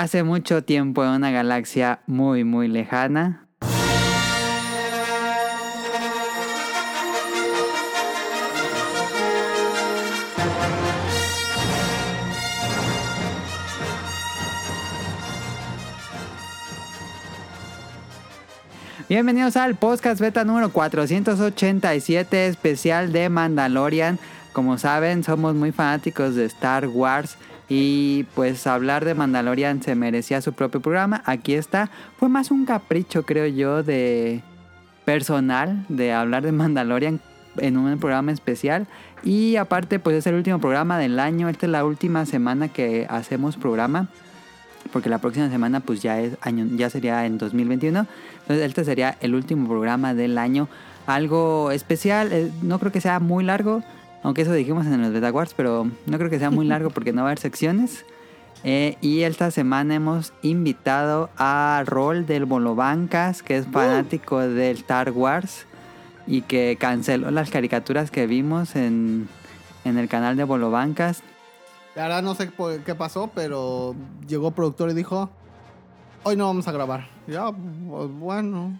Hace mucho tiempo en una galaxia muy, muy lejana. Bienvenidos al podcast beta número 487 especial de Mandalorian. Como saben, somos muy fanáticos de Star Wars y pues hablar de Mandalorian se merecía su propio programa. Aquí está. Fue más un capricho, creo yo, de personal de hablar de Mandalorian en un programa especial. Y aparte, pues es el último programa del año. Esta es la última semana que hacemos programa. Porque la próxima semana pues ya es año, ya sería en 2021. Entonces este sería el último programa del año. Algo especial, eh, no creo que sea muy largo. Aunque eso dijimos en los Beta Wars, pero no creo que sea muy largo porque no va a haber secciones. Eh, y esta semana hemos invitado a Rol del Bolobancas, que es fanático del Star Wars y que canceló las caricaturas que vimos en, en el canal de Bolobancas. La verdad no sé qué pasó, pero llegó productor y dijo, hoy no vamos a grabar. Ya, pues bueno.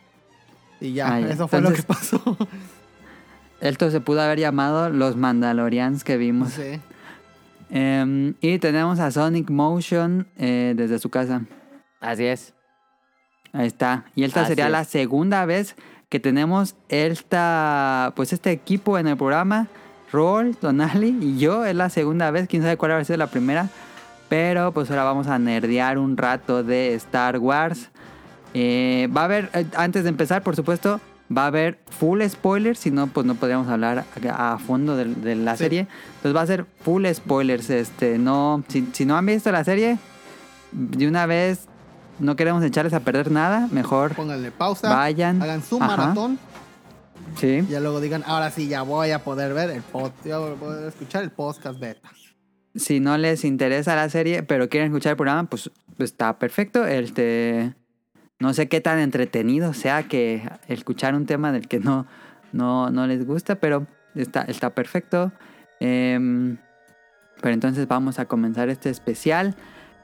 Y ya, Ah, ya. eso fue lo que pasó. Esto se pudo haber llamado Los Mandalorians que vimos. Sí. Em, y tenemos a Sonic Motion eh, desde su casa. Así es. Ahí está. Y esta Así sería es. la segunda vez que tenemos esta, pues este equipo en el programa. Roll, Donali y yo. Es la segunda vez. Quién sabe cuál habrá sido la primera. Pero pues ahora vamos a nerdear un rato de Star Wars. Eh, va a haber, eh, antes de empezar, por supuesto, va a haber full spoilers. Si no, pues no podríamos hablar a, a fondo de, de la Sí. serie. Entonces va a ser full spoilers. Este, no, si, si no han visto la serie, de una vez no queremos echarles a perder nada. Mejor Pónganle pausa. vayan. Hagan su Ajá. maratón. Sí. Y ya luego digan, ahora sí, ya voy a poder ver el pod, ya voy a poder escuchar el podcast beta. Si no les interesa la serie, pero quieren escuchar el programa, pues está perfecto. Este, no sé qué tan entretenido sea que escuchar un tema del que no, no, no les gusta, pero está, está perfecto. Em, pero entonces vamos a comenzar este especial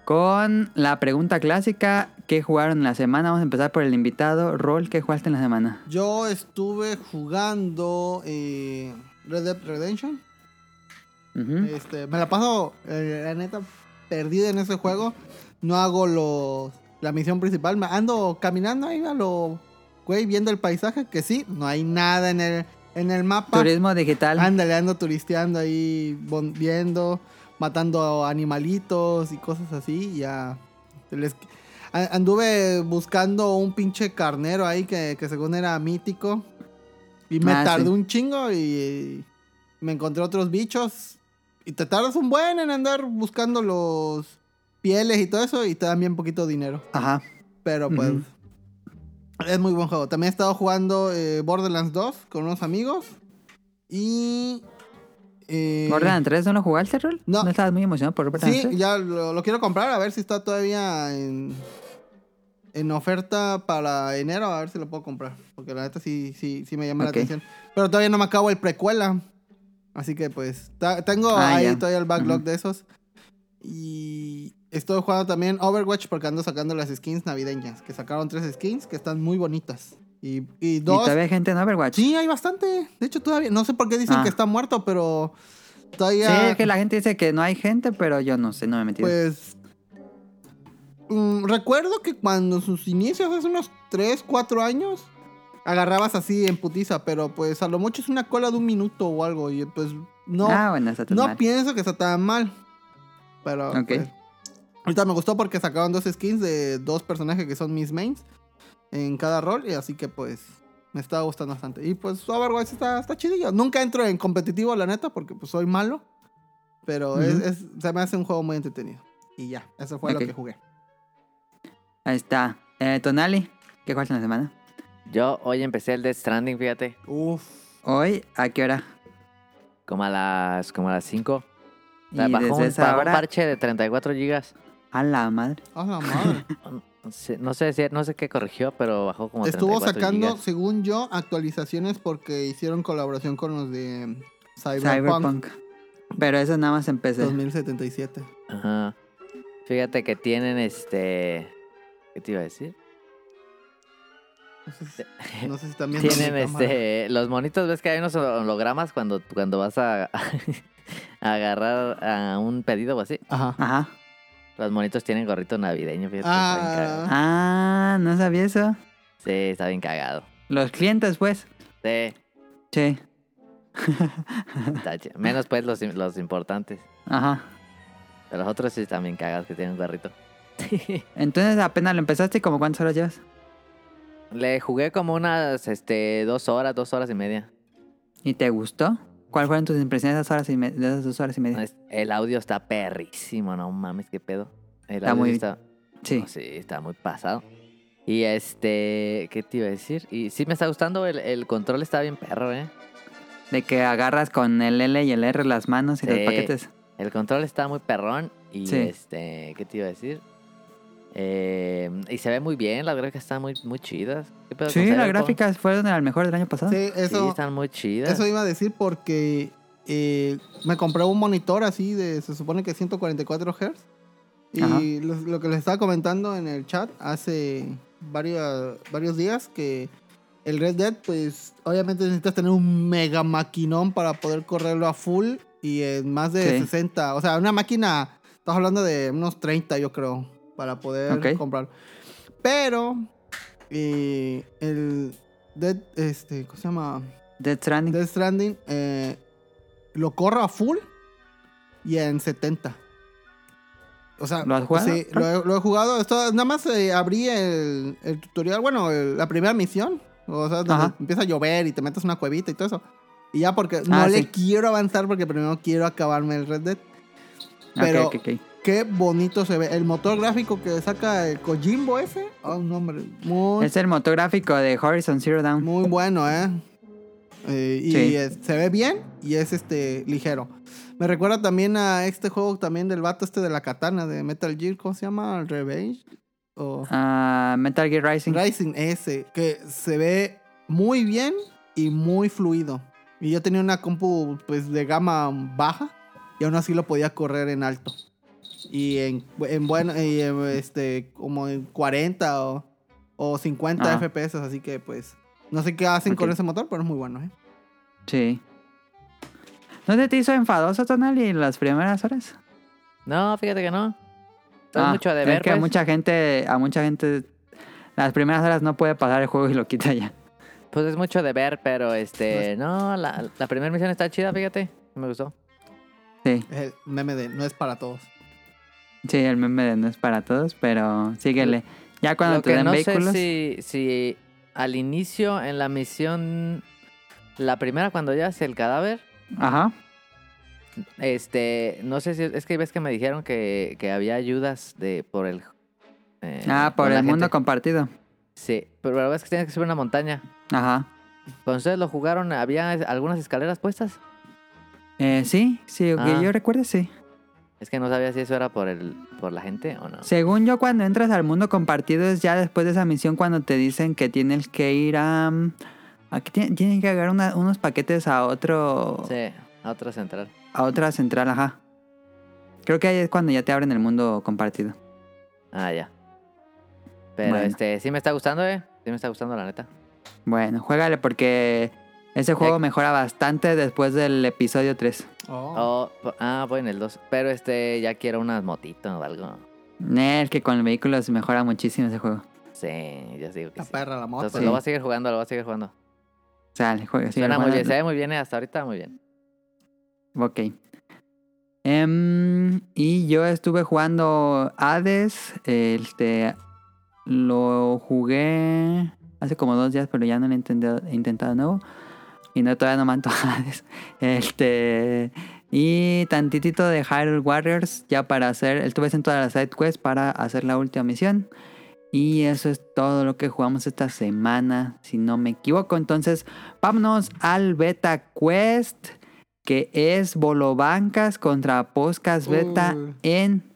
con la pregunta clásica. ¿Qué jugaron en la semana? Vamos a empezar por el invitado. Rol, ¿qué jugaste en la semana? Yo estuve jugando eh, Red Dead Redemption. Este, me la paso, eh, la neta, perdida en ese juego. No hago los, la misión principal. Me ando caminando ahí a lo, güey, viendo el paisaje. Que sí, no hay nada en el, en el mapa. Turismo digital. Ándale, ando turisteando ahí, viendo, matando animalitos y cosas así. y Ya. Les- anduve buscando un pinche carnero ahí que, que según era mítico. Y me Ah, tardé sí. un chingo y me encontré otros bichos. Y te tardas un buen en andar buscando los pieles y todo eso. Y te dan bien poquito dinero. Ajá. Pero pues. Ujú. Es muy buen juego. También he estado jugando eh, Borderlands 2 con unos amigos. Y. eh, ¿Borderlands 3 no lo jugaste, Rol? No. ¿No estabas muy emocionado por Borderlands Sí, 3? ya lo, lo quiero comprar. A ver si está todavía en. En oferta para enero. A ver si lo puedo comprar. Porque la neta sí, sí, sí me llama Ok. la atención. Pero todavía no me acabo el precuela. Así que pues. tengo Ah, ahí ya. todavía el backlog Ujú. de esos. Y. Estoy jugando también Overwatch porque ando sacando las skins navideñas. Que sacaron tres skins que están muy bonitas. Y, y ¿Y dos. todavía hay gente en Overwatch? Sí, hay bastante. De hecho, todavía. No sé por qué dicen Ah. que está muerto, pero. Sí, Todavía. es que la gente dice que no hay gente, pero yo no sé, no me he metido. Pues. mm, recuerdo que cuando sus inicios, hace unos 3, 4 años, agarrabas así en putiza, pero pues a lo mucho es una cola de un minuto o algo. Y pues no. ah, bueno, está tan no mal. pienso que está tan mal. Pero. Ok. pues, ahorita me gustó porque sacaron dos skins de dos personajes que son mis mains en cada rol. Y así que pues. Me está gustando bastante. Y pues Overwatch está, está chidillo. Nunca entro en competitivo, la neta, porque pues soy malo. Pero es- se me hace un juego muy entretenido. Y ya, eso fue lo que jugué. Ahí está. Eh, Tonali, ¿qué jugaste en la semana? Yo hoy empecé el Death Stranding, fíjate. Uf. Hoy, ¿a qué hora? Como a las, como a las 5. Y bajó desde un, esa bajó un hora, parche de 34 gigas. A la madre. A la madre. No sé, no sé, si- no sé qué corrigió, pero bajó como Estuvo 34 sacando, gigas. según yo, actualizaciones porque hicieron colaboración con los de Cyberpunk, Cyberpunk. Pero eso nada más empecé. 2077. Ajá. Fíjate que tienen este. ¿Qué te iba a decir? No sé si, no sé si también. Tienen este. Los monitos, ves que hay unos hologramas cuando, cuando vas a, a agarrar a un pedido o así. Ajá. Ajá. Los monitos tienen gorrito navideño, fíjate. está bien cagado. Ah, Ah, no sabía eso. Sí, está bien cagado. Los clientes, pues. Sí, Sí. Menos pues los, los importantes. Ajá. Pero los otros sí están bien cagados que tienen un gorrito. Entonces apenas lo empezaste y como cuántas horas llevas. Le jugué como unas este, dos horas, dos horas y media. ¿Y te gustó? ¿Cuáles fueron tus impresiones de esas, horas y me- de esas dos horas y media? Es- El audio está perrísimo, no mames, qué pedo. El Está audio muy- está, Sí. no, sí, está muy pasado. Y este, ¿qué te iba a decir? Y sí me está gustando, el, el control está bien perro, ¿eh? De que agarras con el L y el R las manos y los paquetes. El control está muy perrón y Sí. este, ¿qué te iba a decir? Eh, y se ve muy bien, las gráficas están muy, muy chidas. ¿Qué pedo con Sí, las gráficas fueron las mejores del año pasado. sí, Sí, eso, están muy chidas. eso iba a decir porque eh, me compré un monitor así de, se supone que 144 Hz. Y lo, lo que les estaba comentando en el chat hace varios, varios días que el Red Dead, pues obviamente necesitas tener un mega maquinón para poder correrlo a full y en más de Sí. 60. O sea, una máquina, estás hablando de unos 30 yo creo, para poder Ok. comprar. Pero eh, el Dead, este, ¿cómo se llama? Death Stranding. Death Stranding eh, lo corro a full y en 70. O sea, ¿Lo has jugado? Sí, lo he, lo he jugado. Esto- nada más eh, abrí el, el tutorial, bueno, el- la primera misión. O sea, empieza a llover y te metes una cuevita y todo eso. Y ya porque no Ah, le sí. quiero avanzar porque primero quiero acabarme el Red Dead. Ok, Pero ok, ok. Qué bonito se ve. El motor gráfico que saca el Kojimbo ese. Oh, no, hombre. Muy, Es el motográfico de Horizon Zero Dawn. muy bueno, ¿eh? Eh, y Sí. es- se ve bien y es este ligero. Me recuerda también a este juego también del vato este de la katana de Metal Gear, ¿cómo se llama? Revenge o Ah, Metal Gear Rising. Rising ese, que se ve muy bien y muy fluido. Y yo tenía una compu pues de gama baja y aún así lo podía correr en alto. Y en, en bueno, y, eh, este, como en 40 o, o 50 Ah. FPS, así que pues no sé qué hacen con ese motor, pero es muy bueno, ¿eh? Sí. ¿No se te hizo enfadoso, Tonali, las primeras horas? No, fíjate que no. Es Ah, mucho de es ver, que a pues. mucha gente, a mucha gente, las primeras horas no puede pasar el juego y lo quita ya. Pues es mucho de ver, pero este, no, la, la primera misión está chida, fíjate. Me gustó. Sí, Es el meme de no es para todos. Sí, el meme de no es para todos, pero síguele. Ya cuando Lo te que den no vehículos. sé si, si al inicio en la misión, la primera cuando llegas el cadáver, Ajá. este, no sé si es que ves que me dijeron que, que había ayudas de por el eh, Ah, por el mundo gente. compartido. Sí, pero la verdad es que tienes que subir una montaña. Ajá. Cuando ustedes lo jugaron, ¿había algunas escaleras puestas? Eh, sí, sí, que Ah. yo recuerdo, sí. Es que no sabía si eso era por el por la gente o no. Según yo, cuando entras al mundo compartido es ya después de esa misión cuando te dicen que tienes que ir a... Aquí tienen que agarrar una- unos paquetes a otro... Sí, a otra central. A otra central, ajá. Creo que ahí es cuando ya te abren el mundo compartido. Ah, ya. Pero Bueno. este, sí me está gustando, eh. Sí me está gustando, la neta. Bueno, juégale porque ese juego mejora bastante después del episodio 3. Oh, po- ah, voy en el 2. Pero este, ya quiero unas motitos o algo. Es que con vehículos mejora muchísimo ese juego. Sí, ya digo que La sí. perra, la moto. Entonces Sí. lo voy a seguir jugando, lo voy a seguir jugando. Sale, juega. sigue Suena muy bien, se ve muy bien, eh, hasta ahorita muy bien. Ok. Em, y yo estuve jugando Hades. Este. Lo jugué hace como dos días, pero ya no lo he intentado, he intentado de nuevo. Y no, todavía no manto Hades. Este. Y tantitito de Hyrule Warriors ya para hacer. Estuve en todas las side quests para hacer la última misión. Y eso es todo lo que jugamos esta semana, si no me equivoco. Entonces, vámonos al Beta Quest que es Bolobancas contra Podcast Beta Uy. en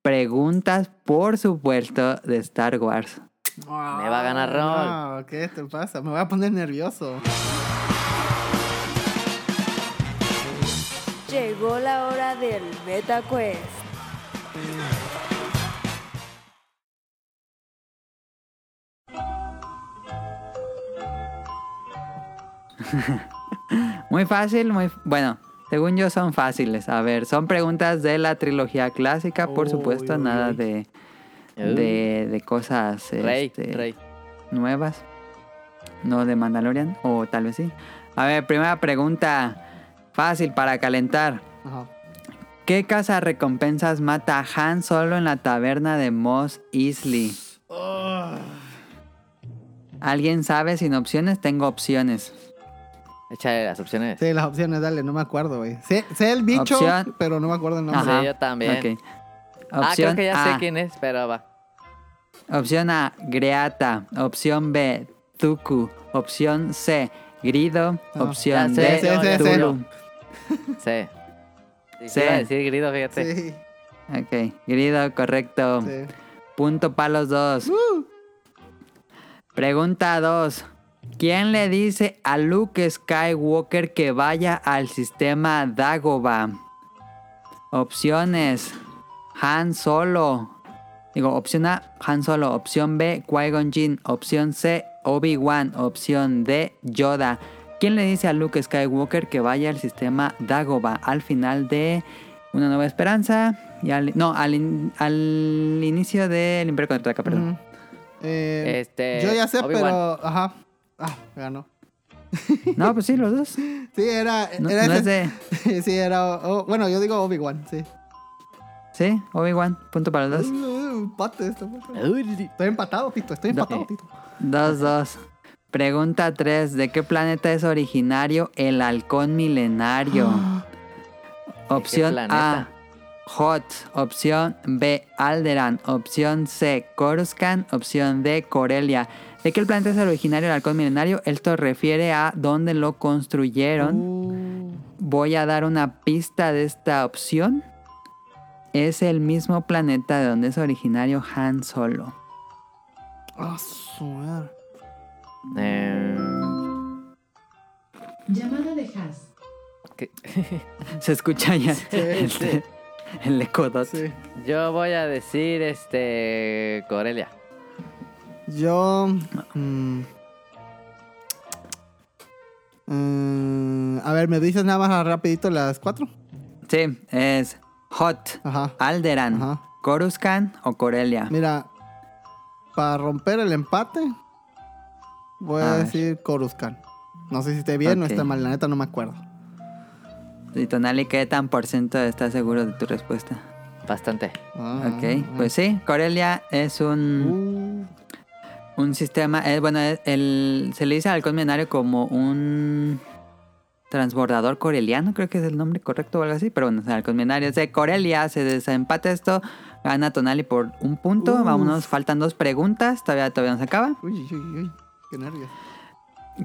preguntas, por supuesto, de Star Wars. Me va a ganar Rol. No, ¿qué te pasa? Me voy a poner nervioso. Llegó la hora del MetaQuest. muy fácil, muy... Bueno, según yo son fáciles. A ver, son preguntas de la trilogía clásica, por supuesto, nada. De, de, cosas Rey. Este, nuevas. No de Mandalorian, o tal vez sí. A ver, primera pregunta. Fácil para calentar. Ajá. ¿Qué casa recompensas mata a Han solo en la taberna de Moss Eisley? ¿Alguien sabe sin opciones? Tengo opciones. Échale las opciones. Sí, las opciones, dale, no me acuerdo, güey. Sé, sé el bicho, Opción- pero no me acuerdo el nombre. Ajá. Sí, yo también. Ok. Ah, Opción creo que ya A. sé quién es, pero va. Opción A, Greata. Opción B, Tuku. Opción C, Grido. Ah, Opción ya D, sé, sí, sí, sí. Sí. Sí, Sí. Iba a decir grido, fíjate. Sí, Ok, Grido, correcto. sí. Punto para los dos. Uh, Pregunta 2. ¿Quién le dice a Luke Skywalker que vaya al sistema Dagobah? Opciones. Han Solo. Digo, opción A, Han Solo. Opción B, Qui-Gon Jinn. Opción C, Obi-Wan. Opción D, Yoda. ¿Quién le dice a Luke Skywalker que vaya al sistema Dagobah al final de Una Nueva Esperanza? Y al, no, al, in- al inicio del Imperio Contraataca, perdón. ujú. Eh, Este. yo ya sé, pero. Ajá. Ah, ganó. No, pues sí, los dos. Sí, era. No, era no ese- sí, era. oh, bueno, yo digo Obi-Wan, sí. Sí, Obi-Wan, punto para los dos. Uh, empate esto. Uy, Estoy empatado, Tito. Estoy empatado, Tito. Dos, dos. Pregunta 3. ¿De qué planeta es originario el halcón milenario? Opción A. Hot. Opción B. Alderan. Opción C. Coruscant. Opción D. Corelia. ¿De qué planeta es originario el halcón milenario? Esto refiere a dónde lo construyeron. Uh, Voy a dar una pista de esta opción. Es el mismo planeta de donde es originario Han Solo. madre. Eh, Llamada de Haas. Se escucha ya Sí, el, sí. el eco. Sí. Yo voy a decir este. Corelia. Yo. mm, mm, a ver, ¿me dices nada más rapidito las cuatro? Sí, es Hot, Ajá. Alderan, Ajá. Coruscant o Corelia. Mira, para romper el empate, voy a, A ver. decir Coruscant. No sé si esté bien o está mal, la neta no me acuerdo. Y Tonali, ¿qué tan por ciento estás seguro de tu respuesta? Bastante. Ah, ok, ah. pues sí, Corelia es un, Uh, un sistema, es, bueno, es el, se le dice al halcón milenario como un transbordador coreliano, creo que es el nombre correcto o algo así, pero bueno, el milenario es de Corelia, se desempata esto, gana Tonali por un punto, Uf. vámonos, faltan dos preguntas, todavía, todavía no se acaba. uy, uy, uy, uy, qué nervios.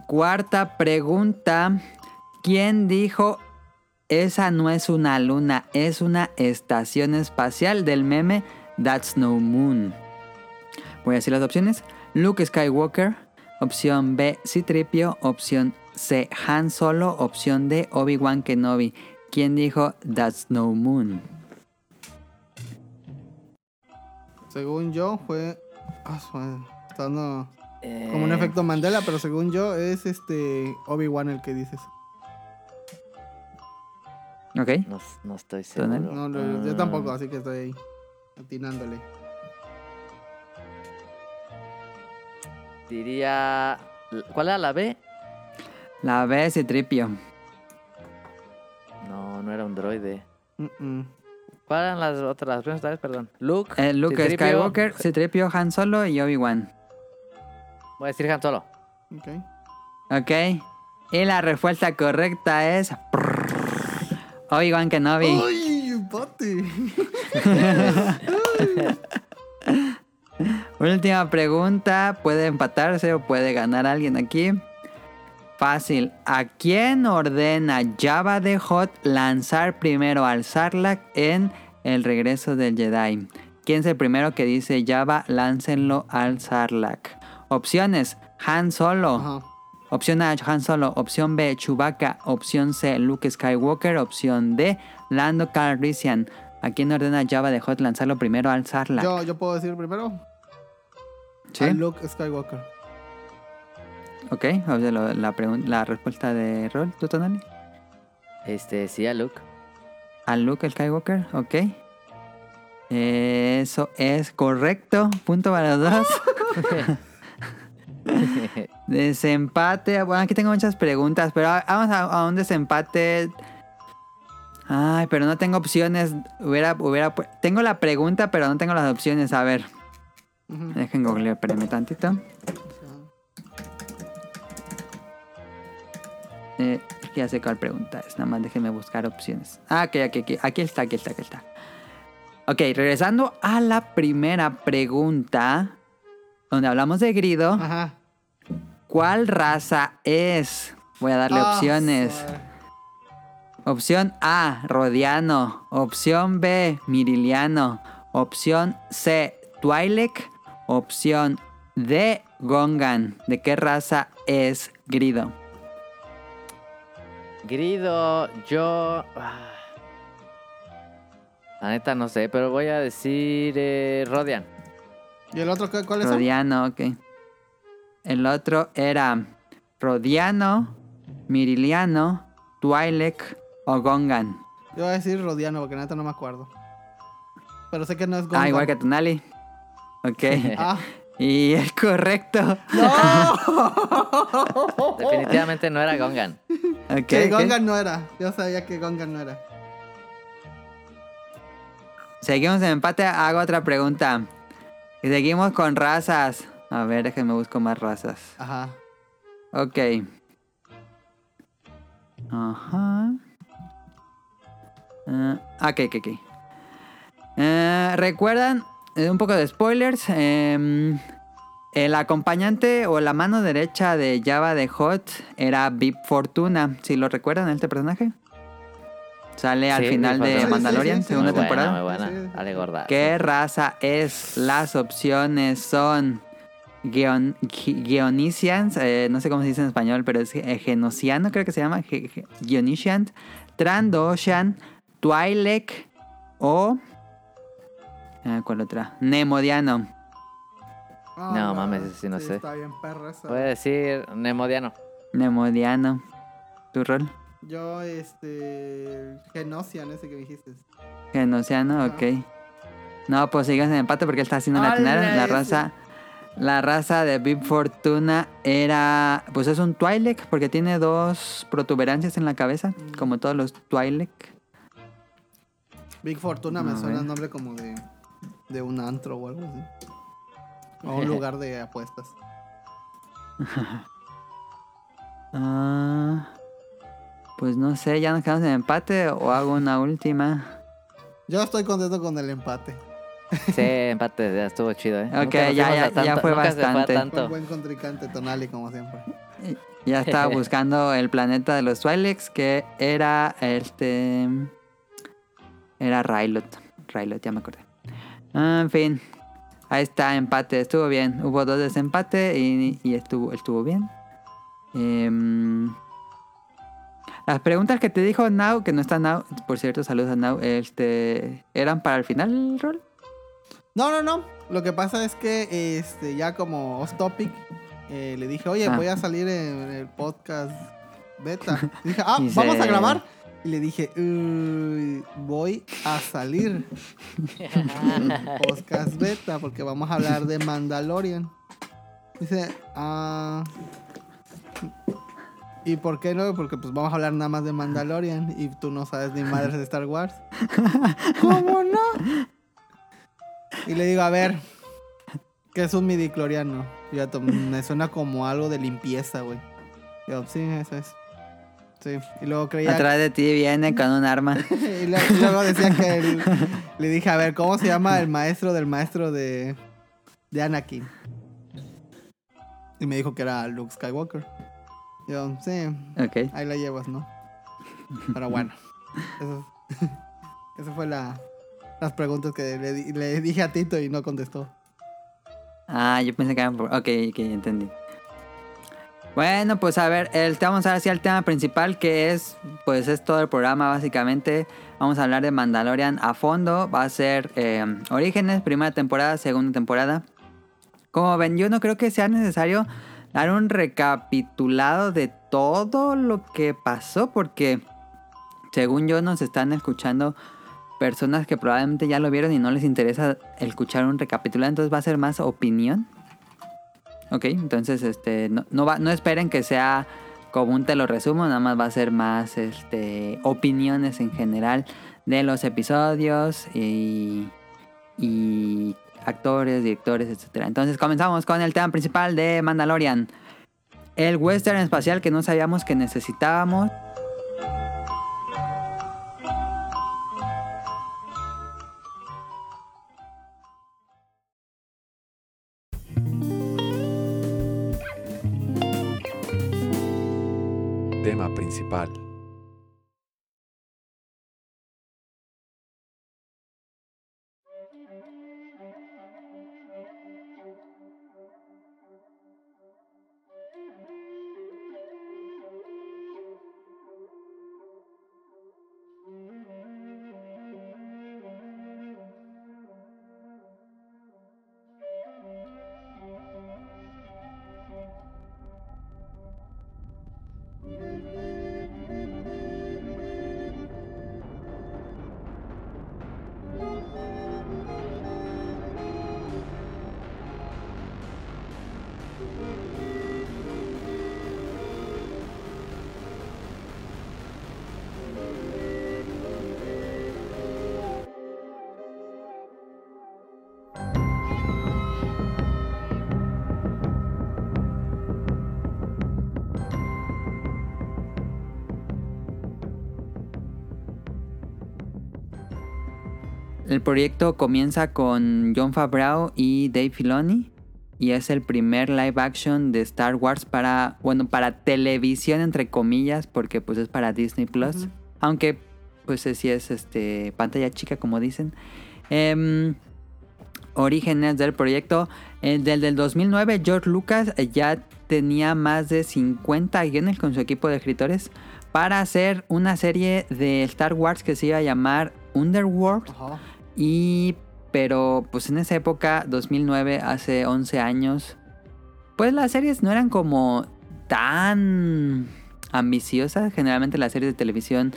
Cuarta pregunta. ¿Quién dijo esa no es una luna, es una estación espacial del meme That's No Moon? Voy a decir las opciones. Luke Skywalker. Opción B, Citripio. Opción C, Han Solo. Opción D, Obi-Wan Kenobi. ¿Quién dijo That's No Moon? Según yo fue... Ah, dando Eh, como un efecto Mandela, pero según yo es este Obi-Wan el que dices. ¿Ok? No, no estoy seguro. No, yo Ah, tampoco, así que estoy ahí atinándole. Diría. ¿Cuál era la B? La B, Citripio. No, no era un droide. Mm, mm. ¿Cuáles eran las otras las primeras? Perdón. Luke. Eh, Luke Citripio, Skywalker, Citripio, Han Solo y Obi-Wan. Voy a decir Han Solo. Ok. Ok. Y la respuesta correcta es. Obi-Wan Kenobi. ¡Ay, empate! Última pregunta. ¿Puede empatarse o puede ganar alguien aquí? Fácil. ¿A quién ordena Java de Hot lanzar primero al Sarlacc en El regreso del Jedi? ¿Quién es el primero que dice Java, láncenlo al Sarlacc? Opciones: Han Solo. Ajá. Opción A, Han Solo. Opción B, Chewbacca. Opción C, Luke Skywalker. Opción D, Lando Calrissian. ¿A quién ordena Java de Hot lanzarlo primero al Sarlacc? Yo, yo puedo decir primero. ¿Sí? A Luke Skywalker. Ok, o sea, lo- la, pregun- la respuesta de Rol, ¿tú, Tonali? Este, sí, a Luke. A Luke Skywalker, ok. Eso es correcto. Punto para los dos. Desempate. Bueno, aquí tengo muchas preguntas, pero vamos a, a un desempate. Ay, pero no tengo opciones. Hubiera, hubiera, tengo la pregunta, pero no tengo las opciones. A ver, Ujú. dejen googlear, espérenme tantito. Eh, ya sé cuál pregunta es. Nada más déjenme buscar opciones. Ah, ok, aquí, aquí, aquí está, aquí está, aquí está. Ok, regresando a la primera pregunta, donde hablamos de Grido. Ajá. ¿Cuál raza es? Voy a darle Ah, opciones. Opción A, Rodiano. Opción B, Miriliano. Opción C, Twi'lek. Opción D, Gongan. ¿De qué raza es Grido? Grido, yo. ah. La neta no sé, pero voy a decir eh, Rodian. ¿Y el otro qué- cuál es? Rodiano, ok. El otro era Rodiano, Miriliano, Twi'lek o Gongan. Yo voy a decir Rodiano porque neta no me acuerdo. Pero sé que no es Gongan. Ah, igual que Tonali. Ok. Ah. y es correcto. ¡No! Definitivamente no era Gongan. Ok, Sí, ok. Gongan no era. Yo sabía que Gongan no era. Seguimos en empate. Hago otra pregunta. Y seguimos con razas. A ver, déjenme busco más razas. Ajá. Ok. Ajá. Ah, ok, ok, ok. Eh, ¿Recuerdan? Eh, un poco de spoilers. em, el acompañante o la mano derecha de Java de Hot era Vip Fortuna. Si lo recuerdan, este personaje. Sale al Sí, final de. Mandalorian, Sí, sí, sí, segunda muy temporada. Buena, muy buena. Dale gorda. ¿Qué raza es? Las opciones son Geon, Geonisians, eh, no sé cómo se dice en español, pero es eh, Genosiano, creo que se llama, Ge- Ge- Geonisian, Trandoshan, Twi'lek o... eh, ¿Cuál otra? Nemodiano. Ah, No, va, mames, sí no sé. Está bien perra esa. Voy a decir Nemodiano. Nemodiano. ¿Tu rol? Yo, este. Genosian, ese que dijiste. Genosiano, ok. No, pues sigas en empate porque él está haciendo la final. La raza, la raza de Big Fortuna era, pues es un Twi'lek porque tiene dos protuberancias en la cabeza, Mm. como todos los Twi'lek. Big Fortuna me suena el nombre como de. De un antro o algo así. O un lugar de apuestas. Ah, pues no sé, ya nos quedamos en empate o hago una última. Yo estoy contento con el empate. Sí, empate, ya estuvo chido, ¿eh? Ok, ya, ya, tanto- ya fue bastante. Fue tanto. un buen contrincante Tonali, como siempre. Ya estaba buscando el planeta de los Twi'leks que era este era Rylot. Rylot, ya me acordé. Ah, en fin. Ahí está, empate, estuvo bien. Hubo dos desempate y, y estuvo, estuvo bien. Em, las preguntas que te dijo Now, que no está Now, por cierto, saludos a Now, este, ¿eran para el final, Rol? No, no, no. Lo que pasa es que este, ya como off topic, eh, le dije, oye, Ah. voy a salir en el podcast beta. Y dije, ah, Y vamos se- a grabar. Y le dije, "Uy, voy a salir en el podcast beta porque vamos a hablar de Mandalorian. Dice, ah. ¿Y por qué no? Porque pues vamos a hablar nada más de Mandalorian y tú no sabes ni madres de Star Wars. ¿Cómo no? Y le digo, a ver, ¿qué es un midicloriano? Ya me suena como algo de limpieza, güey. Yo, sí, eso es. Sí, y luego creía... Atrás de ti viene con un arma. y, luego decía que el- le dije, a ver, ¿cómo se llama el maestro del maestro de, de Anakin? Y me dijo que era Luke Skywalker. Yo, sí, Ok. ahí la llevas, ¿no? Pero bueno, eso, eso fue la, las preguntas que le, le dije a Tito y no contestó. Ah, yo pensé que eran por... Ok, ok, entendí. Bueno, pues a ver, el, te vamos a ver hacia el tema principal que es, pues es todo el programa básicamente. Vamos a hablar de Mandalorian a fondo. Va a ser eh, Orígenes, primera temporada, segunda temporada. Como ven, yo no creo que sea necesario dar un recapitulado de todo lo que pasó, porque según yo nos están escuchando personas que probablemente ya lo vieron y no les interesa escuchar un recapitulado, entonces va a ser más opinión. Ok, entonces este no, no, esperen que sea como un te lo resumo, nada más va a ser más este opiniones en general de los episodios y, y actores, directores, etc. Entonces comenzamos con el tema principal de Mandalorian. El western espacial que no sabíamos que necesitábamos. Tema principal. El proyecto comienza con John Favreau y Dave Filoni y es el primer live action de Star Wars para, bueno, para televisión entre comillas, porque pues es para Disney Plus, aunque pues sí es este pantalla chica como dicen. Em, orígenes del proyecto, el del, del 2009 George Lucas eh, ya tenía más de 50 guiones con su equipo de escritores para hacer una serie de Star Wars que se iba a llamar Underworld. Ajá. Y pero pues en esa época, 2009, hace 11 años, pues las series no eran como tan ambiciosas. Generalmente las series de televisión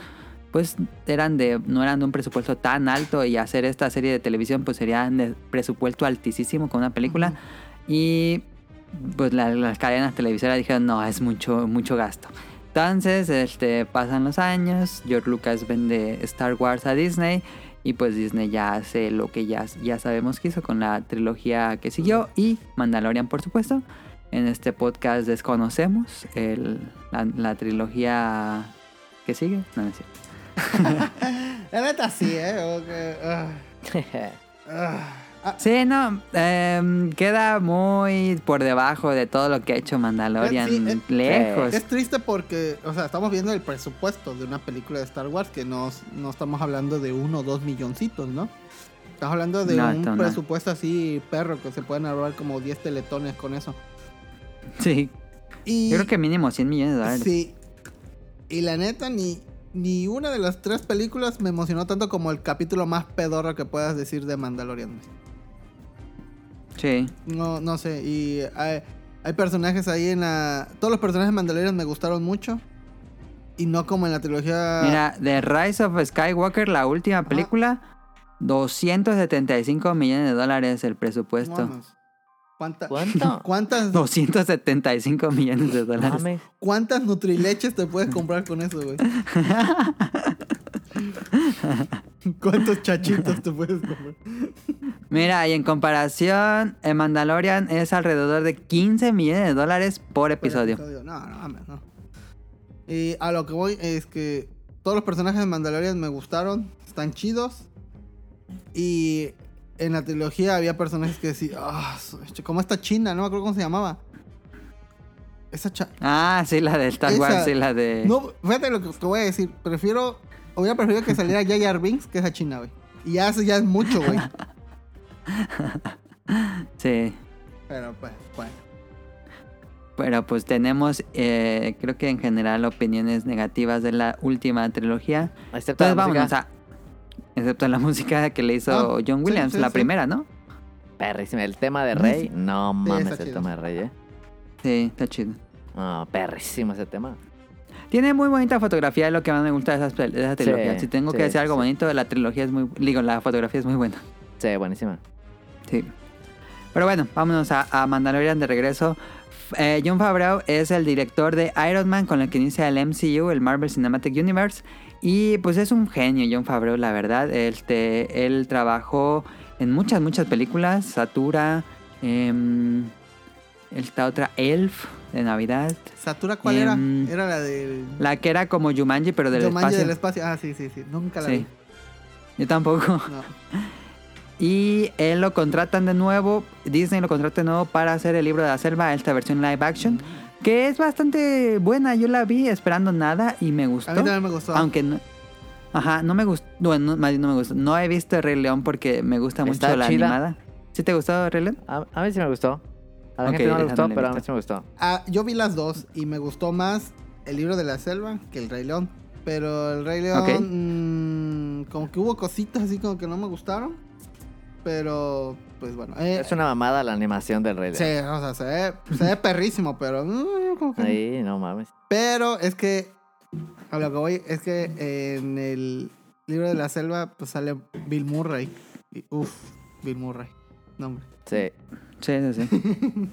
pues eran de no eran de un presupuesto tan alto y hacer esta serie de televisión pues sería de presupuesto altísimo con una película. Y pues la- las cadenas televisoras dijeron no es mucho mucho gasto entonces este pasan los años George Lucas vende Star Wars a Disney y pues Disney ya hace lo que ya, ya sabemos que hizo con la trilogía que siguió y Mandalorian por supuesto en este podcast desconocemos el- la, la trilogía que sigue no, no es cierto. La neta sí, ¿eh? Ok, ah, ah. Ah, Sí, no, em, queda muy por debajo de todo lo que ha hecho Mandalorian, Sí, eh, lejos. Es triste porque, o sea, estamos viendo el presupuesto de una película de Star Wars que no, no estamos hablando de uno o dos milloncitos, ¿no? Estamos hablando de No, un no. presupuesto así perro que se pueden ahorrar como 10 teletones con eso. Sí, Y, yo creo que mínimo 100 millones de dólares. Sí. Y la neta, ni, ni una de las tres películas me emocionó tanto como el capítulo más pedorro que puedas decir de Mandalorian. Sí. No, no sé. Y hay, hay personajes ahí en la. Todos los personajes de Mandalorian me gustaron mucho. Y no como en la trilogía. Mira, The Rise of Skywalker, la última película, 275 millones de dólares el presupuesto. ¿Cuánta- ¿Cuánto? ¿Cuántas, 275 millones de dólares. Mames. ¿Cuántas Nutrileches te puedes comprar con eso, güey? ¿Cuántos chachitos te puedes comprar? Mira, y en comparación, el Mandalorian es alrededor de 15 millones de dólares por episodio. No, no, no. Y a lo que voy es que todos los personajes de Mandalorian me gustaron, están chidos. Y en la trilogía había personajes que decían, ah, como esta china, no me acuerdo cómo se llamaba. Esa cha Ah, sí, la de Star Esa- Wars, sí, la de... No, fíjate lo que te voy a decir. Prefiero, hubiera preferido que saliera Jar Binks que esa china, güey. Y ya ya es mucho, güey. Sí. Pero pues, bueno. Pero pues tenemos, eh, creo que en general, opiniones negativas de la última trilogía. Excepto Entonces la vámonos a... Excepto la música que le hizo Ah, John Williams, sí, la sí. primera, ¿no? Perrísima. El tema de Rey. No mames, el chido. tema de Rey, eh. Sí, está chido. Ah, perrísimo ese tema. Tiene muy bonita fotografía, es lo que más me gusta de, esas, de esa trilogía. si tengo sí, que decir algo sí. bonito, la trilogía es muy... Digo, la fotografía es muy buena. Sí, buenísima. Sí. Pero bueno, vámonos a, a Mandalorian de regreso. Eh, Jon Favreau es el director de Iron Man con el que inicia el MCU, el Marvel Cinematic Universe. Y pues es un genio Jon Favreau, la verdad. Este, él trabajó en muchas, muchas películas. Satura, em, esta otra Elf de Navidad. ¿Satura cuál Em, era? Era la del... La que era como Jumanji, pero del Jumanji espacio. del espacio. Ah, sí, sí, sí. Nunca la Sí. vi. Yo tampoco. No. Y él lo contratan de nuevo, Disney lo contrata de nuevo para hacer el libro de la selva, esta versión live action, que es bastante buena. Yo la vi esperando nada y me gustó. A mí también me gustó. Aunque no. Ajá, no me gustó. Bueno, no, más bien no me gustó. No he visto Rey León porque me gusta Está mucho la chida. animada. ¿Sí te gustó Rey León? A, a mí sí me gustó. A la Ok, gente no le gustó, pero a mí sí me gustó. Ah, yo vi las dos y me gustó más el libro de la selva que el Rey León. Pero el Rey León, Ok. mm, como que hubo cositas así como que no me gustaron. Pero, pues bueno. eh, Es una mamada la animación del Rey Sí, León. o sea, se ve, se ve perrísimo, pero... mm, como que- Ahí, no mames. Pero es que, a lo que voy, es que en el libro de la selva pues sale Bill Murray. Y, uf, Bill Murray. No, hombre. Sí. Sí, sí, sí.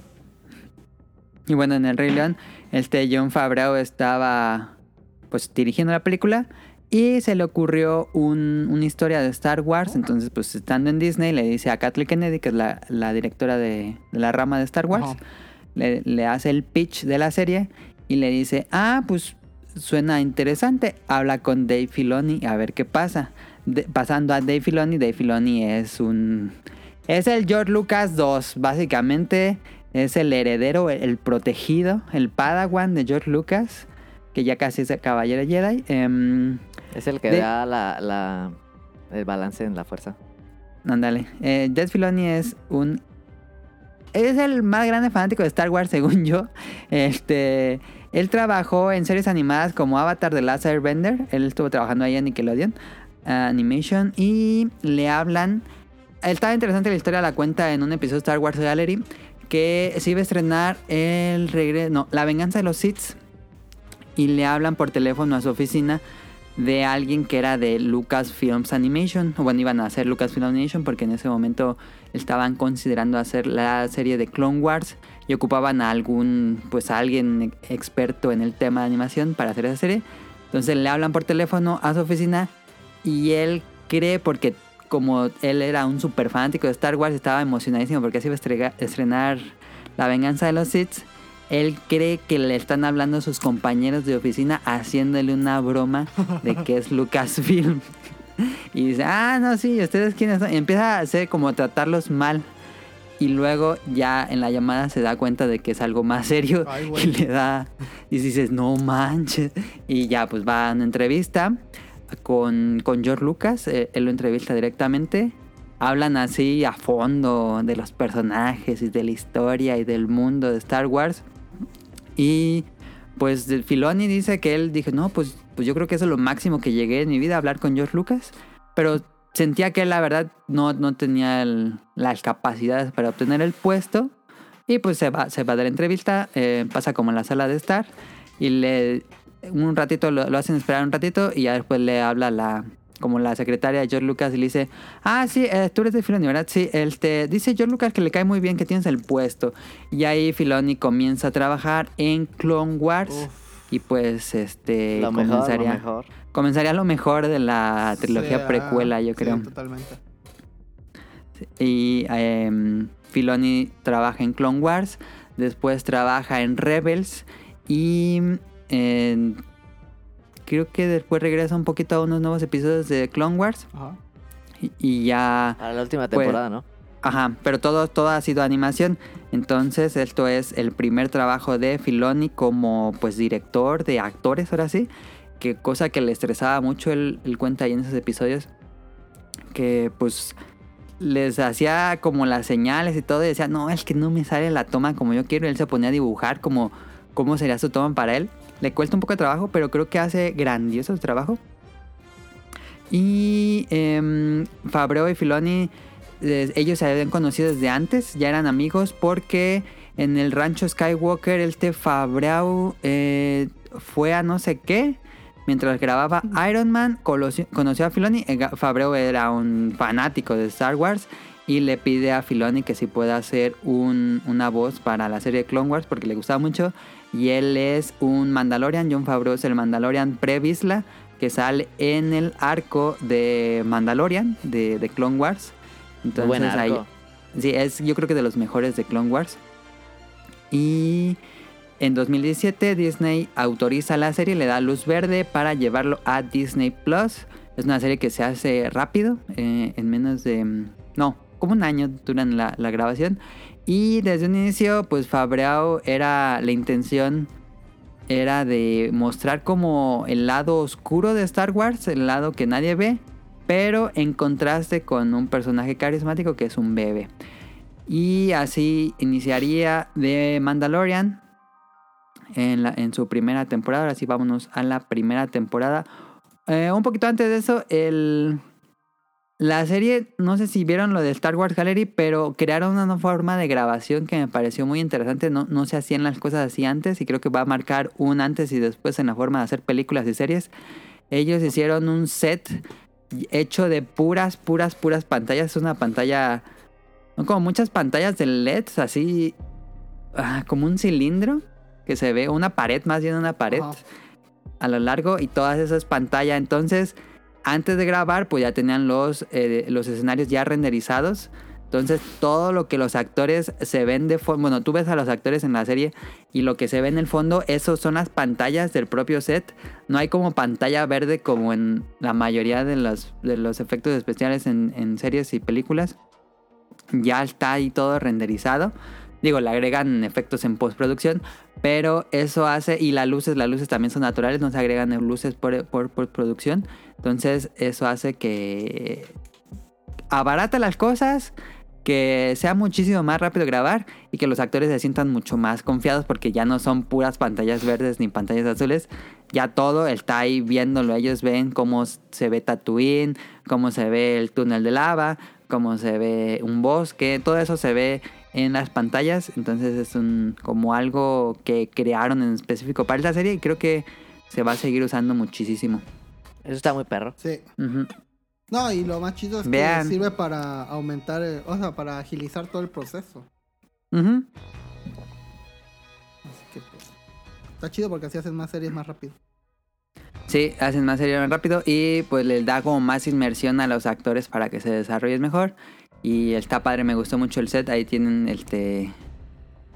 y bueno, en El Rey León, este John Favreau estaba pues dirigiendo la película y se le ocurrió un- una historia de Star Wars. Entonces, pues estando en Disney, le dice a Kathleen Kennedy, que es la, la directora de, de la rama de Star Wars, le, le hace el pitch de la serie y le dice, ah, pues suena interesante, habla con Dave Filoni a ver qué pasa. De- pasando a Dave Filoni, Dave Filoni es un... Es el George Lucas 2, básicamente es el heredero, el, protegido, el padawan de George Lucas, que ya casi es el caballero Jedi. Em, Es el que De- da la, la, el balance en la fuerza. Ándale. Eh, Dave Filoni es un. Es el más grande fanático de Star Wars, según yo. Este. Él trabajó en series animadas como Avatar de Last Airbender. Él estuvo trabajando ahí en Nickelodeon Animation. Y le hablan. Estaba interesante la historia, la cuenta en un episodio de Star Wars Gallery. Que se iba a estrenar el regreso. No, La venganza de los Sith. Y le hablan por teléfono a su oficina de alguien que era de Lucasfilms Animation. O Bueno, iban a hacer Lucasfilm Animation porque en ese momento estaban considerando hacer la serie de Clone Wars y ocupaban a algún, pues a alguien experto en el tema de animación para hacer esa serie. Entonces le hablan por teléfono a su oficina y él cree porque como él era un super fanático de Star Wars estaba emocionadísimo porque se iba a estrenar La venganza de los Sith. Él cree que le están hablando a sus compañeros de oficina haciéndole una broma de que es Lucasfilm. Y dice, ah, no, sí, ¿ustedes quiénes son? Y empieza a hacer como tratarlos mal. Y luego ya en la llamada se da cuenta de que es algo más serio. Ay, y le da... Y dices, no manches. Y ya pues va a una entrevista con, con George Lucas. eh, él lo entrevista directamente. Hablan así a fondo de los personajes y de la historia y del mundo de Star Wars. Y pues Filoni dice que él dijo, no, pues, pues yo creo que eso es lo máximo que llegué en mi vida, hablar con George Lucas. Pero sentía que él, la verdad no, no tenía las capacidades para obtener el puesto. Y pues se va, se va de la entrevista, eh, pasa como en la sala de estar. Y le un ratito lo, lo hacen esperar un ratito y ya después le habla la como la secretaria de George Lucas y le dice, ah, sí, eh, tú eres de Filoni, ¿verdad? Sí, este, dice George Lucas que le cae muy bien que tienes el puesto. Y ahí Filoni comienza a trabajar en Clone Wars. Uf. Y pues, este, Lo mejor, lo comenzaría, mejor. comenzaría lo mejor de la trilogía Sí, ah, precuela, yo sí, creo. totalmente. Y em, Filoni trabaja en Clone Wars, después trabaja en Rebels y en- creo que después regresa un poquito a unos nuevos episodios de Clone Wars Ajá. y, y ya... A la última Pues, temporada, ¿no? Ajá, pero todo, todo ha sido animación. Entonces esto es el primer trabajo de Filoni como pues director de actores, ahora sí. Que cosa que le estresaba mucho, él, él cuenta ahí en esos episodios. Que pues les hacía como las señales y todo y decía, no, es que no me sale la toma como yo quiero. Y él se ponía a dibujar como cómo sería su toma para él. Le cuesta un poco de trabajo, pero creo que hace grandioso su trabajo. Y Fabreau y Filoni, eh, ellos se habían conocido desde antes, ya eran amigos porque en el rancho Skywalker, este Fabrau eh, fue a no sé qué. Mientras grababa Iron Man, conoció, a Filoni. Eh, Favreau era un fanático de Star Wars y le pide a Filoni que si pueda hacer un- una voz para la serie de Clone Wars porque le gustaba mucho. Y él es un Mandalorian. John Favreau es el Mandalorian pre-Vizsla que sale en el arco de Mandalorian de, de Clone Wars. Entonces Buen ahí- arco. Sí, es yo creo que de los mejores de Clone Wars. Y en 2017 Disney autoriza la serie, le da luz verde para llevarlo a Disney Plus. Es una serie que se hace rápido, eh, en menos de... mm, No, como un año duran la, la grabación. Y desde un inicio, pues Fabreau era la intención era de mostrar como el lado oscuro de Star Wars, el lado que nadie ve, pero en contraste con un personaje carismático que es un bebé. Y así iniciaría de Mandalorian en, su primera temporada. Ahora sí, vámonos a la primera temporada. Eh, un poquito antes de eso, el, la serie, no sé si vieron lo de Star Wars Gallery, pero crearon una forma de grabación que me pareció muy interesante. No, no se hacían las cosas así antes y creo que va a marcar un antes y después en la forma de hacer películas y series. Ellos hicieron un set hecho de puras, puras, puras pantallas. Es una pantalla, como muchas pantallas de LEDs, así ah, como un cilindro que se ve, una pared, más bien una pared a lo largo y todas esas pantallas. Entonces, antes de grabar, pues ya tenían los, eh, los escenarios ya renderizados. Entonces, todo lo que los actores se ven de fondo, bueno, tú ves a los actores en la serie y lo que se ve en el fondo, esos son las pantallas del propio set. No hay como pantalla verde como en la mayoría de los, de los efectos especiales en, en series y películas. Ya está ahí todo renderizado. Digo, le agregan efectos en postproducción, pero eso hace, y las luces, las luces también son naturales, no se agregan luces por, por, por producción. Entonces, eso hace que abarata las cosas, que sea muchísimo más rápido grabar y que los actores se sientan mucho más confiados porque ya no son puras pantallas verdes ni pantallas azules. Ya todo está ahí viéndolo. Ellos ven cómo se ve Tatooine, cómo se ve el túnel de lava, cómo se ve un bosque. Todo eso se ve en las pantallas. Entonces es un como algo que crearon en específico para esta serie y creo que se va a seguir usando muchísimo. Eso está muy perro. Sí. No, y lo más chido es Vean. que sirve para aumentar, el- o sea, para agilizar todo el proceso. Así que pues, está chido porque así hacen más series más rápido. Sí, hacen más serio más rápido y pues les da como más inmersión a los actores para que se desarrollen mejor. Y está padre, me gustó mucho el set. Ahí tienen este.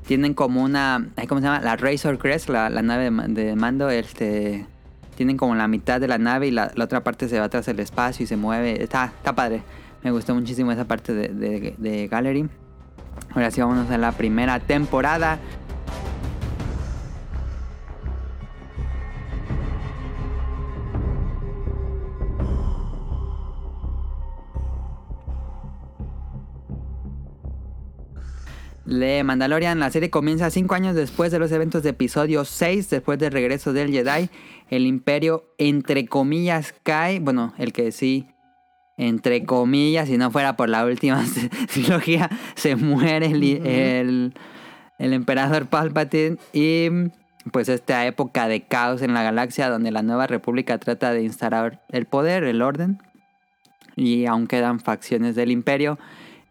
Tienen como una. ¿Cómo se llama? La Razor Crest, la, nave de, ma- de mando. Este. Tienen como la mitad de la nave y la, la otra parte se va tras el espacio y se mueve. Está, está padre. Me gustó muchísimo esa parte de, de, de Gallery. Ahora sí, vámonos a la primera temporada. De Mandalorian. La serie comienza cinco años después de los eventos de episodio 6, después del regreso del Jedi. El imperio, entre comillas, cae. Bueno, el que sí, entre comillas, si no fuera por la última trilogía, se muere el, el, el emperador Palpatine. Y pues esta época de caos en la galaxia donde la nueva república trata de instaurar el poder, el orden. Y aún quedan facciones del imperio.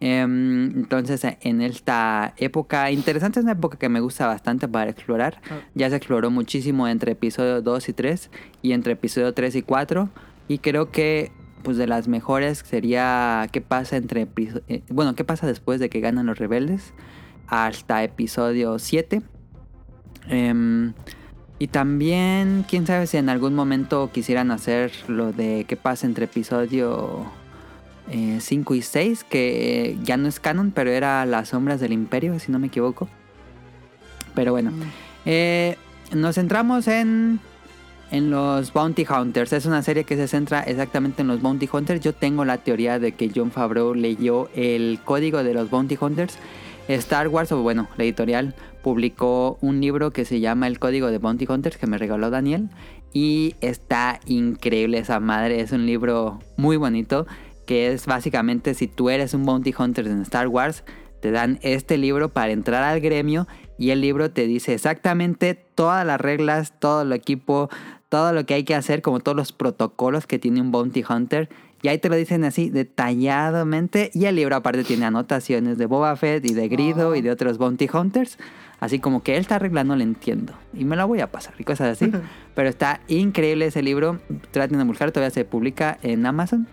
Em, entonces, en esta época interesante, es una época que me gusta bastante para explorar. Ah. Ya se exploró muchísimo entre episodio 2 y 3 y entre episodio 3 y 4. Y creo que, pues, de las mejores sería qué pasa entre. eh, bueno, qué pasa después de que ganan los rebeldes hasta episodio 7. Em, y también, quién sabe si en algún momento quisieran hacer lo de qué pasa entre episodio 5 y 6, que ya no es canon, pero era Las Sombras del Imperio, si no me equivoco. Pero bueno, Mm. eh, nos centramos en, en los Bounty Hunters. Es una serie que se centra exactamente en los Bounty Hunters. Yo tengo la teoría de que John Favreau leyó el código de los Bounty Hunters. Star Wars, o bueno, la editorial publicó un libro que se llama El Código de Bounty Hunters que me regaló Daniel. Y está increíble esa madre. Es un libro muy bonito. Que es básicamente si tú eres un Bounty Hunter en Star Wars, te dan este libro para entrar al gremio y el libro te dice exactamente todas las reglas, todo el equipo, todo lo que hay que hacer, como todos los protocolos que tiene un bounty hunter. Y ahí te lo dicen así detalladamente. Y el libro aparte tiene anotaciones de Boba Fett y de Grido y de otros bounty hunters. Así como que él está arreglando, le entiendo. Y me la voy a pasar y cosas así. Pero está increíble ese libro. Traten de buscar, todavía se publica en Amazon.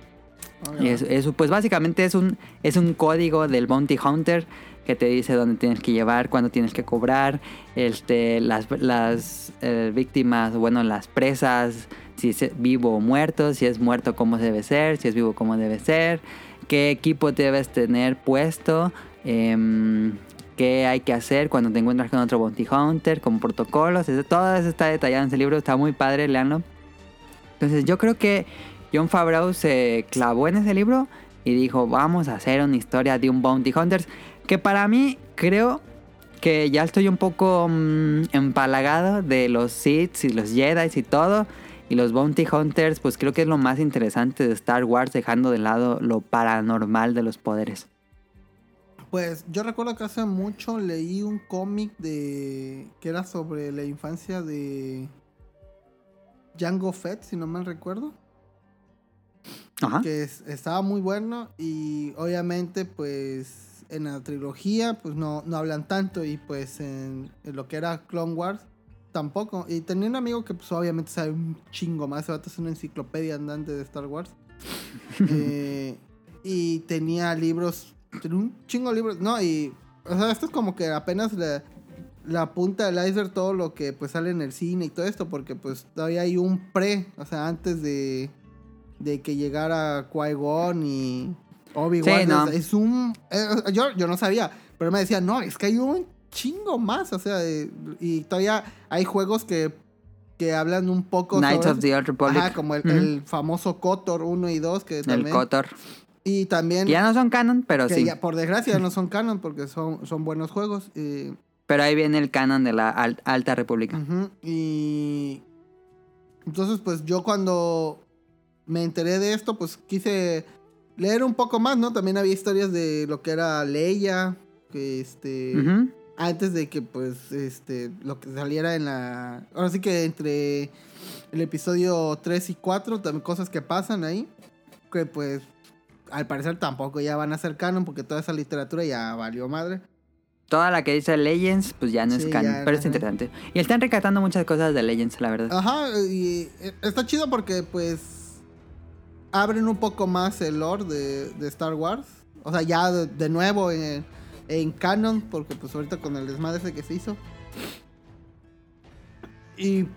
Y eso, eso, pues básicamente es un, es un código del Bounty Hunter que te dice dónde tienes que llevar, cuándo tienes que cobrar, este, las, las eh, víctimas, bueno, las presas, si es vivo o muerto, si es muerto cómo debe ser, si es vivo cómo debe ser, qué equipo debes tener puesto, eh, qué hay que hacer cuando te encuentras con otro Bounty Hunter, como protocolos, todo eso está detallado en ese libro, está muy padre, leanlo. Entonces yo creo que John Favreau se clavó en ese libro y dijo, vamos a hacer una historia de un Bounty Hunters. Que para mí creo que ya estoy un poco mmm, empalagado de los Sith y los Jedi y todo. Y los Bounty Hunters, pues creo que es lo más interesante de Star Wars, dejando de lado lo paranormal de los poderes. Pues yo recuerdo que hace mucho leí un cómic de que era sobre la infancia de Django Fett, si no mal recuerdo. Ajá. Que es, estaba muy bueno y obviamente pues en la trilogía pues no, no hablan tanto y pues en, en, lo que era Clone Wars tampoco. Y tenía un amigo que pues obviamente sabe un chingo más, se va a hacer una enciclopedia andante de Star Wars. eh, y tenía libros, tenía un chingo de libros, no, y o sea, esto es como que apenas la, la punta del iceberg todo lo que pues sale en el cine y todo esto, porque pues todavía hay un pre, o sea, antes de, de que llegara Qui-Gon y Obi-Wan. Sí, no. es, es, un... yo, yo no sabía, pero me decía, no, es que hay un chingo más, o sea, eh, y todavía hay juegos que, que hablan un poco Knights sobre of the Old Republic. Ajá, como el, famoso KOTOR 1 y 2, que también... El Kotor. Y también... Ya no son canon, pero que sí. ya, por desgracia no son canon porque son, son buenos juegos. Pero ahí viene el canon de la Al- Alta República. Y entonces, pues yo cuando me enteré de esto, pues quise leer un poco más, ¿no? También había historias de lo que era Leia, que este Ujú. antes de que pues este lo que saliera en la ahora sí que entre el episodio 3 y 4 también cosas que pasan ahí que pues al parecer tampoco ya van a ser canon porque toda esa literatura ya valió madre. Toda la que dice Legends, pues ya no es canon. ya pero es interesante. Y están rescatando muchas cosas de Legends, la verdad. Ajá, y eh, está chido porque pues abren un poco más el lore de, de Star Wars. O sea, ya de, de nuevo en, en canon, porque pues ahorita con el desmadre ese que se hizo. Y pues,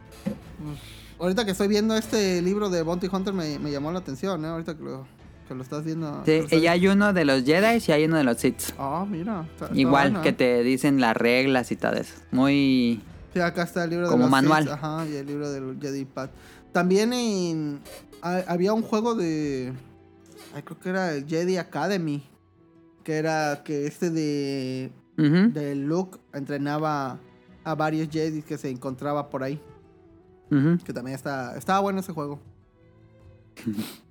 ahorita que estoy viendo este libro de Bounty Hunter me, me llamó la atención, ¿eh? Ahorita que lo, que lo estás viendo. Sí, y hay uno de los Jedi y hay uno de los Sith. Ah, mira. está- está Igual que ¿eh? te dicen las reglas y todo eso. Muy... Sí, acá está el libro de Como los manual. Sith, ajá, y el libro del Jedi Path. También en, ha- había un juego de. ay, creo que era el Jedi Academy. Que era que este de. De Luke entrenaba a varios Jedi que se encontraba por ahí. Que también está, estaba bueno ese juego.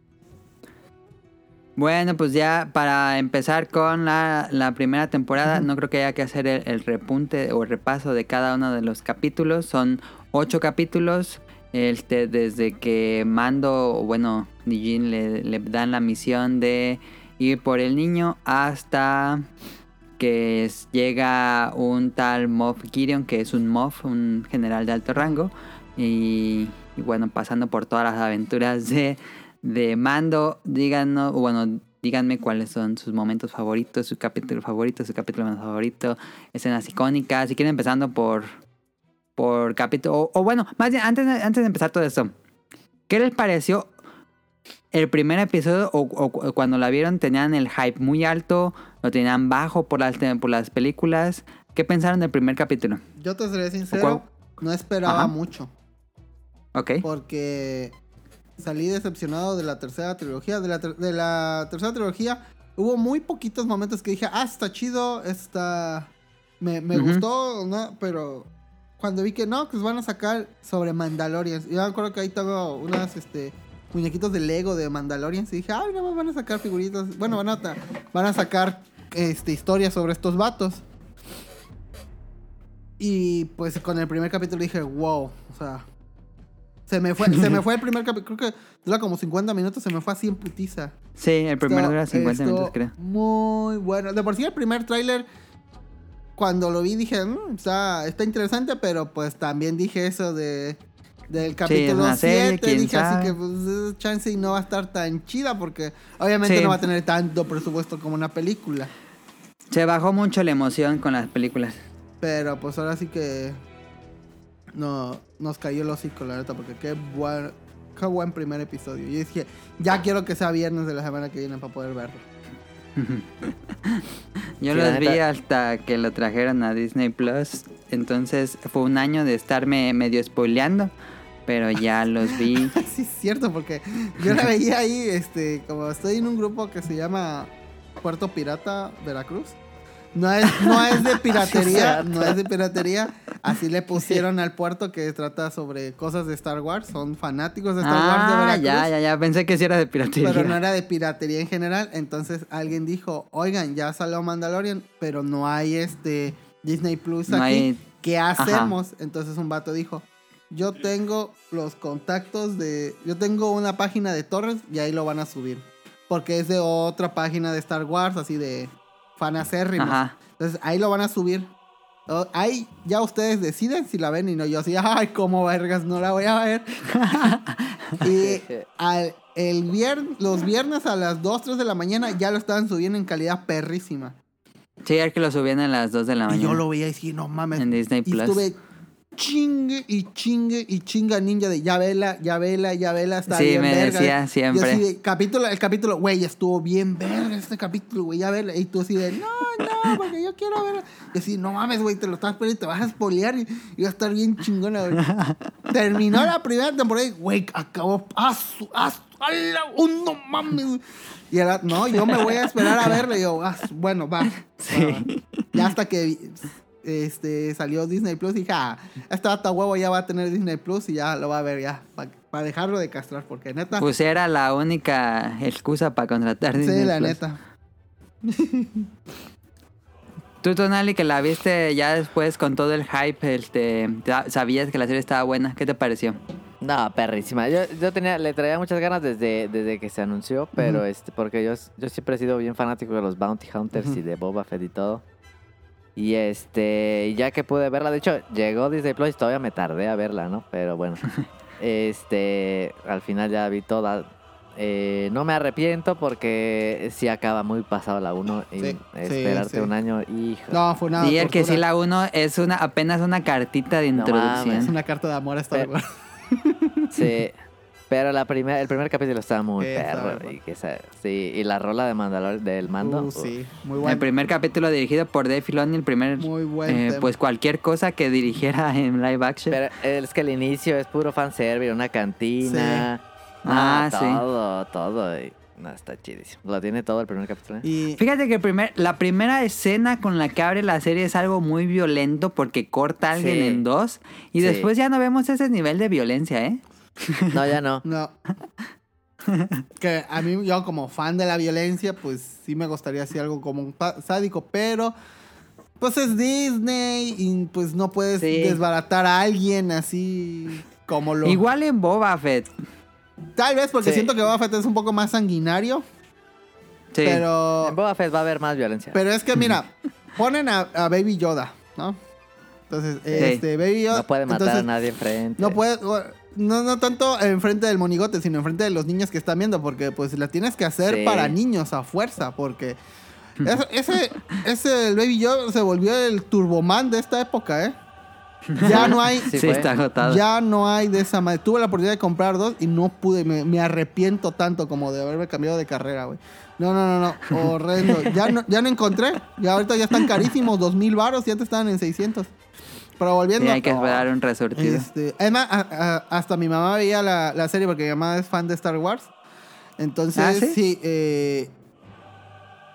Bueno, pues ya para empezar con la, la primera temporada, no creo que haya que hacer el, el repunte o el repaso de cada uno de los capítulos. Son ocho capítulos. Este, desde que Mando, bueno, Nijin le, le dan la misión de ir por el niño hasta que llega un tal Moff Gideon, que es un Moff, un general de alto rango. Y, y bueno, pasando por todas las aventuras de, de Mando, díganos, bueno, díganme cuáles son sus momentos favoritos, su capítulo favorito, su capítulo menos favorito, escenas icónicas. Si quieren empezando por, por capítulo, o, o bueno, más bien, antes, de- antes de empezar todo esto, ¿qué les pareció el primer episodio o, o cu- cuando la vieron tenían el hype muy alto, lo tenían bajo por las, por las películas? ¿Qué pensaron del primer capítulo? Yo te seré ¿O sincero, no esperaba Ajá. mucho. Ok. Porque salí decepcionado de la tercera trilogía. De la, ter- de la tercera trilogía hubo muy poquitos momentos que dije, ah, está chido, está... Me, me gustó, ¿no? Pero cuando vi que no, pues van a sacar sobre Mandalorians. Yo me acuerdo que ahí tengo unas, este... Muñequitos de Lego de Mandalorians y dije, ay, no van a sacar figuritas. Bueno, van a, van a sacar este, historias sobre estos vatos. Y pues con el primer capítulo dije, wow, o sea, se me fue, se me fue el primer capítulo, creo que dura como 50 minutos, se me fue así en putiza. Sí, el primero dura 50 estuvo minutos, creo. Muy bueno. De por sí el primer tráiler, cuando lo vi dije, "Mm, está, está interesante, pero pues también dije eso de del capítulo serie, 7. quién Dije así que pues chance no va a estar tan chida porque obviamente Sí. no va a tener tanto presupuesto como una película. Se bajó mucho la emoción con las películas. Pero pues ahora sí que no nos cayó el hocico, la neta, porque qué buen, qué buen primer episodio. Y dije, ya quiero que sea viernes de la semana que viene para poder verlo. Yo los vi hasta que lo trajeron a Disney Plus. Entonces fue un año de estarme medio spoileando. Pero ya los vi. Sí, es cierto, porque yo la veía ahí, este, como estoy en un grupo que se llama Puerto Pirata Veracruz. No es, no es de piratería, no es de piratería. Así le pusieron al puerto que trata sobre cosas de Star Wars. Son fanáticos de Star Wars de Ah, Veracruz. ya, ya, ya. Pensé que sí era de piratería. Pero no era de piratería en general. Entonces alguien dijo, oigan, ya salió Mandalorian, pero no hay este Disney Plus No aquí. hay- ¿Qué hacemos? Entonces un vato dijo, yo tengo los contactos de... Yo tengo una página de Torres y ahí lo van a subir. Porque es de otra página de Star Wars, así de fanacérrimos. Ajá. Entonces ahí lo van a subir. Ahí ya ustedes deciden si la ven y no yo así, ay, cómo vergas, no la voy a ver. y al, el vier- los viernes a las 2, 3 de la mañana ya lo estaban subiendo en calidad perrísima. Sí, es que lo subían a las 2 de la Y mañana. yo lo veía y dije, no mames. En Disney y Plus. estuve chingue y chingue y chinga ninja de ya vela, ya vela, ya vela, Sí, bien me verga. decía Y siempre. así de, capítulo, el capítulo, güey, estuvo bien verga este capítulo, güey, ya vela. Y tú así de, no, no, porque yo quiero verla. Y así, no mames, güey, te lo estás perdiendo, te vas a spoilear y, y va a estar bien chingona, güey. Terminó la primera temporada y, güey, acabó, ¡ah, su- ah, su- ala! ¡Oh, no mames! güey! Y era, no, yo me voy a esperar a verla. Y yo, "Ah, bueno, va. Sí. va". Ya hasta que este, salió Disney Plus, dije, ah, esta huevo ya va a tener Disney Plus y ya lo va a ver ya. Para dejarlo de castrar, porque neta. Pues era la única excusa para contratar Disney sí, la Plus. neta. Tú, Tonali, que la viste ya después con todo el hype, este, sabías que la serie estaba buena. ¿Qué te pareció? No, perrísima. Yo, yo tenía, le traía muchas ganas desde, desde que se anunció, pero este, porque yo, yo siempre he sido bien fanático de los Bounty Hunters y de Boba Fett y todo. Y este, ya que pude verla, de hecho, llegó Disney Plus y todavía me tardé a verla, ¿no? Pero bueno, este, al final ya vi toda. Eh, no me arrepiento porque sí acaba muy pasado la 1 y Sí, esperarte sí. un año, hijo. No, fue una. y el que sí la uno es una apenas una cartita de No introducción. Es una carta de amor a Star Pero- Wars. Sí. Pero la primera, el primer capítulo estaba muy Esa, perro. Y, que esa- sí, y la rola de Mandalor del mando. Uh, sí, muy El bueno. primer capítulo dirigido por Dave Filoni, el primer, Muy buen eh, tema. pues cualquier cosa que dirigiera en live action. Pero es que el inicio es puro fanservice, una cantina. Sí. no, Ah, sí. todo, todo. y- no, está chidísimo. Lo tiene todo el primer capítulo. ¿eh? Y Fíjate que el primer, la primera escena con la que abre la serie es algo muy violento porque corta a alguien Sí. en dos y Sí. después ya no vemos ese nivel de violencia, ¿eh? No, ya no. No. que a mí, yo como fan de la violencia, pues sí me gustaría así algo como un sádico, pero pues es Disney y pues no puedes Sí. desbaratar a alguien así como lo... Igual en Boba Fett. Tal vez porque Sí. siento que Boba Fett es un poco más sanguinario, Sí. pero... En Boba Fett va a haber más violencia. Pero es que mira, ponen a, a Baby Yoda, ¿no? Entonces, este, Baby Yoda... no puede matar entonces, a nadie enfrente. No puede, no, no tanto enfrente del monigote, sino enfrente de los niños que están viendo, porque pues la tienes que hacer Sí. para niños a fuerza, porque ese, ese, ese el Baby Yoda se volvió el turboman de esta época, ¿eh? Ya no hay, Sí, está agotado. ya no hay de esa madre. Tuve la oportunidad de comprar dos y no pude, me, me arrepiento tanto como de haberme cambiado de carrera, güey. No, no, no, no, horrendo. Ya no, ya no encontré, ya ahorita ya están carísimos, dos mil baros, y antes estaban en 600. Pero volviendo... Sí, hay que esperar un resurtido. Este, además, a- a- hasta mi mamá veía la, la serie porque mi mamá es fan de Star Wars. Entonces, ¿Ah, sí? sí, eh,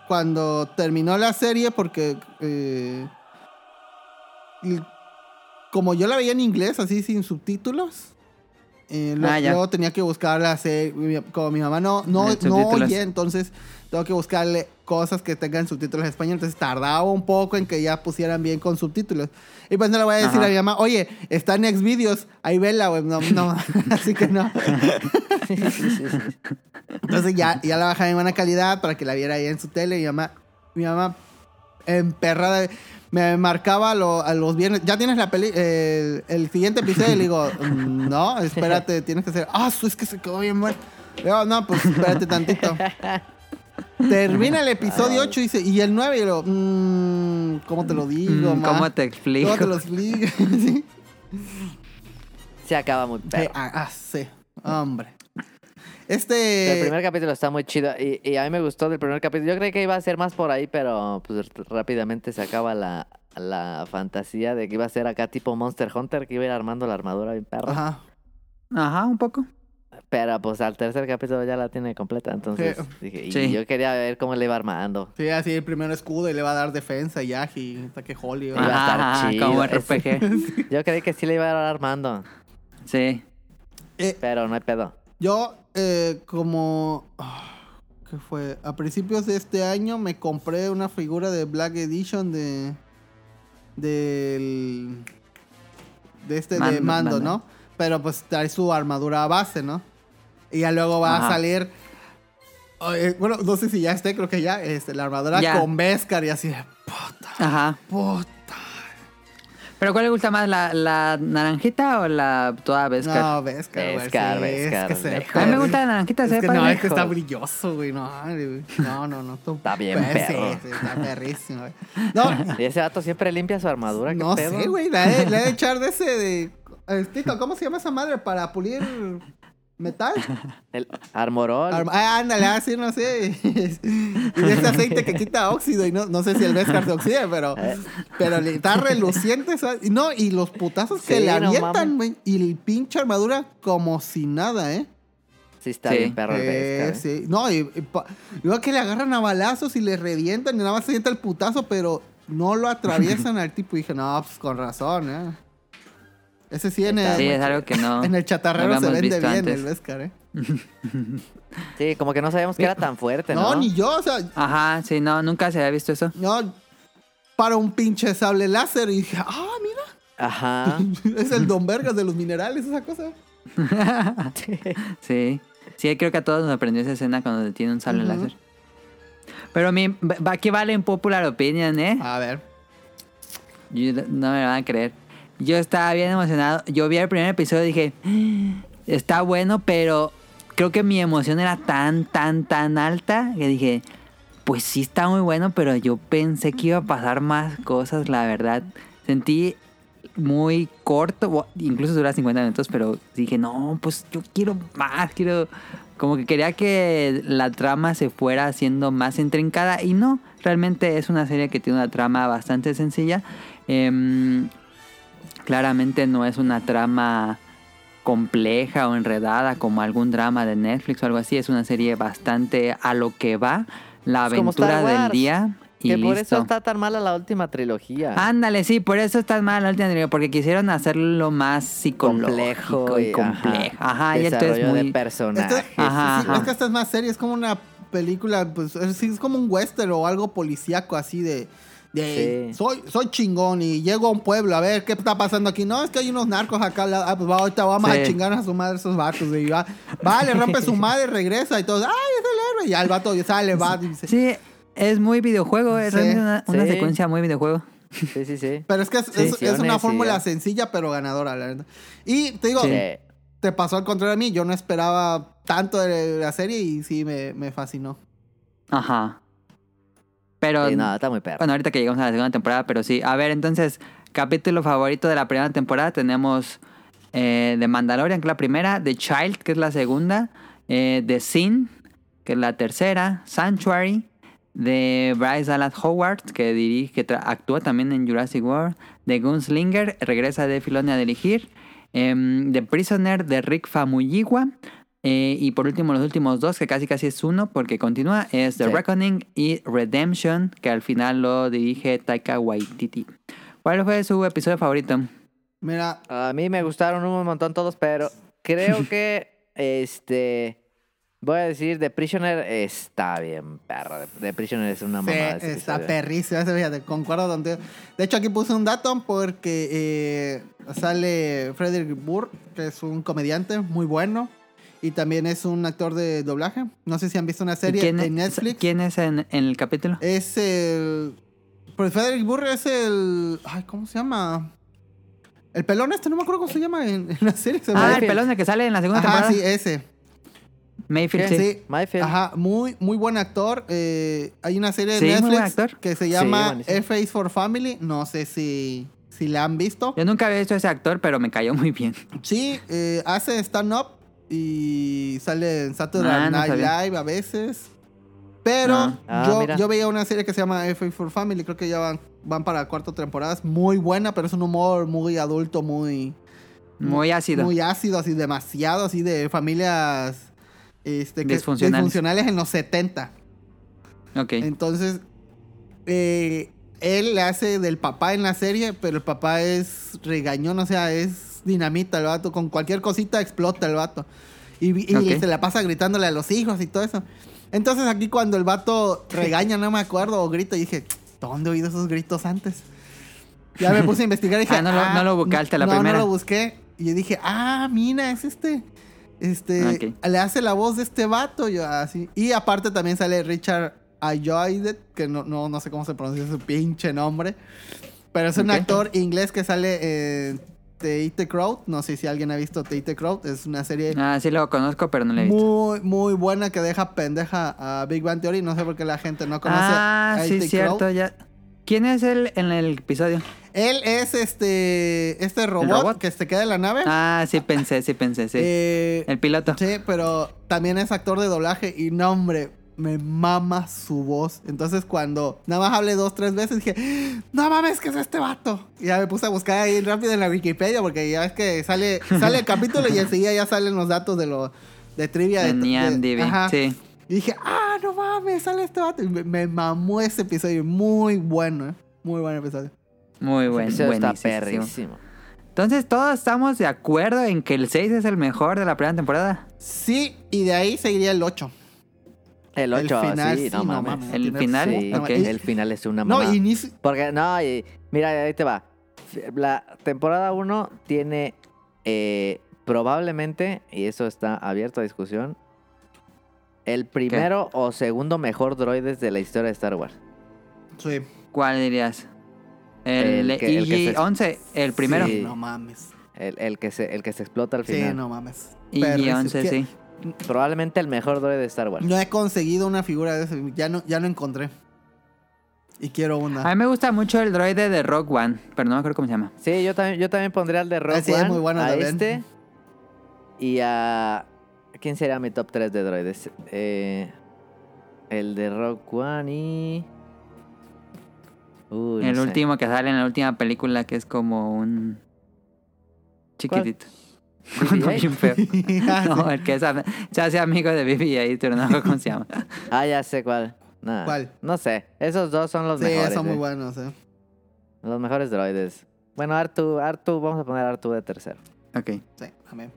cuando terminó la serie, porque eh, como yo la veía en inglés, así sin subtítulos, Eh, Ah, ya. luego tenía que buscar la serie. Como mi mamá no, no, no oye, entonces tengo que buscarle cosas que tengan subtítulos en español. Entonces tardaba un poco en que ya pusieran bien con subtítulos. Y pues no le voy a decir Ajá. a mi mamá, oye, está en Xvideos, ahí vela, güey. No, no, así que no. Entonces ya, ya la bajaba en buena calidad para que la viera ahí en su tele. Mi mamá, mi mamá emperrada, me marcaba lo- a los viernes. Ya tienes la peli, el, el siguiente episodio. Y le digo, "Mm, no, espérate, tienes que hacer. Ah, es que se quedó bien bueno. Le digo, no, pues espérate tantito. Termina el episodio 8 y dice, ¿y el 9? Y yo, mmm, ¿cómo te lo digo, Mm? ¿Cómo te explico? ¿Cómo te lo explico? sí. Se acaba muy Sí, perro. ah, ah, sí, hombre. Este... El primer capítulo está muy chido y, y a mí me gustó del primer capítulo. Yo creí que iba a ser más por ahí, pero pues rápidamente se acaba la, la fantasía de que iba a ser acá tipo Monster Hunter, que iba a ir armando la armadura bien perro. Ajá. Ajá, un poco. Pero pues al tercer capítulo ya la tiene completa, entonces Sí. dije, y Sí. yo quería ver cómo le iba armando. Sí, así el primer escudo y le va a dar defensa y Yaji, ataque Holly. Iba a estar Ajá, chido. como Ese- RPG. Yo creí que sí le iba a ir armando, Sí. Eh, pero no hay pedo. yo, eh, como. ¿Qué fue? A principios de este año me compré una figura de Black Edition de. Del. De este de Mando, mando, mando. ¿no? Pero pues trae su armadura base, ¿no? Y ya luego va Ajá. a salir. eh, bueno, no sé si ya esté, creo que ya. Este, la armadura Ya. con Beskar y así de. Puta, Ajá. puta. ¿Pero cuál le gusta más, la, la naranjita o la toda Beskar? No, Beskar, güey. Beskar, sí, es que se. A mí me gusta la naranjita, se Es ve que no, padre. es que está Lejos. brilloso, güey. No, güey. no, no, no. Está bien Pues, perro. Sí, sí, está perrísimo, güey. No, Y ese vato siempre limpia su armadura, ¿qué no pedo? sé, güey. Le he le he de echar de ese de... eh, Tito, ¿cómo se llama esa madre para pulir metal? El armorol. Ah, ándale, así, no sé. y de ese aceite que quita óxido. Y no, no sé si el Beskar se oxide, pero... Eh. Pero le está reluciente. no, y los putazos que Sí, le no avientan, güey. y el pinche armadura como si nada, ¿eh? Sí, está Sí. bien perro el Eh, ¿eh? sí. No, y, y luego que le agarran a balazos y le revientan y nada más se sienta el putazo, pero no lo atraviesan al tipo. Y dije, no, pues con razón, ¿eh? Ese sí en el, Sí, es algo que no. en el chatarrero no se vende bien antes. el Vescar, ¿eh? Sí, como que no sabíamos que era tan fuerte, ¿no? No, ni yo, o sea, Ajá, sí, no, nunca se había visto eso. no, para un pinche sable láser y dije, ah, mira, Ajá. es el Don Vergas de los minerales, esa cosa. Sí. Sí, creo que a todos nos aprendió esa escena cuando tiene un sable láser. Pero mi, va- aquí vale en popular opinion, ¿eh? A ver. Yo- no me van a creer. Yo estaba bien emocionado. Yo vi el primer episodio y dije, "Ah, está bueno, pero creo que mi emoción era tan, tan, tan alta que dije, pues sí está muy bueno, pero yo pensé que iba a pasar más cosas, la verdad. Sentí muy corto, incluso dura 50 minutos, pero dije, no, pues yo quiero más, quiero... Como que quería que la trama se fuera haciendo más intrincada y no, realmente es una serie que tiene una trama bastante sencilla. Em, claramente no es una trama compleja o enredada como algún drama de Netflix o algo así, es una serie bastante a lo que va, la aventura del día y que por eso listo. está tan mala la última trilogía. Ándale, sí, por eso está mal la última trilogía, porque quisieron hacerlo más psicológico complejo y complejo. Ajá, y esto es Desarrollo de muy... personajes. Este- Ajá, sí, ajá. Es que esta es más seria, es como una película, pues es como un western o algo policíaco así de... de Sí. soy, soy chingón y llego a un pueblo a ver qué está pasando aquí. No, es que hay unos narcos acá. al lado. Ah, pues va, ahorita vamos Sí. a chingar a su madre esos vatos. Y va, va, le rompe su madre, regresa y todo. ¡Ay, es el héroe! Y ya el vato sale, va. y dice- Sí, es muy videojuego, es Sí, realmente una, una sí. secuencia muy videojuego. Sí, sí, sí. Pero es que es, Sí, es- es una fórmula sencilla pero ganadora, la verdad. Y te digo, te pasó al contrario a mí. Yo no esperaba tanto de la serie y sí me, me fascinó. Ajá. Pero... Sí, no, está muy perro. Bueno, ahorita que llegamos a la segunda temporada, pero sí. A ver, entonces, capítulo favorito de la primera temporada tenemos eh, The Mandalorian, que es la primera, The Child, que es la segunda, eh, The Sin, que es la tercera, Sanctuary, de Bryce Dallas Howard, que dirige, que tra- actúa también en Jurassic World, The Gunslinger, regresa de Filoni a dirigir, em, The Prisoner de Rick Famuyiwa, eh, y por último, los últimos dos, que casi casi es uno, porque continúa, es The Sí. Reckoning y Redemption, que al final lo dirige Taika Waititi. ¿Cuál fue su episodio favorito? Mira, A mí me gustaron un montón todos, pero creo que este voy a decir The Prisoner está bien, perro. The Prisoner es una Sí, mamada. ese está perrísimo, ese, fíjate, concuerdo contigo. De hecho, aquí puse un dato porque eh, sale Frederick Burr, que es un comediante muy bueno. Y también es un actor de doblaje. No sé si han visto una ¿Y serie ¿Quién, en es- Netflix. ¿Quién es en, en el capítulo? Es el. Pues Frederick Burr es el. Ay, ¿cómo se llama? El pelón este, no me acuerdo cómo se llama en, en la serie. se Ah, el pelón el que sale en la segunda Ajá, temporada. sí, ese. Mayfield, sí. Sí. Mayfield. Ajá, muy, muy buen actor. Eh, hay una serie de Sí, Netflix que se Sí, llama buenísimo. F is for Family. No sé si, si la han visto. Yo nunca había visto a ese actor, pero me cayó muy bien. Sí, eh, hace stand-up y sale en Saturday Ah, Night. Live a veces. Pero Ah. Ah, yo, yo veía una serie que se llama F for Family. Creo que ya van, van para la cuarta temporada. Es muy buena, pero es un humor muy adulto, muy, Muy ácido. muy ácido, así demasiado, así de familias este, que- Disfuncionales. disfuncionales en los 70. Ok. Entonces, eh, él le hace del papá en la serie, pero el papá es regañón, o sea, es dinamita el vato. Con cualquier cosita explota el vato. Y, se la pasa gritándole a los hijos y todo eso. Entonces, aquí cuando el vato regaña, no me acuerdo, o grita, y dije, ¿dónde he oído esos gritos antes? Ya me puse a investigar y dije, Ah, no lo- no lo buscaste la no, primera. No lo busqué. Y yo dije, ah, mira, es este. Este, Ok. le hace la voz de este vato, yo así. Y aparte también sale Richard Ayoade, que no, no, no sé cómo se pronuncia su pinche nombre. Pero es un actor inglés que sale en Tate Crowd. No sé si alguien ha visto Tate Crowd. Es una serie Ah, sí lo conozco, pero no lo he visto. muy, muy buena que deja pendeja a Big Bang Theory. No sé por qué la gente no conoce Ah, a sí, cierto, Crowd. ya. ¿Quién es él en el episodio? Él es este, este robot, robot? que se queda en la nave. Ah, sí pensé, sí pensé, sí. Eh, el piloto. Sí, pero también es actor de doblaje y no, hombre, me mama su voz. Entonces cuando nada más hablé dos, tres veces dije, no mames, ¿qué es este vato? Y ya me puse a buscar ahí rápido en la Wikipedia porque ya ves que sale, sale el capítulo y enseguida ya salen los datos de lo de trivia. de- de- ajá. sí. Y dije, ah, no mames, sale este vato. Y me, me mamó ese episodio, muy bueno, ¿eh? Muy buen episodio. Muy buen, episodio está perrísimo. Entonces, ¿todos estamos de acuerdo en que el 6 es el mejor de la primera temporada? Sí, y de ahí seguiría el 8. El 8, final, sí, sí, no no mames. mames. ¿El final? Sí, el final es una No, mamada. y ni si- Porque, no, y- mira, ahí te va. La temporada 1 tiene eh, probablemente, y eso está abierto a discusión, el primero o segundo mejor droides de la historia de Star Wars. Sí. ¿Cuál dirías? El, El que- el que se- IG-11, el primero. Sí. No mames. El, el que, se, el que se explota al Sí, final. no mames. IG-11, Pero es que sí. Probablemente el mejor droide de Star Wars. No he conseguido una figura de ese. Ya no, ya no encontré. Y quiero una. A mí me gusta mucho el droide de Rock One, pero no me acuerdo cómo se llama. Sí, yo también, yo también pondría al de Rogue Ah, sí, es One, muy bueno a también. este y a... ¿Quién sería mi top 3 de droides? Eh, el de Rogue One y... Uy, no el sé. último que sale en la última película, que es como un chiquitito. BB-8? bien feo. Ah, No, sí. el que es am- se hace amigo de BB-8, pero no acuerdo cómo se llama. Ah, ya sé cuál. Nah, ¿Cuál? No sé. Esos dos son los Sí, mejores. son muy eh. buenos, eh. Los mejores droides. Bueno, Artu, Artu, vamos a poner Artu de tercero. Ok. Sí, amén.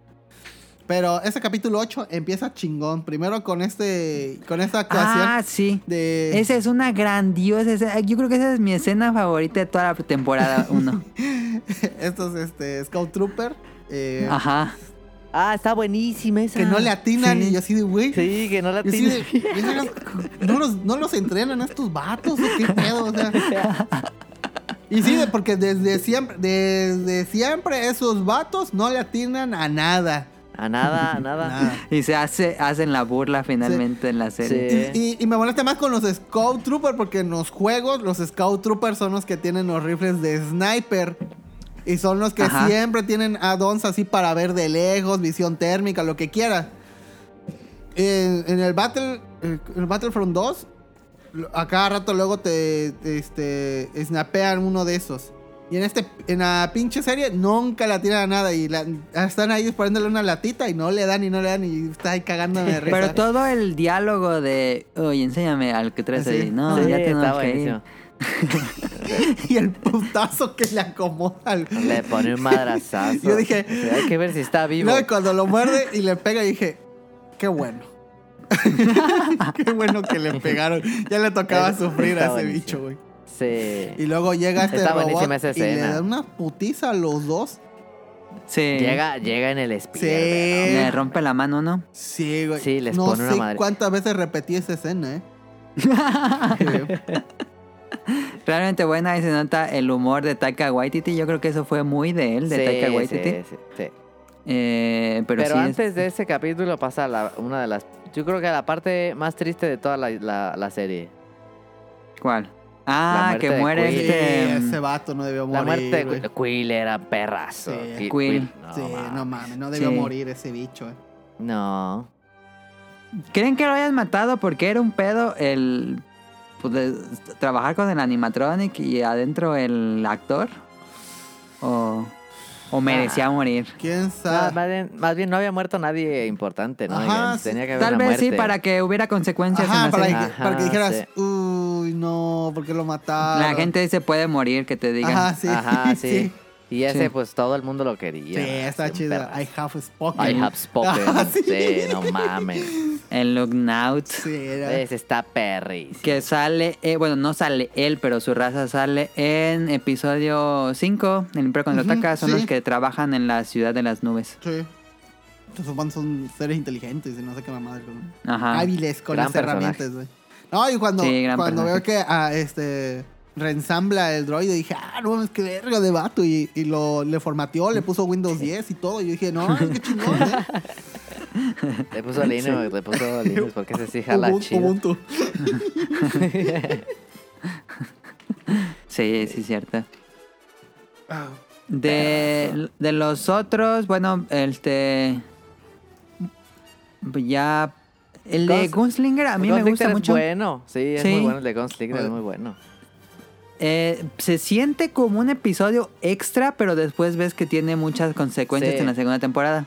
Pero ese capítulo 8 empieza chingón. Primero con este. con esta actuación Ah, sí. de. Esa es una grandiosa escena. Yo creo que esa es mi escena favorita de toda la temporada 1. estos este, Scout Trooper. Eh, Ajá. Ah, está buenísima esa. que no le atinan sí. y yo así de güey. Sí, que no así de, "Vergas, no, los, no los entrenan estos vatos, ¿o ¿qué pedo? O sea. Y sí, porque desde siempre, desde siempre esos vatos no le atinan a nada. A nada, a nada. Nada. Y se hace, hacen la burla finalmente en la serie. Sí. Y, y- y me molesta más con los Scout Troopers porque en los juegos los Scout Troopers son los que tienen los rifles de sniper. Y son los que Ajá. siempre tienen add-ons así para ver de lejos, visión térmica, lo que quiera. En, en el Battle en el Battlefront 2, lo- a cada rato luego te, te, este, snapean uno de esos. Y en este en la pinche serie nunca la tiran a nada y la- están ahí poniéndole una latita y no le dan y no le dan y está ahí cagándome de risa. Pero todo el diálogo de, oye, enséñame al que traes Sí. ahí. No, Sí, ya tenemos está que ir. Y el putazo que le acomoda al... Le pone un madrazazo. Yo dije- O sea, hay que ver si está vivo. No, y cuando lo muerde y le pega, dije, qué bueno. qué bueno que le pegaron. Ya le tocaba Está sufrir a ese buenísimo. bicho, güey. Sí. Y luego llega este Está robot buenísima esa y le da una putiza a los dos. Sí. Llega, llega en el espíritu. Sí. Le rompe la mano, ¿no? Sí, güey. Sí, les no pone una sé madre. cuántas veces repetí esa escena, ¿eh? Realmente buena y se nota el humor de Taika Waititi. Yo creo que eso fue muy de él, de Taika Sí, Waititi. sí, sí, sí. Eh, pero Pero, sí, es- antes de ese capítulo pasa la- una de las... Yo creo que la parte más triste de toda la, la- la serie. ¿Cuál? La Ah, muerte que muere Quill. Sí, este... ese vato no debió La morir. muerte güey. de Quill era perrazo. Sí. Qui- Quill. no, sí, mames. no mames, no debió Sí. morir ese bicho, eh. No. ¿Creen que lo hayan matado porque era un pedo el... pues, de- trabajar con el animatronic y adentro el actor? ¿O, o merecía Ah. morir? ¿Quién No, sabe? más, bien, más bien no había muerto nadie importante, ¿no? Ajá. Tenía que haber Tal una vez sí, para que hubiera consecuencias en Ajá, la para que, serie. Ajá, para que dijeras, sí. uy, no, ¿por qué lo mataron? La gente se puede morir, que te digan. Ajá, sí. Ajá, sí. sí. Y ese, Sí. pues todo el mundo lo quería. Sí, está chido. I have spoken. I have spoken. Ah, sí. sí. no mames. El Lugnaut. Sí, era. Ese está perris. Que sale, eh, bueno, no sale él, pero su raza sale en episodio 5, el Imperio Contraataca. Ujú, son sí. los que trabajan en la ciudad de las nubes. Sí. Supone son seres inteligentes y no sé qué mamada. ¿no? Ajá. Hábiles con Gran las personaje. herramientas, güey. No, y cuando, cuando veo que ah, este reensambla el droide, dije, ah, no mames, qué verga de vato. Y, y lo le formateó, le puso Windows 10 y todo. Y yo dije, no, qué chingón, ¿eh? Le puso Linux, le puso Linux porque ese sí jala Ubuntu, chido. Ubuntu. Sí, sí, cierto. De, de los otros, bueno, este. Ya. El de Guns- Gunslinger a mí me gusta es mucho. bueno, sí, es Sí. muy bueno. El de Gunslinger es muy bueno. Eh, se siente como un episodio extra, pero después ves que tiene muchas consecuencias Sí. en la segunda temporada.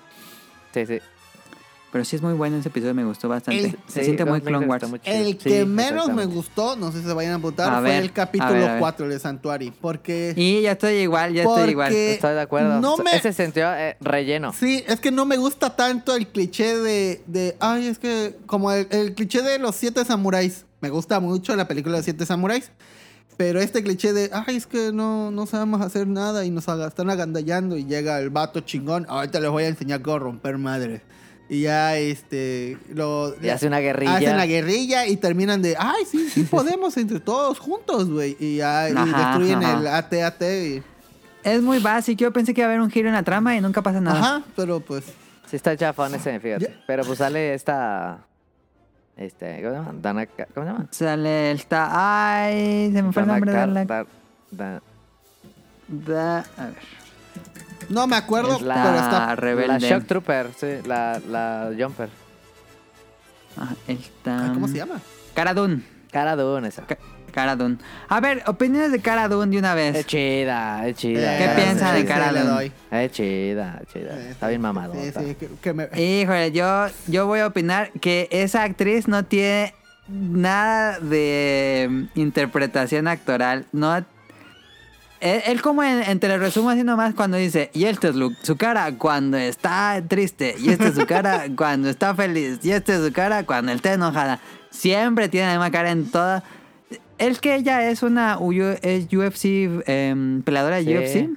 Sí, sí. Pero sí es muy bueno ese episodio, me gustó bastante. El- se Sí, siente muy Clone Wars. muy. El Sí, que menos me gustó, no sé si se vayan a apuntar, A fue ver, el a capítulo ver, a ver. 4 de Santuari. Porque. Y ya estoy igual, ya estoy igual. Estoy de acuerdo. no me- Ese sentido eh, relleno. Sí, es que no me gusta tanto el cliché de. de ay, es que. Como el, el cliché de los siete samuráis. Me gusta mucho la película de los siete samuráis. Pero este cliché de. Ay, es que no, no sabemos hacer nada y nos están agandallando. Y llega el vato chingón. Ahorita les voy a enseñar cómo romper madre. Y ya este. Lo, Y hace una guerrilla. Hacen la guerrilla y terminan de. Ay, sí, sí podemos entre todos juntos, güey. Y ya y Ajá, destruyen ajá. el AT-AT. Y, Es muy básico. Yo pensé que iba a haber un giro en la trama y nunca pasa nada. ajá, pero pues. Sí está chafón ese, fíjate. Ya. Pero pues sale esta... Este, ¿cómo se llama? Dana, ¿Cómo se llama? Sale el ta- Ay, se me fue el Dana nombre de la. Dar- Da- da- A ver. No me acuerdo, Es la- pero La está La rebelde. Shock Trooper, sí, la, la Jumper. Ajá, está- Ay, ¿Cómo se llama? Cara Dune. Cara Dune esa. Ca- Cara Dune. A ver, opiniones de Cara Dune de una vez. Es chida, es chida. ¿Qué Eh, piensa sí, de Cara Dune? Es chida, es chida. Sí, Está bien mamado. Sí, sí, que, que me... Híjole, yo, yo voy a opinar que esa actriz no tiene nada de interpretación actoral. No. Él, él como en, en te lo resumo así nomás cuando dice, y esta es su cara cuando está triste, y esta es su cara cuando está feliz, y esta es su cara cuando está enojada. Siempre tiene la misma cara en toda. Es que ella es una es UFC, em, peleadora de Sí. UFC.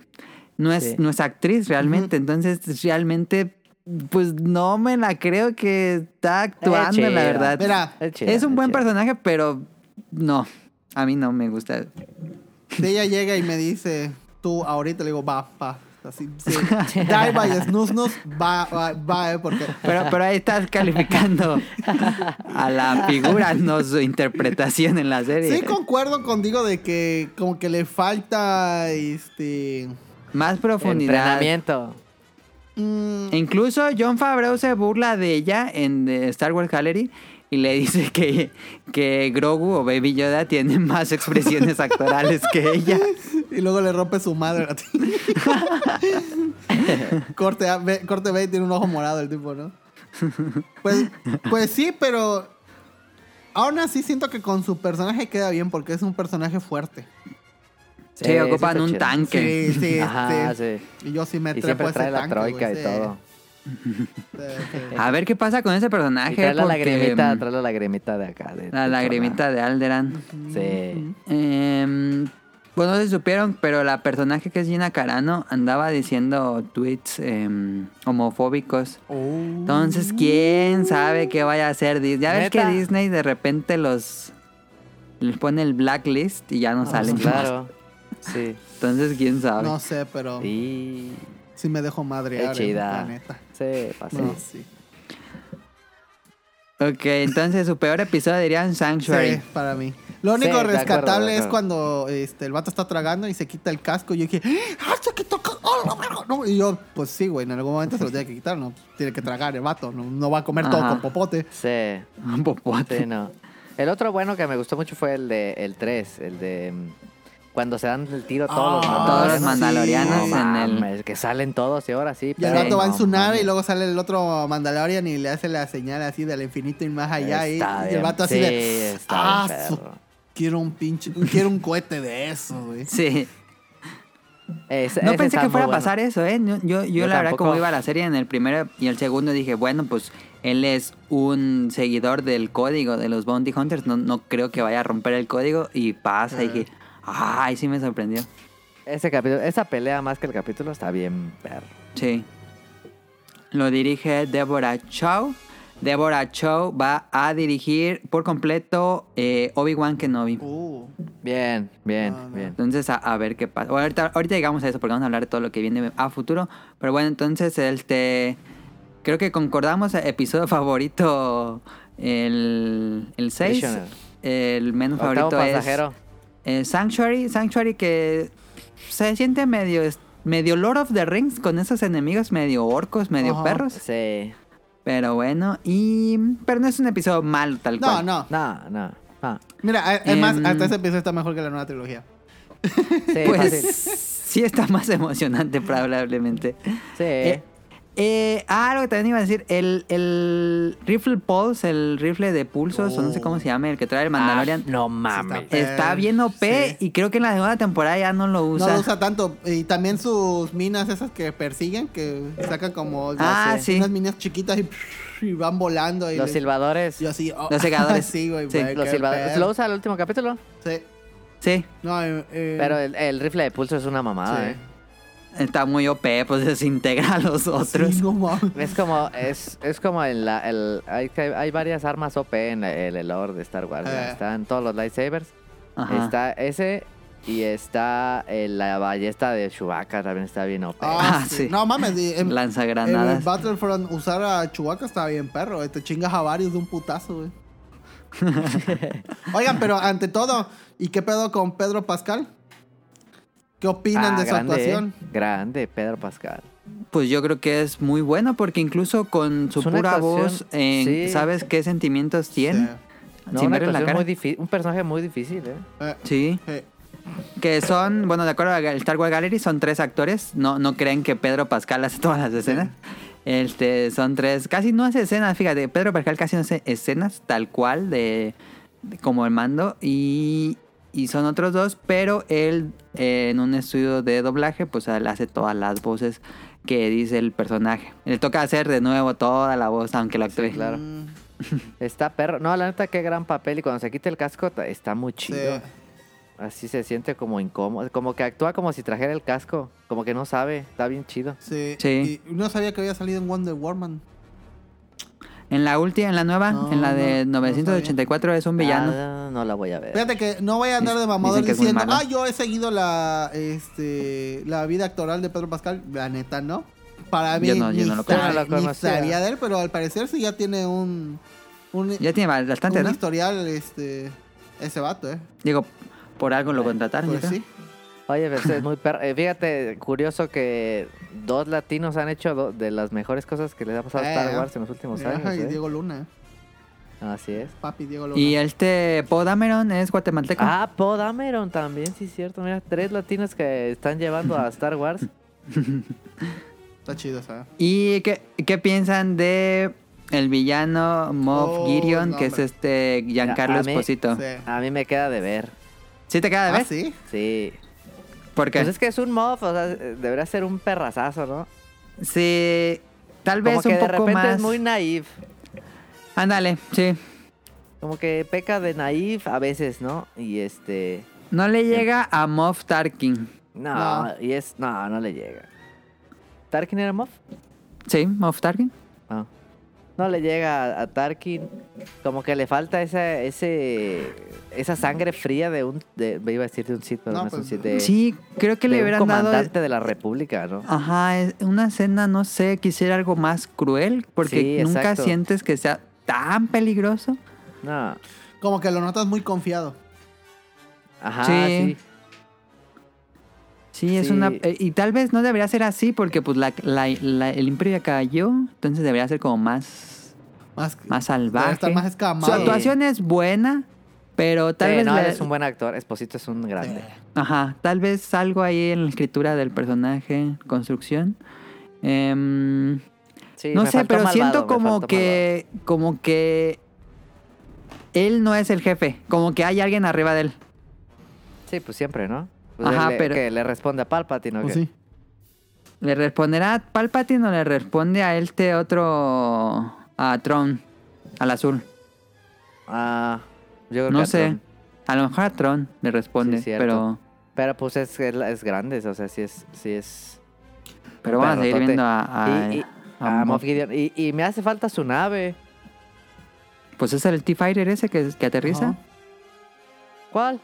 No es, Sí. no es actriz realmente. Entonces, realmente, pues no me la creo que está actuando, la verdad. Mira, Es un buen personaje, pero no. A mí no me gusta. si ella llega y me dice, tú ahorita le digo, va, va. Así, sí. Die by snus, snus, va, va, va, eh, porque... Pero, pero ahí estás calificando a la figura, no su interpretación en la serie. Sí, concuerdo contigo de que como que le falta, este... Más profundidad. Entrenamiento. mm, Incluso John Favreau se burla de ella en The Star Wars Gallery y le dice que, que Grogu o Baby Yoda tienen más expresiones actorales que ella. y luego le rompe su madre a ti. corte, A, corte B y tiene un ojo morado el tipo, ¿no? Pues, pues sí, pero aún así siento que con su personaje queda bien porque es un personaje fuerte. Sí, ocupan está un chido. tanque. Sí, sí, Ajá, este, sí. Y yo sí me Y trepo siempre ese trae la tanque, troika y sí. todo. Sí, sí. A ver qué pasa con ese personaje. Y trae la porque, lagrimita, mm, trae la lagrimita de acá. de- La de lagrimita de Alderan. Sí. Em, pues no se supieron, pero la personaje que es Gina Carano andaba diciendo tweets em, homofóbicos. Oh. Entonces, ¿quién sabe qué vaya a hacer Disney? Ya ves que. Disney de repente los les pone el blacklist y ya no salen. más. Ah, Claro. Sí. Entonces, ¿quién sabe? No sé, pero Y. sí me dejo madrear. Qué chida. eh, la neta. Sí, pasa. No, sí. Ok, entonces su peor episodio dirían Sanctuary. Sí, para mí. Lo único Sí, rescatable acuerdo, es cuando este, el vato está tragando y se quita el casco. Y yo dije, ¡ah, se quitó el casco! ¡Oh, verga! No, y yo, pues sí, güey, en algún momento se lo tiene que quitar, ¿no? Tiene que tragar el vato, no, no va a comer todo con popote. Sí. Un popote. Sí, no. El otro bueno que me gustó mucho fue el de el 3, el de mm, cuando se dan el tiro todos Ah, los Todos los mandalorianos. mandalorianos No en el... mames, que salen todos y ahora sí. Y el pero vato va en su nave y luego sale el otro Mandalorian y le hace la señal así del infinito y más allá. Y, Está y el vato así sí, de, está ¡ah, bien, su- perro". quiero un pinche, quiero un cohete de eso, güey! Sí. No pensé que fuera a bueno. pasar eso, ¿eh? Yo, yo, yo Yo la verdad, tampoco. como iba a la serie en el primero y el segundo, dije, bueno, pues él es un seguidor del código de los Bounty Hunters. No, no creo que vaya a romper el código. Y pasa, y dije, ay, sí me sorprendió. Ese capítulo, esa pelea más que el capítulo está bien perro. Sí. Lo dirige Deborah Chow. Deborah Chow va a dirigir por completo eh, Obi-Wan Kenobi. Uh, Bien, bien, bien. Entonces, a, a ver qué pasa. Bueno, ahorita, ahorita llegamos a eso porque vamos a hablar de todo lo que viene a futuro. Pero bueno, entonces, este. Creo que concordamos. Episodio favorito: el, el 6. Prisoner. El menos Octavo favorito pasajero. es. Eh, Sanctuary. Sanctuary que se siente medio. Medio Lord of the Rings con esos enemigos medio orcos, medio Ajá. perros. Sí. Pero bueno, y. Pero no es un episodio malo tal no, cual. no. No, no, no. Mira, es es más, Em, hasta ese episodio está mejor que la nueva trilogía. Sí, Pues fácil. sí está más emocionante, probablemente. Sí. Eh, eh, ah, algo que también iba a decir, el, el rifle pulse, el rifle de pulsos, o no sé cómo se llama, el que trae el Mandalorian, Ah, no mames. está- está Eh, bien OP sí. y creo que en la segunda temporada ya no lo usa. No lo usa tanto. Y también sus minas esas que persiguen, que sacan como Ah, unas, sí. unas minas chiquitas y, y van volando. Y Los les- silbadores. y así, oh, Los segadores. sí, güey. Sí. güey, Los qué silbadores. pedo. ¿Lo usa el último capítulo? Sí. Sí, No, eh, eh, Pero el, el rifle de pulso es una mamada, sí. ¿eh? Está muy OP, pues desintegra a los otros. Sí, no mames. Es como, es, es como en la, el, hay, hay varias armas OP en el, el lore de Star Wars. Eh. Están todos los lightsabers. Ajá. Está ese y está eh, la ballesta de Chewbacca también está bien OP. Ah, Ah, sí. sí. No mames. En, en Lanzagranadas. Battlefront usar a Chewbacca está bien perro. eh, Te chingas a varios de un putazo, güey. Oigan, pero ante todo, ¿y qué pedo con Pedro Pascal? ¿Qué opinan Ah, de su grande, actuación? ¿eh? Grande, Pedro Pascal. Pues yo creo que es muy bueno porque incluso con su pura actuación, voz eh, sí. sabes qué sentimientos tiene. No, Sin una verle la cara. muy un personaje muy difícil, ¿eh? Eh, Sí. eh, Que son, bueno, de acuerdo al Star Wars Gallery, son tres actores. No, no creen que Pedro Pascal hace todas las escenas. Este, son tres, casi no hace escenas, fíjate, Pedro Pascal casi no hace escenas tal cual de, de- como el mando. Y, y son otros dos, pero él eh, en un estudio de doblaje, pues él hace todas las voces que dice el personaje. Le toca hacer de nuevo toda la voz, aunque lo actúe. claro. mm, Está perro. No, la neta, qué gran papel. Y cuando se quita el casco, está muy sí. chido. Así se siente como incómodo. Como que actúa como si trajera el casco. Como que no sabe. Está bien chido. Sí. Sí. Y no sabía que había salido en Wonder Woman. En la última, en la nueva, No, en la no, de no 984 es un villano. No la voy a ver. Fíjate que no voy a andar de mamador diciendo, ah, yo he seguido la, este, la vida actoral de Pedro Pascal. La neta, ¿no? Para mí, Yo no, yo ni, no. Yo no lo conocía. de él, pero al parecer sí ya tiene un, un, Ya tiene bastante, un ¿no? historial, este, ese vato, ¿eh? Digo, por algo lo contrataron. Pues yo creo. sí. Oye, es muy perro. Eh, fíjate, curioso que dos latinos han hecho de las mejores cosas que les ha pasado a Star Eh, Wars en los últimos Ajá, años. y ¿eh? Diego Luna, ¿eh? Así es. Papi Diego Luna. Y este Poe Dameron es guatemalteco. Ah, Poe Dameron también, sí, cierto. Mira, tres latinos que están llevando a Star Wars. Está chido, ¿sabes? ¿Y qué, qué piensan de El villano Moff Oh, Gideon, no, que es este Giancarlo A mí- Esposito. Sí. A mí me queda de ver. ¿Sí te queda de ¿Ah, ver? sí? Sí. ¿Por qué? Pues es que es un mof, o sea, debería ser un perrazazo, ¿no? Sí, tal Como vez que un de repente más. es muy naif. Ándale, sí. Como que peca de naif a veces, ¿no? Y este... No le llega a Moff Tarkin. No, No. y es... No, no le llega. ¿Tarkin era mof? Sí, Moff Tarkin. No. No le llega a, a Tarkin. Como que le falta esa, ese, esa sangre fría de un... De, me iba a decir de un Sith, pero No, no, es un pues, Sith. De, Sí, creo que le un hubieran dado. comandante de la república, ¿no? Ajá, una escena, no sé, quisiera algo más cruel, porque Sí, nunca exacto. sientes que sea tan peligroso. No. Como que lo notas muy confiado. Ajá, Sí. sí. Sí, es Sí. una... eh, Y tal vez no debería ser así, porque pues la, la- la- el imperio ya cayó, entonces debería ser como más, Más, más salvaje. estar más Su escamado. actuación es buena, pero tal Sí, vez... no, es un buen actor. Esposito es un grande. Ajá, tal vez algo ahí en la escritura del personaje, construcción. Em, Sí, no sé, pero malvado, siento como que, como que él no es el jefe, como que hay alguien arriba de él. Sí, pues siempre, ¿no? Pues Ajá, le- pero- Que le responde a Palpatine, ¿o Pues qué? sí. ¿Le responderá a Palpatine o le responde a este otro, a Tron, al azul? Ah, yo creo que No a sé. Tron. A lo mejor a Tron le responde, Sí, pero, Pero pues es, es, es grande, o sea, sí es... Sí es pero vamos a seguir viendo a, a- y, y- a a Moff. Gideon. Y, y me hace falta su nave. Pues es el T-Fighter ese que, que aterriza. Ajá. ¿Cuál?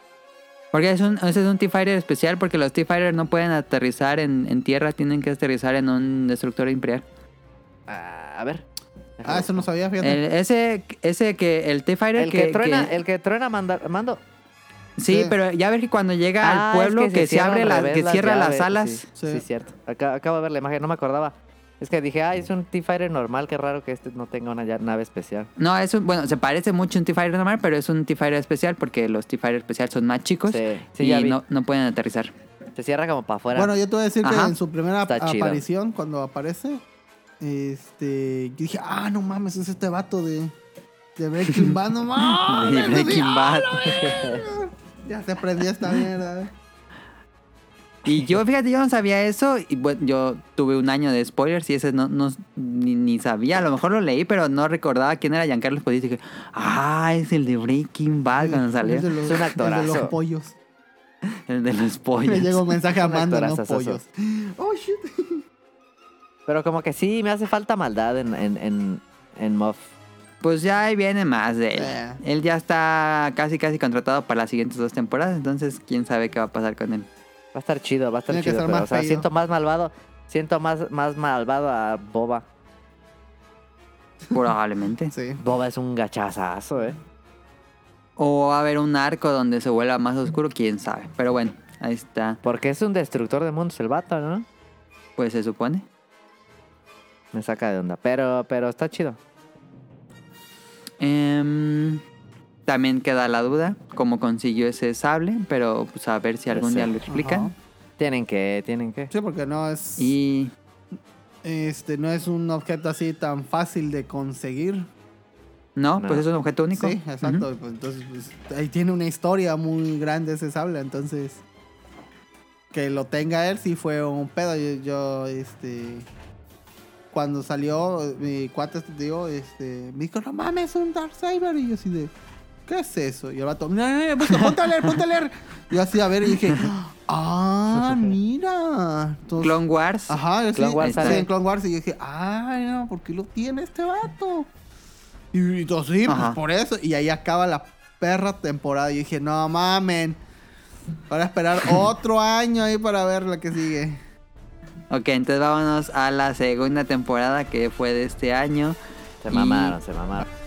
Porque es un, ese es un T-Fighter especial porque los T-Fighter no pueden aterrizar en, en tierra, tienen que aterrizar en un destructor imperial. Ah, a ver. Ah, eso no sabía, fíjate. El- ese, ese que el T-Fighter El que, que, truena, que- el que truena manda- mando. sí, Sí. pero ya ves que cuando llega Ah, al pueblo es que, se, abre las, que cierra las llaves, alas. Sí, Sí. sí, cierto. Acá- acabo de ver la imagen, no me acordaba. Es que dije, ah, es un T-Fighter normal, qué raro que este no tenga una nave especial. No, es un, bueno, se parece mucho a un T-Fighter normal, pero es un T-Fighter especial porque los T-Fighter especial son más chicos Sí, sí, y no, no pueden aterrizar. Se cierra como para afuera. Bueno, yo te voy a decir Ajá. que en su primera Está chido. aparición, cuando aparece, este, yo dije, ah, no mames, es este vato de, de Breaking Bad, no mames. Y Breaking Bad. Ya se prendió esta mierda. Y yo, fíjate, yo no sabía eso. Y bueno, yo tuve un año de spoilers y ese no, no ni, ni sabía. A lo mejor lo leí, pero no recordaba quién era Giancarlo Esposito. Y dije, ah, es el de Breaking Bad cuando salió. Es de los, Es un el de actorazo. los pollos. El de los Le pollos. llegó un mensaje a Amanda, no pollos. Oh, shit. Pero como que sí, me hace falta maldad en, en, en, en Moff. Pues ya ahí viene más de él. Eh. Él ya está casi, casi contratado para las siguientes dos temporadas. Entonces, quién sabe qué va a pasar con él. Va a estar chido, va a estar Tiene que chido. Pero, más o sea, siento más malvado. Siento más, más malvado a Boba. Probablemente. Sí. Boba es un gachazazo, ¿eh? O va a haber un arco donde se vuelva más oscuro, quién sabe. Pero bueno, ahí está. Porque es un destructor de mundos el vato, ¿no? Pues se supone. Me saca de onda. Pero, pero está chido. Em, también queda la duda cómo consiguió ese sable, pero pues a ver si algún Ese. día lo explican. Ajá. Tienen que, tienen que. Sí, porque no es, Y este, no es un objeto así tan fácil de conseguir. no, No. pues es un objeto único. Sí, exacto. Ujú. Pues, entonces, pues, ahí tiene una historia muy grande ese sable. Entonces, que lo tenga él sí fue un pedo. Yo, yo, este, cuando salió, mi cuate, te digo, este, me dijo, no mames, un Darksaber. Y yo así de, ¿qué es eso? Y el vato, mira, mira, mira, ponte a leer, ponte a leer. Y yo así a ver y dije, ah, mira. Entonces, Clone Wars. Ajá, yo Clone sí, Wars sí, en Clone Wars y yo dije, ay, no, ¿por qué lo tiene este vato? Y, y todo, sí, pues por eso. Y ahí acaba la perra temporada. Y dije, no mamen. Para esperar otro año ahí para ver la que sigue. Ok, entonces vámonos a la segunda temporada que fue de este año. Se Y- mamaron, se mamaron.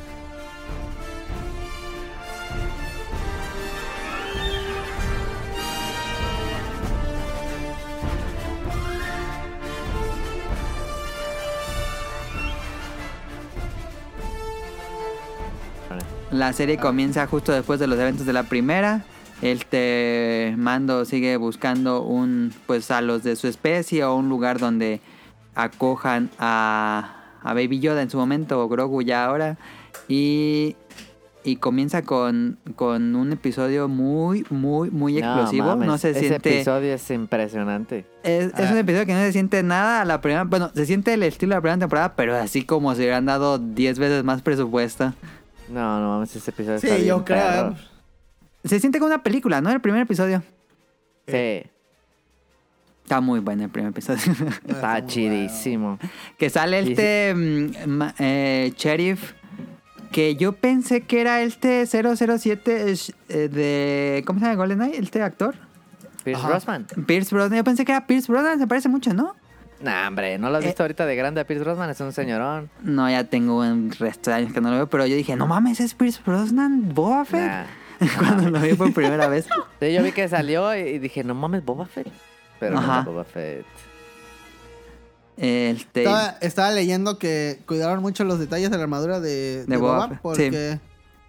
La serie comienza justo después de los eventos de la primera. Este mando sigue buscando un, pues a los de su especie o un lugar donde acojan a, a Baby Yoda en su momento, o Grogu ya ahora. Y, y comienza con, con un episodio muy, muy, muy explosivo. No, mames, se ese siente... episodio es impresionante. Es, es un episodio que no se siente nada a la primera... Bueno, se siente el estilo de la primera temporada, pero así como si hubieran dado 10 veces más presupuesto. No, no mames, ese episodio Sí, está bien yo creo. perro. ¿eh? Se siente como una película, ¿no? El primer episodio. Sí, Está muy bueno el primer episodio. está muy chidísimo. que sale este mm, ma- eh, sheriff que yo pensé que era este 007 es, eh, de... ¿Cómo se llama GoldenEye? ¿Este actor? Pierce Ajá. Brosnan. Pierce Brosnan. Yo pensé que era Pierce Brosnan. Se parece mucho, ¿no? Nah, hombre, ¿no lo has Eh. visto ahorita de grande a Pierce Brosnan? Es un señorón. No, ya tengo un resto de años que no lo veo. Pero yo dije, no mames, es Pierce Brosnan, Boba Fett. Nah. Cuando lo vi por primera vez. Sí, yo vi que salió y dije, no mames, Boba Fett. Pero Ajá. no es Boba Fett. Este... Estaba, estaba leyendo que cuidaron mucho los detalles de la armadura de, de De Boba Boba, Fett, porque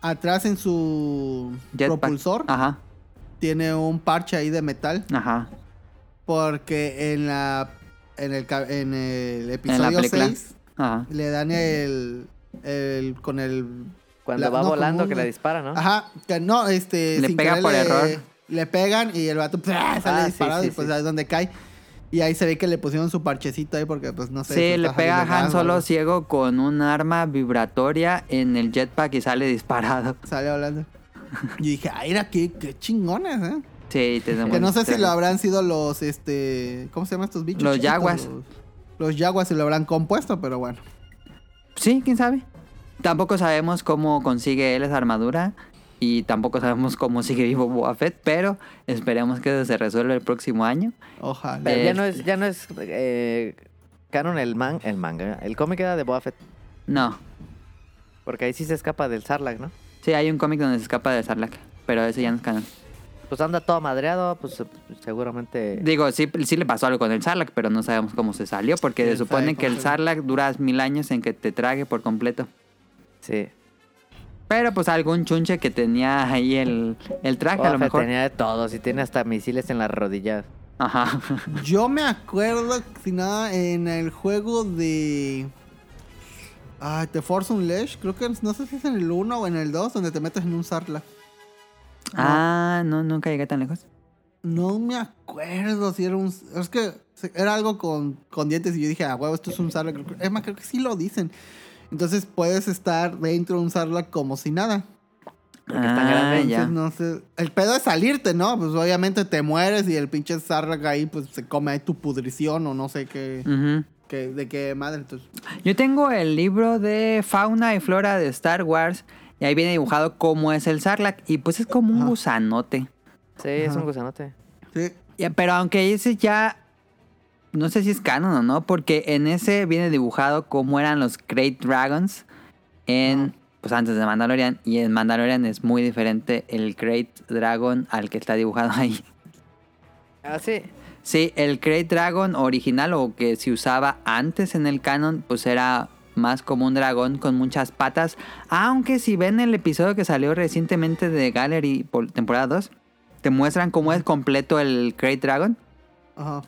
atrás en su jetpack. propulsor Ajá, tiene un parche ahí de metal ajá. porque en la en el en el episodio película. 6 Ajá. le dan el, el con el Cuando La- va no, volando que le dispara, ¿no? Ajá, que no, este. Le sin pega por le- error. Le pegan y el vato sale Ah, sí, disparado sí, y pues sí. ahí es donde cae. Y ahí se ve que le pusieron su parchecito ahí porque pues no sé. Sí, se le pega a Han Solo ciego con un arma vibratoria en el jetpack y sale disparado. Sale hablando. Y dije, ay, era qué, qué chingones, ¿eh? Sí, tenemos... Que no sé si lo habrán sido los, este... ¿Cómo se llaman estos bichos? Los yaguas. Los, los yaguas se lo habrán compuesto, pero bueno. Sí, quién sabe. Tampoco sabemos cómo consigue él esa armadura. Y tampoco sabemos cómo sigue vivo Boba Fett. Pero esperemos que se resuelva el próximo año. Ojalá. Pero ya no es, ya no es eh, canon el, man, el manga. El cómic era de Boba Fett. No. Porque ahí sí se escapa del Sarlacc, ¿no? Sí, hay un cómic donde se escapa de Sarlacc. Pero ese ya no es canon. Pues anda todo madreado, pues eh, seguramente... Digo, sí, sí le pasó algo con el Sarlacc, pero no sabemos cómo se salió. Porque ¿Quién se supone que el Sarlacc dura mil años en que te trague por completo. Sí. Pero pues algún chunche que tenía ahí el, el traje, a lo mejor. tenía de todo. Si tiene hasta misiles en las rodillas. Ajá. Yo me acuerdo, si nada, en el juego de... Ah, The Force Unleashed, creo que no sé si es en el 1 o en el 2, donde te metes en un Sarlacc. Ah, no, nunca llegué tan lejos. No me acuerdo si era un... Es que era algo con, con dientes y yo dije, ah, huevo, esto es un Sarlacc. Es más, creo que sí lo dicen. Entonces puedes estar dentro de un Sarlacc como si nada. Porque es tan grande, Entonces, ya. no sé. El pedo es salirte, ¿no? Pues obviamente te mueres y el pinche Sarlacc ahí pues se come ahí tu pudrición o no sé qué, Ujú. qué- de qué madre. Entonces, Yo tengo el libro de fauna y flora de Star Wars y ahí viene dibujado cómo es el Sarlacc y pues es como un Ajá. gusanote. Sí, es un gusanote. sí. Pero aunque ese ya no sé si es canon o no, porque en ese viene dibujado cómo eran los Great Dragons en pues antes de Mandalorian y en Mandalorian es muy diferente el Great Dragon al que está dibujado ahí. Ah, sí. Sí, el Great Dragon original o que se usaba antes en el canon, pues era más como un dragón con muchas patas. Aunque si ven el episodio que salió recientemente de Gallery por temporada 2, te muestran cómo es completo el Great Dragon. Ajá.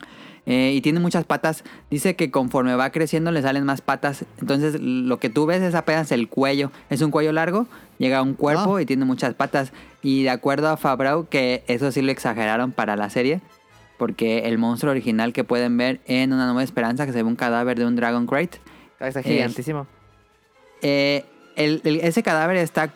eh, y tiene muchas patas. Dice que conforme va creciendo le salen más patas. Entonces lo que tú ves es apenas el cuello. Es un cuello largo, llega a un cuerpo Ah. y tiene muchas patas. Y de acuerdo a Favreau, que eso sí lo exageraron para la serie. Porque el monstruo original que pueden ver en Una Nueva Esperanza, que se ve un cadáver de un Dragon Great, Ah, Está gigantísimo. eh, el- el- ese cadáver está.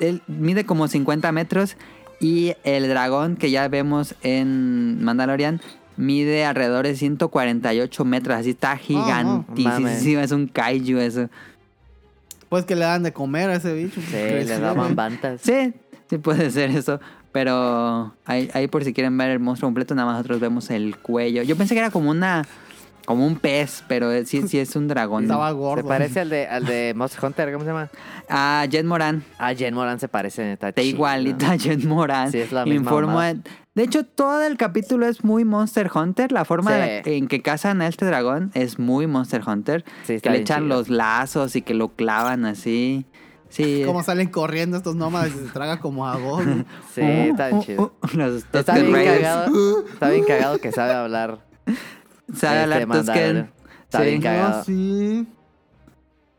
él mide como 50 metros. Y el dragón que ya vemos en Mandalorian mide alrededor de 148 metros. Así está gigantísimo. Es un kaiju eso. Pues que le dan de comer a ese bicho. Sí, le daban bantas. Sí, sí puede ser eso. Pero ahí, ahí por si quieren ver el monstruo completo, nada más nosotros vemos el cuello. Yo pensé que era como una. Como un pez, pero sí, sí es un dragón. Estaba Se gordo. parece al de, al de Monster Hunter, ¿cómo se llama? A Jet Moran. Ah, Jen Moran se parece. Está Está chido. igualita a Jet Moran. Sí, es la misma Informa- mamada. De hecho, todo el capítulo es muy Monster Hunter. La forma Sí. de- en que cazan a este dragón es muy Monster Hunter. Sí, está que le echan chido. los lazos y que lo clavan así. Sí. Cómo salen corriendo estos nómadas y se traga como a vos. Sí, está bien Uh, chido. uh, uh, los Está bien cagado. Está bien cagado que sabe hablar. Hablar este Tusken. Mandalorian. Está bien cagado. sí.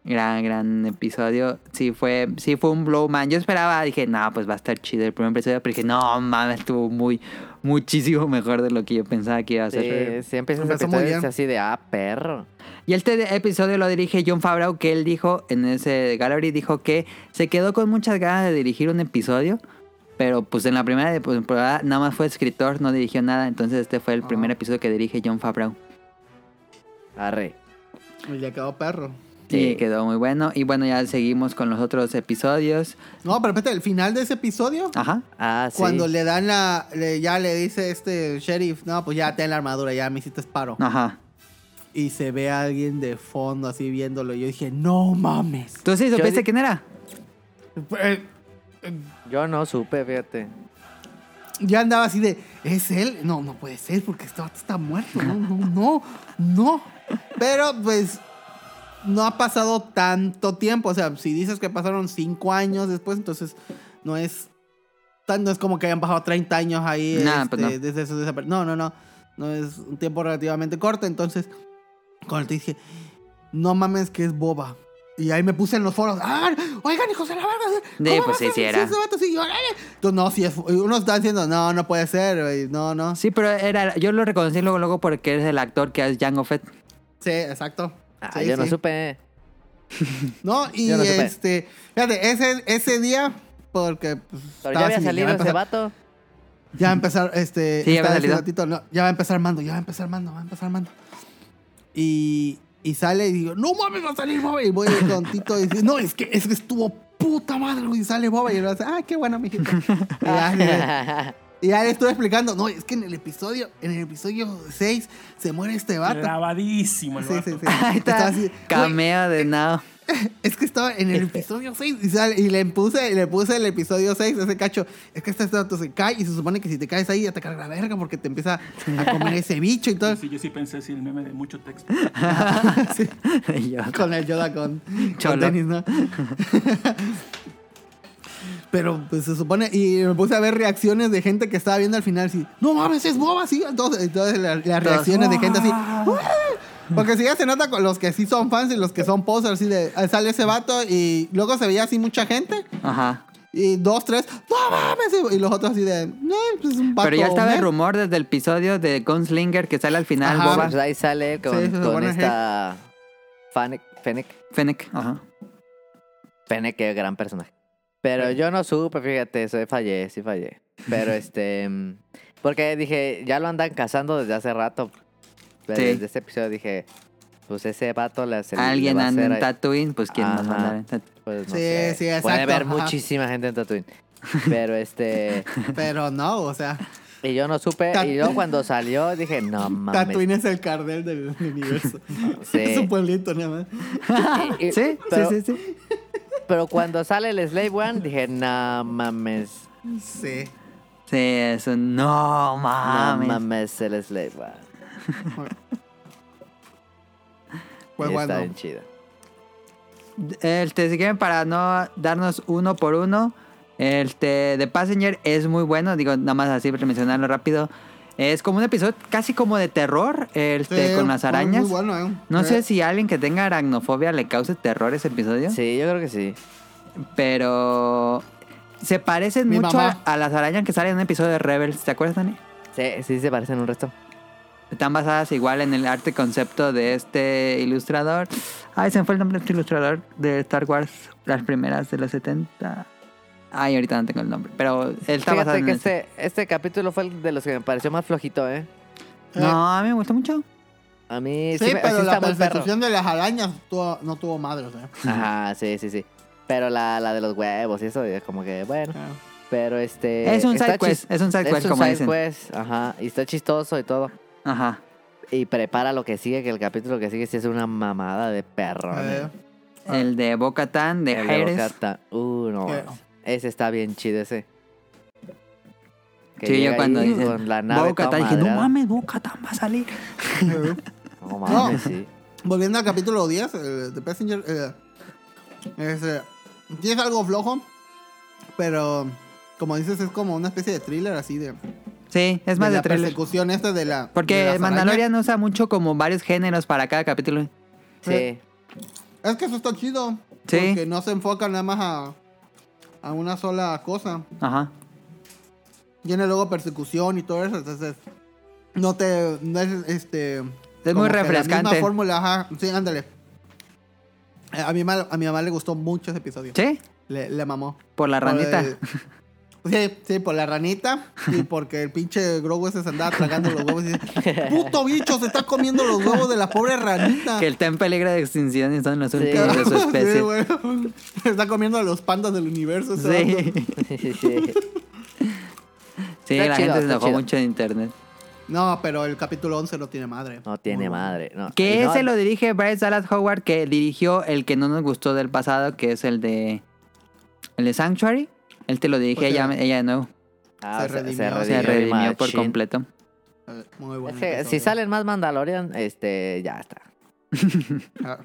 Gran, gran episodio. Sí fue, sí fue un blow man. Yo esperaba, dije, no, pues va a estar chido el primer episodio, pero dije, no, mames, estuvo muy, muchísimo mejor de lo que yo pensaba que iba a ser. Sí, sí empiezas a Empezó muy episodio bien. así de, ah, perro. Y este episodio lo dirige John Favreau, que él dijo en ese gallery, dijo que se quedó con muchas ganas de dirigir un episodio, pero pues en la primera temporada nada más fue escritor, no dirigió nada, entonces este fue el primer episodio que dirige John Favreau. Arre. Y le quedó perro. Sí, Sí. quedó muy bueno. Y bueno, ya seguimos con los otros episodios. No, pero espérate, el final de ese episodio, Ajá. Ah, sí. cuando le dan la. le- ya le dice este sheriff, no, pues ya ten la armadura, ya me hiciste paro. Ajá. Y se ve a alguien de fondo así viéndolo. Y yo dije, no mames. ¿Tú sí supiste quién era? Eh, Yo no supe, fíjate. Ya andaba así de, ¿es él? No, no puede ser porque este vato está muerto. No, no, no, no. Pero pues no ha pasado tanto tiempo. O sea, si dices que pasaron cinco años después, entonces no es tan, no es como que hayan pasado 30 años ahí Nah, este, pues no. desde su desaparición. No, no, no. No es un tiempo relativamente corto. Entonces, cuando te dije, no mames que es boba. Y ahí me puse en los foros, ¡ah! Oigan, hijos de la verga. Sí, ¿cómo pues sí, sí si era. Entonces, no, sí es. Unos están diciendo, no, no puede ser, güey. No, no. Sí, pero era, yo lo reconocí luego, luego porque es el actor que es Jango Fett. Sí, exacto. Ah, Sí, yo no sí. supe. No, y Yo no supe. este. Fíjate, ese, ese día, porque. pues, Pero ya había salido va a ese empezar- vato. Ya va a empezar, este. Sí, ya había salido. ratito, no, ya va a empezar mando, ya va a empezar mando, va a empezar mando. Y, y sale y digo, no mames, va a salir Boba. Y voy con Tito y dice, no, es que, es que estuvo puta madre, güey. Y sale Boba y él hace, ah, qué bueno, mijito. y, ya, le- y ya le estuve explicando, no, es que en el episodio, en el episodio 6 se muere este vato. Grabadísimo el Sí, vato. sí, sí. Ahí está. así, Cameo de Now. es que estaba en el episodio 6 y, sale- y le puse, le puse el episodio 6, ese cacho. Es que este dato se cae y se supone que si te caes ahí ya te carga la verga porque te empieza a comer ese bicho y todo. Sí, yo sí pensé sí, el meme de mucho texto. Sí, con el Yoda con, con tenis, ¿no? Pero pues se supone, y me puse a ver reacciones de gente que estaba viendo al final así, no mames, es boba, sí. Entonces, entonces la- las reacciones de gente así, "Ah". Porque si ya se nota con los que sí son fans y los que son posers, así de, ah, sale ese vato y luego se veía así mucha gente. Ajá. Y dos, tres, no mames. Y los otros así de, no, pues es un vato. Pero ya estaba el meh". rumor desde el episodio de Gunslinger que sale al final, Ajá. Boba Pues ahí sale con, Sí, esta Fennec, Fennec, Fennec. Ajá. Fennec, qué gran personaje. Pero yo no supe, fíjate, eso fallé, sí fallé. Pero este, mm, porque dije, ya lo andan cazando desde hace rato. Pero Sí. desde este episodio dije, pues ese vato se le- Alguien le va a anda en ahí- Tatooine, pues quién más Ajá. va a andar en Tatooine. Pues no Sí, sé. sí, Puede exacto, haber ajá. muchísima gente en Tatooine. Pero este, Pero no, o sea, y yo no supe, Tat- y luego cuando salió dije, no mames. Tatooine es el cardel del universo. Sí. es un pueblito nada más. Y- Sí, pero, sí, sí, sí. Pero cuando sale el Slave One, dije, no mames. Sí. Sí, eso no mames. No mames el Slave One. Pues bueno. Está bien chido. Este, si quieren, para no darnos uno por uno, este, The Passenger es muy bueno. Digo, nada más así para mencionarlo rápido. Es como un episodio casi como de terror, este, Sí, con las arañas. Muy bueno, ¿eh? No Eh, sé si a alguien que tenga aracnofobia le cause terror ese episodio, Sí, yo creo que sí. pero se parecen Mi mucho a las arañas que salen en un episodio de Rebels. ¿Te acuerdas, Dani? Sí, sí se parecen un resto. Están basadas igual en el arte concepto de este ilustrador. Ay, se me fue el nombre de este ilustrador de Star Wars, las primeras de los 70. Ay, ahorita no tengo el nombre, pero él está basado Fíjate en que ese. este, este capítulo fue el de los que me pareció más flojito, ¿eh? No, a mí me gustó mucho. A mí Sí, sí, pero sí la persecución de las arañas tuvo- no tuvo madres, ¿eh? Ajá, sí, sí, sí. Pero la, la de los huevos y eso, es como que, bueno. Ah. Pero este... es un side quest, es un side Es quest un como side dicen. quest, ajá. Y está chistoso y todo. Ajá. Y prepara lo que sigue, que el capítulo que sigue sí es una mamada de perro. Eh, El de Boca Tan, de El de Jerez. Bo-Katan. Uh, no. Eh. Ese está bien chido ese. Que Sí, yo cuando con la nave Boca toda Tan, dije, no mames, Boca Tan va a salir. No mames, sí. Volviendo al capítulo 10, eh, de Passenger, eh, es, eh, sí es algo flojo, pero como dices, es como una especie de thriller así de, Sí, es más de, la thriller. persecución esta de la. de Porque las Mandalorian usa mucho como varios géneros para cada capítulo. Sí. Es que eso está chido. Sí. Porque no se enfoca nada más a, a una sola cosa. Ajá. Tiene luego persecución y todo eso. Entonces, no te. No es este. Es muy que La refrescante. misma fórmula, ajá. Sí, ándale. Eh, A mi, mamá, a mi mamá le gustó mucho ese episodio. ¿Sí? Le, le mamó. Por la Por ranita. el- Sí, sí, por la ranita y porque el pinche Grogu ese se andaba tragando los huevos y dice, puto bicho, se está comiendo los huevos de la pobre ranita. Que está en peligro de extinción y son los Sí. últimos de su Sí, especie. güey. Se está comiendo a los pandas del universo. ese. Sí, Sí, sí. sí Está la chido, gente se enojó chido. mucho en internet. No, pero el capítulo 11 no tiene madre. No tiene bueno. madre. No. Que Y no- ese lo dirige Bryce Dallas Howard, que dirigió el que no nos gustó del pasado, que es el de. El de Sanctuary. Él te lo dirige Pues, ella, eh, ella de nuevo. Ah, se redimió, Se redimió redimió por completo. Eh, Muy bueno. Si salen más Mandalorian, este, ya está. Ah,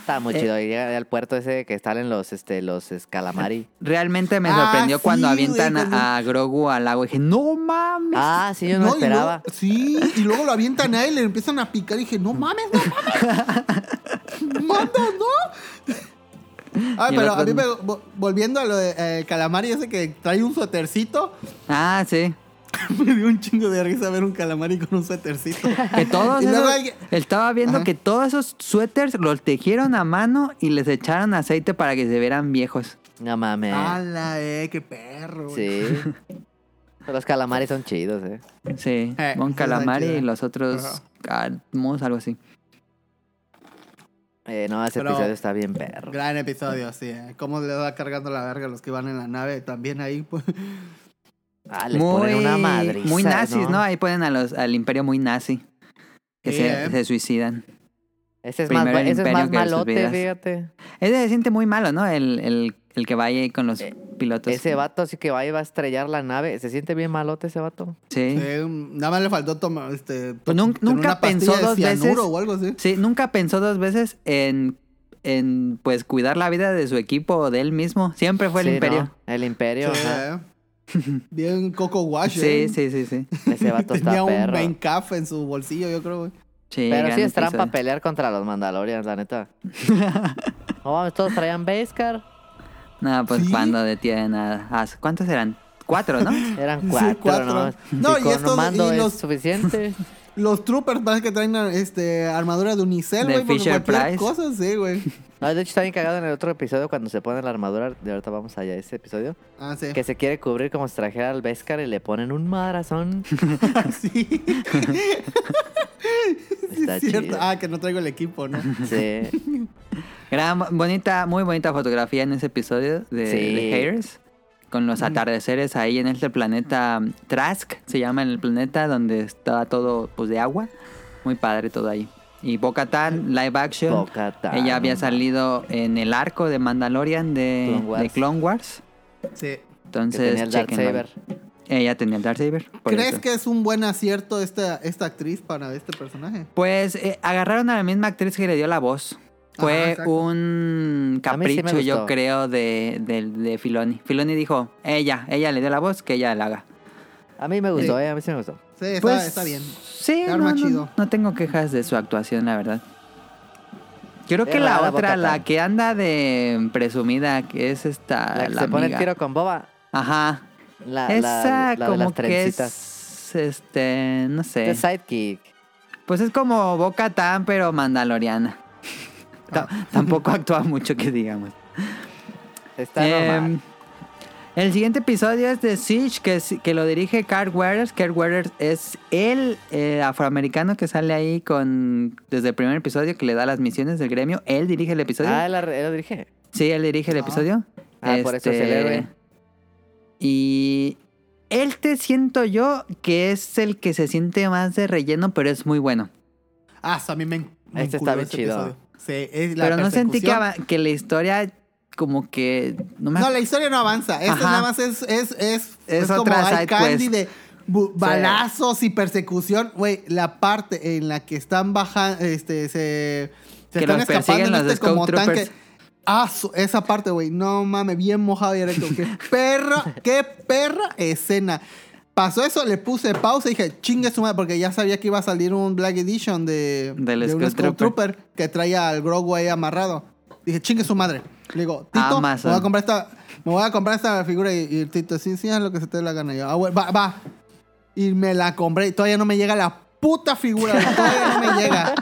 Está muy Eh. chido. Y llega al puerto ese que salen los, este, los escalamari. Realmente me Ah, sorprendió sí, cuando avientan a, a Grogu al agua. Y dije, no mames. Ah, sí, yo no, esperaba. luego- sí, y luego lo avientan a él y le empiezan a picar y dije, no mames, no mames. Manda, no. Ay, el pero otro- a mí me, vo- volviendo a lo de eh, calamari ese que trae un suétercito, Ah, sí. me dio un chingo de risa ver un calamari con un suétercito. Que todos esos- Estaba viendo Ajá. que todos esos suéteres los tejieron a mano y les echaron aceite para que se vieran viejos. No mames. ¡Hala, eh! ¡Qué perro! Sí. Los calamares son chidos, eh. Sí, Eh, esos Calamari y los otros Cadmos, algo así. Eh, no, ese Pero- episodio está bien perro. Gran episodio, sí. eh. Cómo le va cargando la verga a los que van en la nave también ahí. Pues. Ah, les ponen una madriza, muy nazis, ¿no? Ahí ponen a los, al imperio muy nazi. Que Sí, se, eh. se suicidan. Ese es más, Primero ese es más malote, fíjate. Ese se siente muy malo, ¿no? El, el, el que vaya ahí con los Eh, pilotos. Ese vato sí que va y va a estrellar la nave. Se siente bien malote ese vato. Sí. Sí, nada más le faltó tomar. Este, Pues nunca una pensó de dos veces- o algo así. Sí, nunca pensó dos veces en, en pues cuidar la vida de su equipo o de él mismo. Siempre fue el Sí, imperio. ¿no? El imperio, Sí, ajá. eh. Bien Coco Wash. Sí, eh. sí, sí, sí. Ese vato Tenía está un perro. main caf en su bolsillo, yo creo, güey. Sí, Pero sí es trampa pelear contra los Mandalorians, la neta. No todos traían Beskar. No, pues Sí. cuando detienen a... a- ¿Cuántos eran? Cuatro, ¿no? Eran Sí, cuatro, cuatro. ¿no? No, y con estos- mando y es los- suficiente. Los troopers parece que traen este, armadura de unicel, De güey. Fisher Price. cosa, sí, güey. No, de hecho, está bien cagado en el otro episodio cuando se pone la armadura. De ahorita vamos allá a ese episodio. Ah, sí. Que se quiere cubrir como si trajera al Beskar y le ponen un madrazón. sí. Sí, Está es cierto. chido. Ah, que no traigo el equipo, ¿no? Sí. Gran, bonita, muy bonita fotografía en ese episodio de, Sí. de Haters. Con los atardeceres ahí en este planeta um, Trask, se llama el planeta donde está todo pues de agua. Muy padre todo ahí. Y Bo-Katan, live action. Bo-Katan, Ella había salido en el arco de Mandalorian de Clone de Wars. Clone Wars. Sí. Que Entonces, tenía el. Darksaber. Ella tenía el Darksaber. por ¿Crees eso. que es un buen acierto esta, esta actriz para este personaje? Pues eh, agarraron a la misma actriz que le dio la voz. Fue un sí capricho, yo creo, de, de, de Filoni. Filoni dijo, ella, ella le dio la voz, que ella la haga. A mí me gustó, eh, a mí sí me gustó. Sí, está, Pues, está bien. Sí, no, chido. no tengo quejas de su actuación, la verdad. Creo que la otra, la que anda de presumida, que es esta, La que la se pone el tiro con Boba. Ajá. La, Esa la de como las que es, este, no sé. De sidekick. Pues es como Boca Tan, pero mandaloriana. Ta- Tampoco actúa mucho que digamos. Está Em, normal. el siguiente episodio es de Siege, que, es- que lo dirige Carl Weathers. Carl Weathers es el eh, afroamericano que sale ahí con desde el primer episodio que le da las misiones del gremio. Él dirige el episodio. Ah, él, lo dirige. Sí, él dirige el Ah. episodio. Ah, por eso es el héroe. Y él te siento yo que es el que se siente más de relleno, pero es muy bueno. Ah, a mí me, me Este está bien chido. episodio. Sí, es la pero no sentí que, que la historia como que... No, me No, la historia no avanza. Ajá. nada más es, es, es, Es es como otra side candy de balazos y persecución. Güey, la parte en la que están bajando, este, se, se Que están los escapando persiguen en este como Troopers. tanque. Ah, esa parte, güey. No mames, bien mojado y como que perra, qué perra escena. Pasó eso, le puse pausa y dije, chingue su madre, porque ya sabía que iba a salir un Black Edition de, Del de un Skull Skull Trooper que traía al Grogu ahí amarrado. Dije, chingue su madre. Le digo, Tito, Amazon. me voy a comprar esta, me voy a comprar esta figura y, Tito, sí, sí, haz lo que se te dé la gana. Y yo, ah, bueno, va, va. Y me la compré y todavía no me llega la puta figura, todavía no me llega.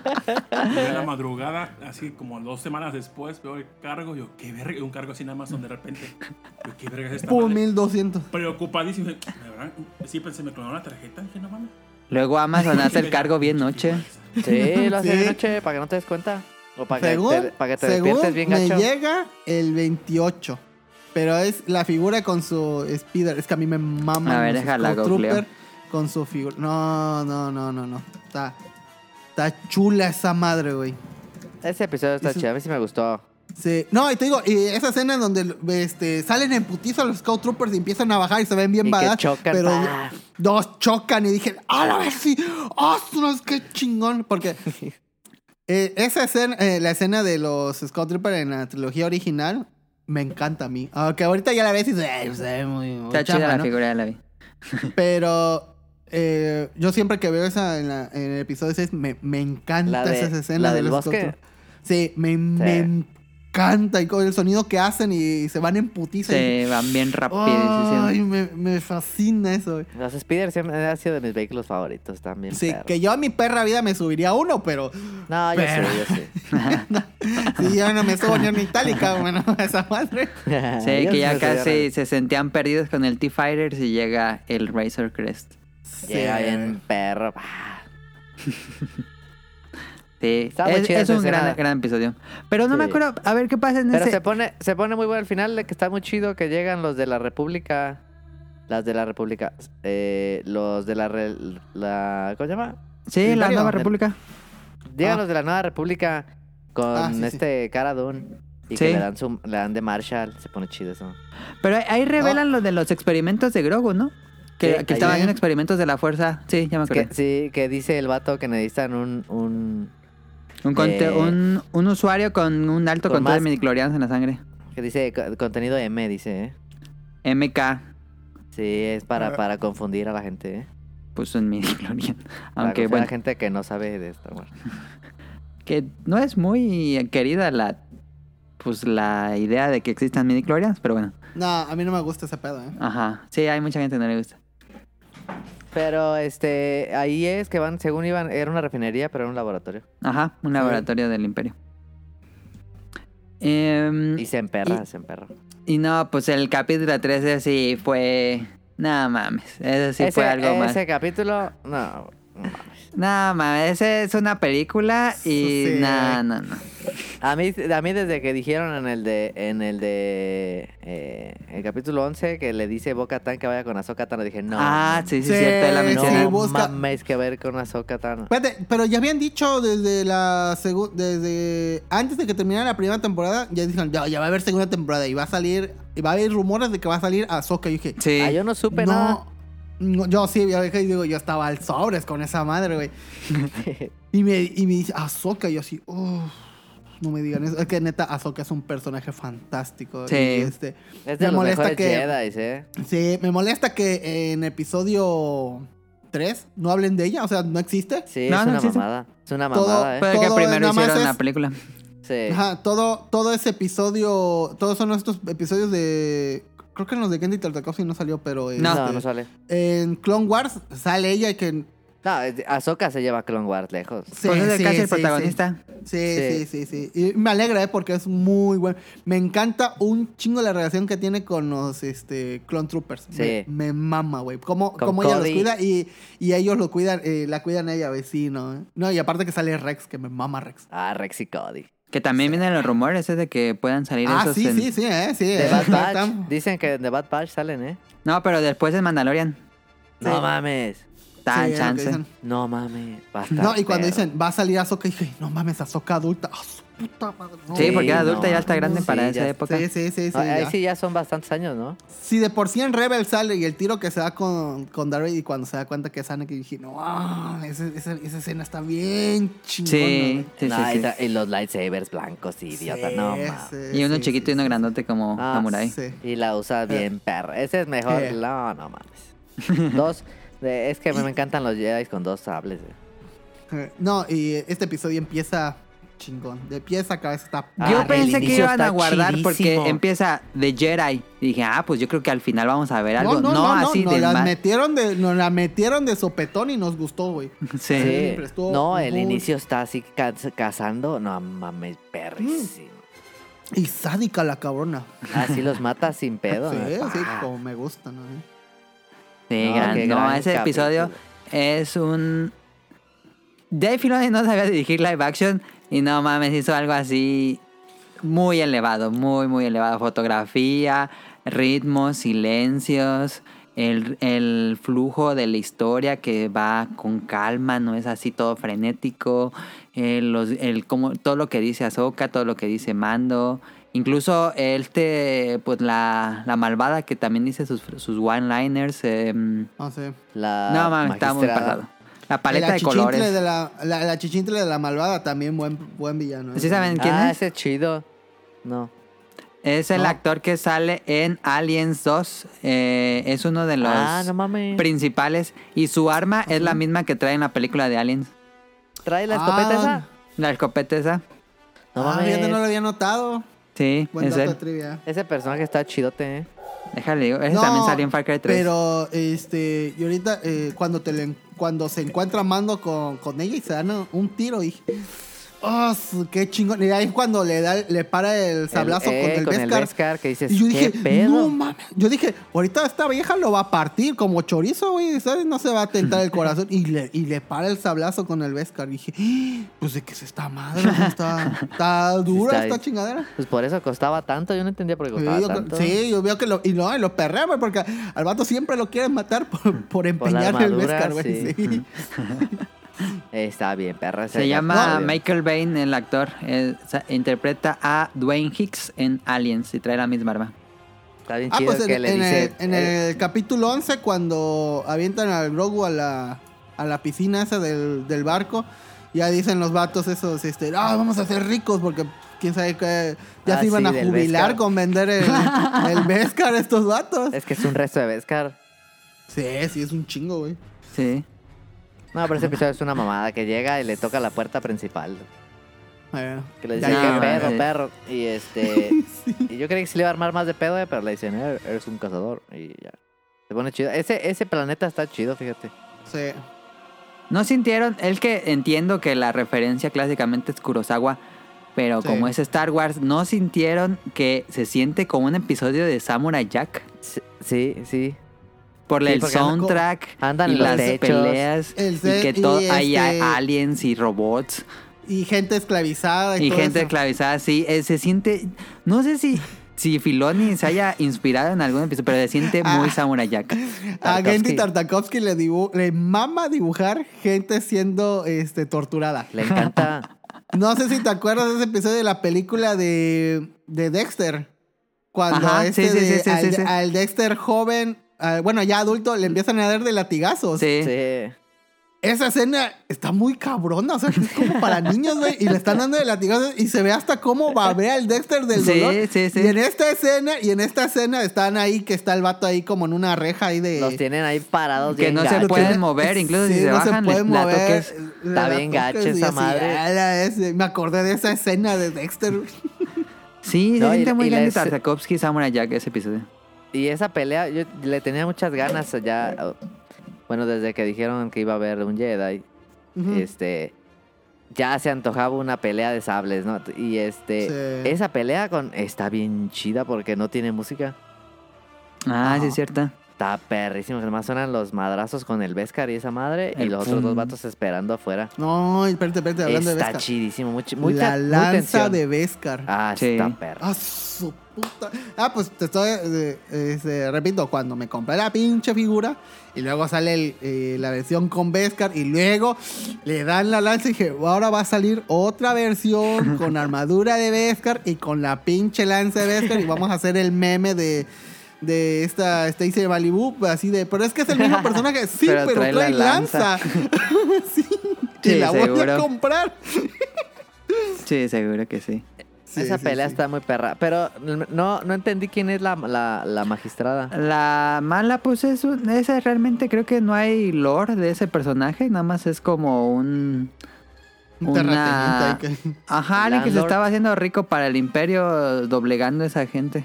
Yo en la madrugada, así como dos semanas después, veo el cargo. Yo, qué verga, un cargo así en Amazon de repente. Yo, qué verga es esta Pum, madre? 1200. Preocupadísimo. ¿me habrán- Sí, pensé, me clonaron la tarjeta. Dije, no mames. Luego Amazon hace el cargo bien noche. Sí, lo hace Sí. de noche para que no te des cuenta. O para que Según, te, para que te según despiertes bien me gacho. llega el 28. Pero es la figura con su speeder. Es que a mí me mama. A ver, déjala, googleo. Con su figura. No, no, no, no, no. Está, está chula esa madre, güey. Ese episodio está Eso- chido. A mí sí me gustó. Sí. No, y te digo, y esa escena en donde este, salen en putizo los Scout Troopers y empiezan a bajar y se ven bien badass. chocan, Pero pa. dos chocan y dije, ¡a la vez sí! ¡Ostras, qué chingón! Porque eh, esa escena, eh, la escena de los Scout Troopers en la trilogía original, me encanta a mí. Aunque ahorita ya la ves y dices, "Ay, se ve muy, muy Está chida chafa", la ¿no? figura, ya la vi. Pero eh, yo siempre que veo esa en, la- en el episodio 6, me, me encanta de- esas escenas la de los bosque. Sí, me, me encanta. Y con el sonido que hacen y se van en putiza. y- Se van bien Ay, rapidísimo. me, me fascina eso. Los speeders siempre han sido de mis vehículos favoritos también. Sí, perros. que yo a mi perra vida me subiría uno, pero No, yo Pero- sé, yo sé. si yo no me subo ni en itálica, bueno, esa madre. Sí, que ya casi se sentían perdidos con el T-Fighters y llega el Razor Crest. Llega bien perro. Ah, Sí, Está muy es, es un gran, episodio. Pero no me acuerdo, a ver qué pasa en Pero ese... se pone, se pone muy bueno al final, de que está muy chido que llegan los de la República. Las de la República. eh, los de la, re- la. ¿Cómo se llama? Sí, la. Nueva República. Llegan Ah. los de la Nueva República con Ah, sí, este Cara Dune. Y que le dan, su, le dan de Marshall. Se pone chido eso. Pero ahí- revelan lo de los experimentos de Grogu, ¿no? Que, que ahí- estaban haciendo experimentos de la fuerza. Sí, ya me Es que, acuerdo. sí, que dice el vato que necesitan un. un Un, conte- eh, un, un usuario con un alto con control de midichlorianos en la sangre. que dice co- contenido M, dice, ¿eh? MK, Sí, es para, para confundir a la gente, ¿eh? puso en midichlorian. Para Aunque bueno, la gente que no sabe de Star Wars. que no es muy querida la pues la idea de que existan midichlorians, pero bueno. No, a mí no me gusta ese pedo, ¿eh? Ajá. Sí, hay mucha gente que no le gusta. Pero este, ahí es que van, según iban, era una refinería, pero era un laboratorio. Ajá, un laboratorio del imperio. Em, Y se emperra, Y- se emperra. y no, pues el capítulo 13 sí fue... Nada mames, ese sí ese, fue algo más. ese capítulo, no. no. No mames, ese es una película y Sí. no, no, no. A mí, a mí desde que dijeron en el de, en el de, eh, el capítulo 11 que le dice Boca Tan que vaya con Ahsoka Tano, dije, no. ah, no, sí, sí, Sí, cierto, la sí, no mames que ver con Ahsoka Tano. Espérate, pero ya habían dicho desde la desde antes de que terminara la primera temporada, ya dijeron, ya, ya va a haber segunda temporada y va a salir, y va a haber rumores de que va a salir Ahsoka. Y yo dije, Sí. Ah, yo no supe no, nada. no, yo sí, yo, dije, digo, yo estaba al sobres con esa madre, güey. Y me, y me dice, Ahsoka, y yo así, "Uf, no me digan eso. Es que neta, Ahsoka es un personaje fantástico. Sí. Y este, Es de Me los molesta que- Jedi, ¿eh? sí, me molesta que en episodio 3 no hablen de ella, o sea, no existe. Sí, No, es no una existe. mamada. Es una Todo- mamada, ¿eh? Puede que todo primero nada más hicieron es- la película. Sí. Ajá, todo, todo ese episodio, todos son estos episodios de... Creo que en los de Gendy Tartakovsky no salió, pero No. No, este, no sale. en Clone Wars sale ella y que... No, Ahsoka se lleva a Clone Wars lejos. Sí, pues es sí, casi el sí, protagonista. Sí, Sí. sí, sí, sí. Y me alegra, ¿eh? Porque es muy bueno. Me encanta un chingo la relación que tiene con los este, Clone Troopers. Sí. Me, me mama, güey. Cómo, cómo ella los cuida y, y ellos lo cuidan, eh, la cuidan a ella, vecino. ¿eh? No, y aparte que sale Rex, que me mama Rex. Ah, Rex y Cody. Que también vienen los rumores ese de que puedan salir Ah, esos sí, en- sí, sí, ¿eh? Sí, De eh, Bad Batch. Dicen que de Bad Batch salen, ¿eh? No, pero después en Mandalorian. No Sí. mames. Sí, chance. No mames. Va a estar No, y cuando perro. dicen, va a salir Ahsoka, dije, no mames, Ahsoka adulta. ¡Ah, su puta madre! No, Sí, porque era no, adulta ya está grande sí, para ya esa época. Sí, sí, sí, sí. No, ahí ya. sí ya son bastantes años, ¿no? Si de por sí en Rebel sale y el tiro que se da con, con Darth y cuando se da cuenta que es Anakin, dije, no, ah, esa, esa, esa escena está bien chingona. Sí, güey". sí, No, sí, y, sí. los lightsabers blancos, idiota. Sí, no mames. sí, Y uno sí, chiquito sí, y uno sí. grandote como Ah, Samurai. Sí. Y la usa bien perra. Ese es mejor. Eh. No, no mames. dos. Es que me, me encantan los Jedi con dos sables. Eh, No, y este episodio empieza chingón. De pies a cabeza está... Ah, Yo pensé que iban a guardar porque empieza de Jedi. Y dije, ah, pues yo creo que al final vamos a ver algo. No, No, no, no, no, así nos de la ma- metieron de, nos la metieron de sopetón y nos gustó, güey. Sí. No, el muy- inicio está así ca- cazando. No mames, perrísimo. Y sádica la cabrona. Así los mata sin pedo. Sí, ¿no? sí, Ah. como me gusta, ¿no? Sí, No, gran- no, gran ese episodio es un... Dave Filoni no sabía dirigir live action y no mames, hizo algo así muy elevado, muy, muy elevado. Fotografía, ritmos, silencios, el, el flujo de la historia que va con calma, no es así todo frenético. El, los- el, como, todo lo que dice Ahsoka, todo lo que dice Mando. Incluso este, pues la, la malvada que también dice sus, sus one-liners. No sé. La no mames, está muy pasado. La paleta de colores. De la, la, el achichintle de la malvada también buen, buen villano. ¿eh? ¿Sí saben quién Ah, es? ese chido. No. Es el No. actor que sale en Aliens 2. eh, es uno de los Ah, no mames. principales. Y su arma es la misma que trae en la película de Aliens. ¿Trae la Ah. escopeta esa? La escopeta esa. No ah, mames. fíjate, no lo había notado. Sí, Buen es dato de trivia. Ese personaje está chidote, ¿eh? Déjale, digo. Ese No, también salió en Far Cry 3. Pero, este, y ahorita, eh, cuando te le- cuando se encuentra Mando con, con ella y se dan un tiro, y. ¡Oh, qué chingón! Y ahí es cuando le da, le para el sablazo eh, con el con Beskar. Beskar, que dices, Y yo ¿qué dije, pedo? no mames. Yo dije, ahorita esta vieja lo va a partir como chorizo, güey. ¿Sabes? No se va a tentar el corazón. Y le, y le para el sablazo con el Beskar. Y dije, "Ah, pues de qué es esta madre. Está, está dura está- esta chingadera. Pues por eso costaba tanto, yo no entendía por qué Sí, costaba yo, tanto. sí, yo veo que lo. Y no, y lo perrea, güey, porque al vato siempre lo quieren matar por, por empeñarle el armadura, Beskar, güey. sí. Sí. Está bien, perra. Se llama. Michael Bain, el actor. Eh, interpreta a Dwayne Hicks en Aliens y trae la misma arma. Está bien Ah, chido pues en, que le en dice... el, en el capítulo 11, cuando avientan al Grogu a la, a la piscina esa del, del barco, ya dicen los vatos esos, este, ah, vamos a ser ricos porque quién sabe que ya Ah, se iban sí, a jubilar con vender el, el Beskar a estos vatos. Es que es un resto de Beskar. Sí, sí, es un chingo, güey. Sí. No, pero ese episodio es una mamada que llega y le toca la puerta principal. Eh, Que le dicen, no, ¿qué llega. pedo, sí. perro? Y este... Y yo creí que se le iba a armar más de pedo, eh, pero le dicen, "Eh, eres un cazador. Y ya. Se pone chido. Ese, ese planeta está chido, fíjate. Sí. ¿No sintieron? El que entiendo que la referencia clásicamente es Kurosawa, pero Sí. como es Star Wars, ¿no sintieron que se siente como un episodio de Samurai Jack? Sí, sí. Por Sí, el soundtrack andan y las techos. peleas El y que todo hay este- aliens y robots Y gente esclavizada y, y todo gente eso. esclavizada, sí, eh, se siente, no sé si si Filoni se haya inspirado en algún episodio, pero se siente muy Ah. Samurai Jack. A. Gendy Tartakovsky le, dibu- le mama dibujar gente siendo este, torturada. Le encanta. No sé si te acuerdas de ese episodio de la película de, de Dexter. Cuando Ajá, este sí, sí, de- sí, sí, al, sí, sí. al Dexter joven, al- bueno, ya adulto, le empiezan a dar de latigazos. Sí. Sí. Esa escena está muy cabrona, o sea, es como para niños, güey. Y le están dando de latigazos y se ve hasta cómo babea el Dexter del Sí, dolor. sí, sí. Y en esta escena, y en esta escena están ahí, que está el vato ahí como en una reja ahí de... Los tienen ahí parados Que bien no se pueden mover, incluso si Sí, se no bajan, le- pueden la mover. toques. Está La bien gacha esa madre. ala, ese- me acordé de esa escena de Dexter. Sí, No, se y- siente muy y bien de Tartakovsky y Samurai Jack ese episodio. Y esa pelea, yo le tenía muchas ganas ya. Bueno, desde que dijeron que iba a haber un Jedi, este. Ya se antojaba una pelea de sables, ¿no? Y este. Sí. Esa pelea con está bien chida porque no tiene música. Ah, sí es cierto. Está perrísimo. Además suenan los madrazos con el Beskar y esa madre. y los otros dos vatos esperando afuera. No, espérate, espérate, hablando de Está Beskar. chidísimo. Mucha, mucha, la muy lanza de Beskar. Ah, Sí. está perro. Ah, su puta. Ah, pues te estoy. eh, este, repito, cuando me compré la pinche figura y luego sale el, eh, la versión con Beskar y luego le dan la lanza y dije, ahora va a salir otra versión con armadura de Beskar y con la pinche lanza de Beskar y vamos a hacer el meme de. De esta Stacy de Malibu, así de, pero es que es el mismo personaje, sí, Pero pero, trae trae, la lanza. lanza. sí, y Sí, la voy a seguro. comprar. Sí, seguro que sí. Esa sí, pelea sí. está muy perra. Pero no, no entendí quién es la, la, la magistrada. La mala, pues es un, esa realmente creo que no hay lore de ese personaje, nada más es como un... Un una-. Ajá, alguien que se estaba haciendo rico para el imperio doblegando a esa gente.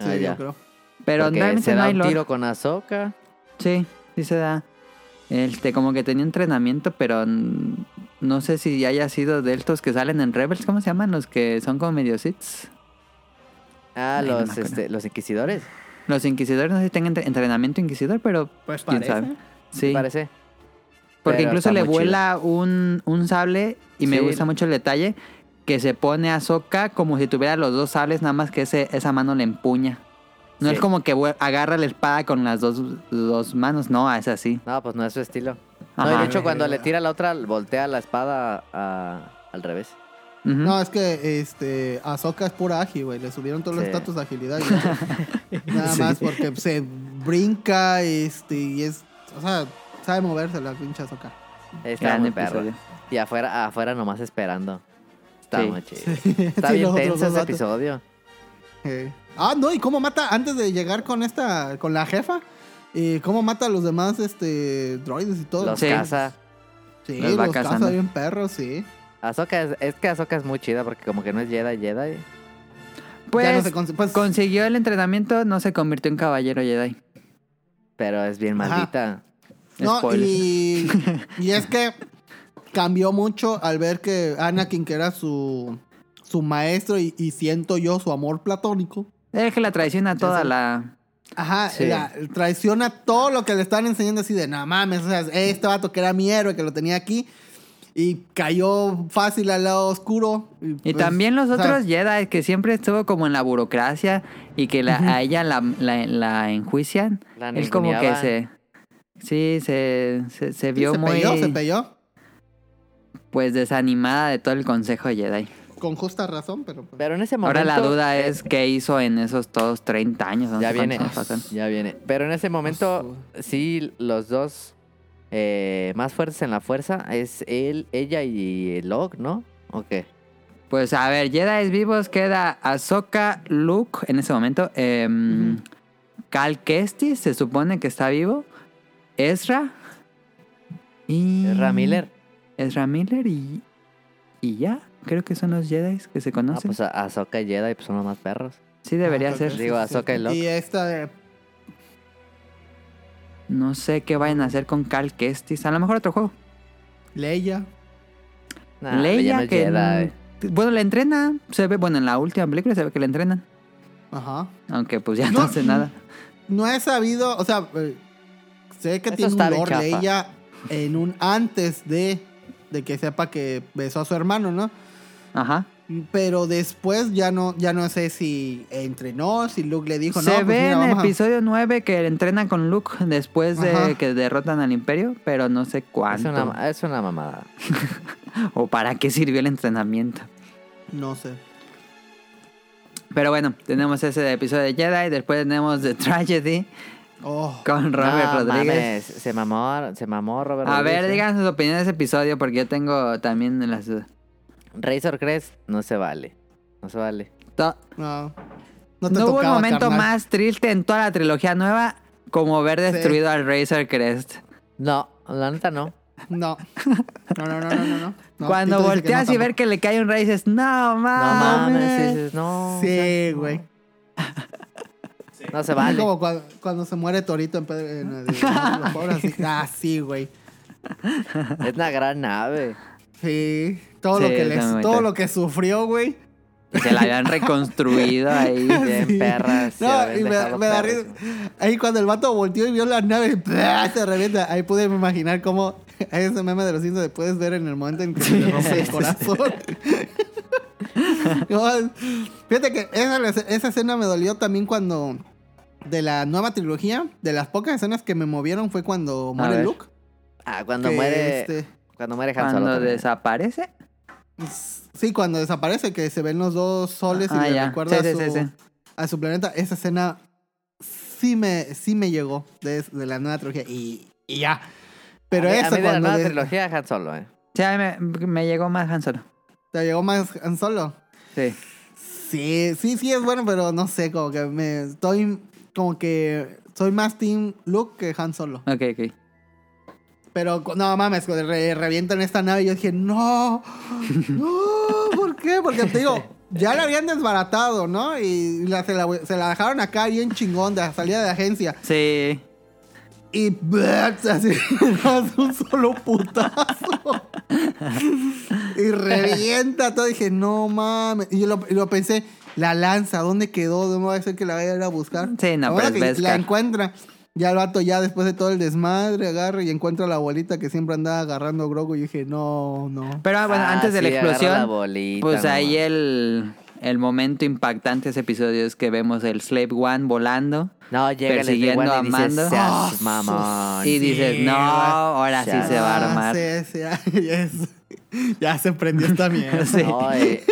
Ah, Sí, ya. yo creo. Pero Porque realmente se no da hay un lore. tiro con Ahsoka. Sí, sí se da. Este, como que tenía entrenamiento, pero no sé si haya sido de estos que salen en Rebels, ¿cómo se llaman? Los que son como medio Siths. Ah, Ay, los, este, los inquisidores. Los inquisidores no sé si tengan entre- entrenamiento inquisidor, pero Pues quién parece. sabe. Sí, Parece. porque pero incluso le vuela un, un sable y me Sí. gusta mucho el detalle que se pone a como si tuviera los dos sables, nada más que ese, esa mano le empuña. No Sí. es como que agarra la espada con las dos, dos manos, no, es así. No, pues no es su estilo. No, y de hecho cuando le tira la otra, voltea la espada a- al revés. No, es que este Ahsoka es pura ágil, güey. Le subieron todos los estatus de agilidad. Nada más porque se brinca este, y es. O sea, sabe moverse la pinche Ahsoka. Está muy perro. episodio. Y afuera, afuera nomás esperando. Está Sí. muy chido. Está Sí, bien tenso ese episodio. Eh, Ah, no, y cómo mata antes de llegar con esta, con la jefa. Y cómo mata a los demás este droides y todo. Los Sí. caza. Sí, los los caza bien perros, sí. Ahsoka es, es que Ahsoka es muy chida porque como que no es Jedi, Jedi. Pues, Ya no se cons- pues, consiguió el entrenamiento, no se convirtió en caballero Jedi. Pero es bien maldita. No, y, y es que cambió mucho al ver que Anakin, que era su, su maestro, y, y siento yo su amor platónico. Es que la traiciona toda la... Ajá, Sí. la- traiciona todo lo que le están enseñando así de, no mames, o sea, este vato que era mi héroe, que lo tenía aquí, y cayó fácil al lado oscuro. Y pues, también los otros Jedi, que siempre estuvo como en la burocracia y que la- a ella la, la, la enjuician. La Él como que se... Sí, se, se, se sí, vio se muy pelló, se pelló, pues desanimada de todo el consejo Jedi. Con justa razón, pero... pues, Pero en ese momento... Ahora la duda es qué hizo en esos todos 30 años. no Ya viene, ya viene. Pero en ese momento, sí, los dos eh, más fuertes en la fuerza es él, ella y Locke, ¿no? ¿O qué? Pues a ver, Jedi vivos queda Ahsoka, Luke en ese momento. em, Cal Kestis se supone que está vivo. Ezra. Y... Ezra Miller. Ezra Miller y... Y ya. Creo que son los Jedi que se Ah, conocen. pues a- Ahsoka y Jedi pues, son los más perros. sí, debería ah, ser. sí, Digo, sí, Ahsoka y. Locke. Y esta de... No sé qué vayan a hacer con Cal Kestis. A lo mejor otro juego. Leia. Nah, Leia no que... Jedi. Bueno, la entrena. Se ve, bueno, en la última película se ve que la entrenan. Ajá. Aunque pues ya no, No, hace nada. No he sabido, o sea, eh, sé que Eso tiene un lore. Leia en un antes de, de que sepa que besó a su hermano, ¿no? Ajá. Pero después ya no, ya no sé si entrenó, si Luke le dijo, Se no, pues ve mira, en el vamos a-". episodio 9 que entrenan con Luke después de Ajá. que derrotan al imperio, pero no sé Es cuánto. una, es una mamada. O para qué sirvió el entrenamiento. No sé. Pero bueno, tenemos ese episodio de Jedi, después tenemos The Tragedy Oh, con Robert No, Rodríguez. mames, se mamó, se mamó Robert A ver, Rodríguez, ¿eh? digan sus opiniones de ese episodio porque yo tengo también las dudas. Razor Crest no se vale. No se vale. To- no. No te No hubo un tocaba, momento carnal. más triste en toda la trilogía nueva como ver destruido al Razor Crest. No, la neta no. No. No, no, no, no, no. no. No, Cuando volteas no, y ver que le cae un rayo dices, no No mames. mames, dices, no. Sí, no. güey. No se Es vale. como cuando, cuando se muere Torito en, Pedro- en los pobres, así. Ah, sí, güey. Es una gran nave. Sí. Todo Sí, lo que les, todo lo que sufrió, güey. Y se la habían reconstruido ahí. Bien Sí. perras. No, y me, da risa. Ahí cuando el vato volteó y vio la nave, ¡plá! se revienta. Ahí pude imaginar cómo ese meme de los Simpsons te puedes ver en el momento en que se le rompe el corazón. No, Fíjate que esa, esa escena me dolió también cuando. De la nueva trilogía, de las pocas escenas que me movieron fue cuando muere. Luke. Ah, cuando muere. este, Cuando muere Han Solo. Cuando desaparece. sí, cuando desaparece, que se ven los dos soles y Ah, le recuerda Sí, a, sí, su, sí, sí. a su planeta. Esa escena sí me, sí me llegó de, de la nueva trilogía. Y, y ya. Pero a mí, esa a mí de la nueva de- trilogía Han Solo, eh. Sí, a mí me, me llegó más Han Solo. te llegó más Han Solo. Sí. Sí, sí, sí es bueno, pero no sé, como que me estoy como que soy más Team Luke que Han Solo. Ok, ok. Pero no mames, re- revientan esta nave, yo dije, no, no, ¿por qué? Porque te digo, ya la habían desbaratado, ¿no? Y la- se, la, se la dejaron acá bien chingón de la salida de la agencia. Sí. Y así, hace un solo putazo. y revienta todo. Dije, no mames. Y yo lo, y lo pensé, la lanza, ¿dónde quedó? ¿Dónde va a ser que la vaya a ir a buscar? Sí, no, Ahora pero es que la encuentra. Ya el vato, ya después de todo el desmadre, agarra y encuentra a la abuelita que siempre andaba agarrando a Grogu. Y dije, no, no. Pero bueno, Ah, antes de la sí, explosión, la bolita, pues no ahí el, el momento impactante de ese episodio es que vemos el Slave One volando No, llega persiguiendo a y Mando. "Seas Ah, mamón". y dices, no, ahora sí se va a Ah, armar. sí, sí, ya, se prendió esta mierda. Sí. No, eh,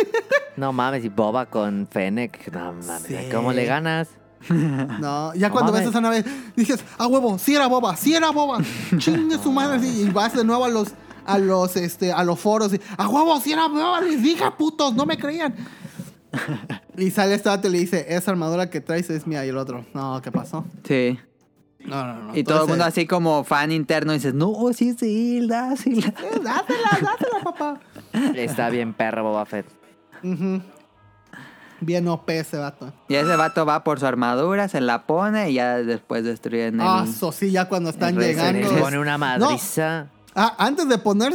no mames, y Boba con Fennec. No mames, Sí. ¿cómo le ganas? No, ya cuando ves esa nave, dices, a huevo, si era boba, si era boba. Chingue su madre, sí, y vas de nuevo a los, a los, este, a los foros y, a huevo, si era boba, les dije, putos, no me creían. y sale este vato y le dice, esa armadura que traes es mía. Y el otro, no, ¿qué pasó? Sí. No, no, no. Y todo el mundo así como fan interno dices, no, sí sí. la-". "Eh, Dásela, dásela, papá. Está bien perro Boba Fett. Ujú. Bien OP ese vato. Y ese vato va por su armadura, se la pone y ya después destruyen el... Ah, eso sí, ya cuando están Se llegando. le Entonces- pone una madriza. Ah, antes de poner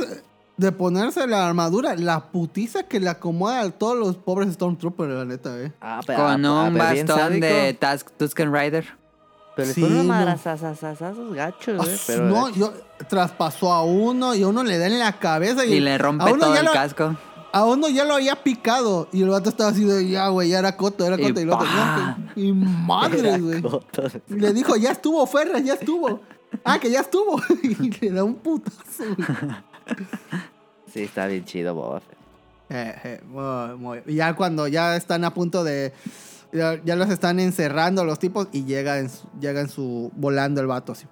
de ponerse la armadura, la putiza que le acomoda a todos los pobres Stormtroopers, la neta, eh. Ah, pero- con ah, un bastón de Tusk, Tusken Rider. Pero Sí, no. madrazazazazazos gachos, Ah, eh, pero no, yo traspasó a uno y a uno le da en la cabeza y, Y le rompe todo ya el lo- casco. A uno ya lo había picado y el vato estaba así de ya, güey, ya era coto, era Y coto y, no, que- y madre, güey. Y le dijo, ya estuvo, Ferras, ya estuvo. Ah, que ya estuvo. y le da un putazo, güey. Sí, está bien chido Boba Fett. Eh, eh, muy, muy- Y ya cuando ya están a punto de. Ya, ya los están encerrando los tipos y llega en su, llega en su. volando el vato así.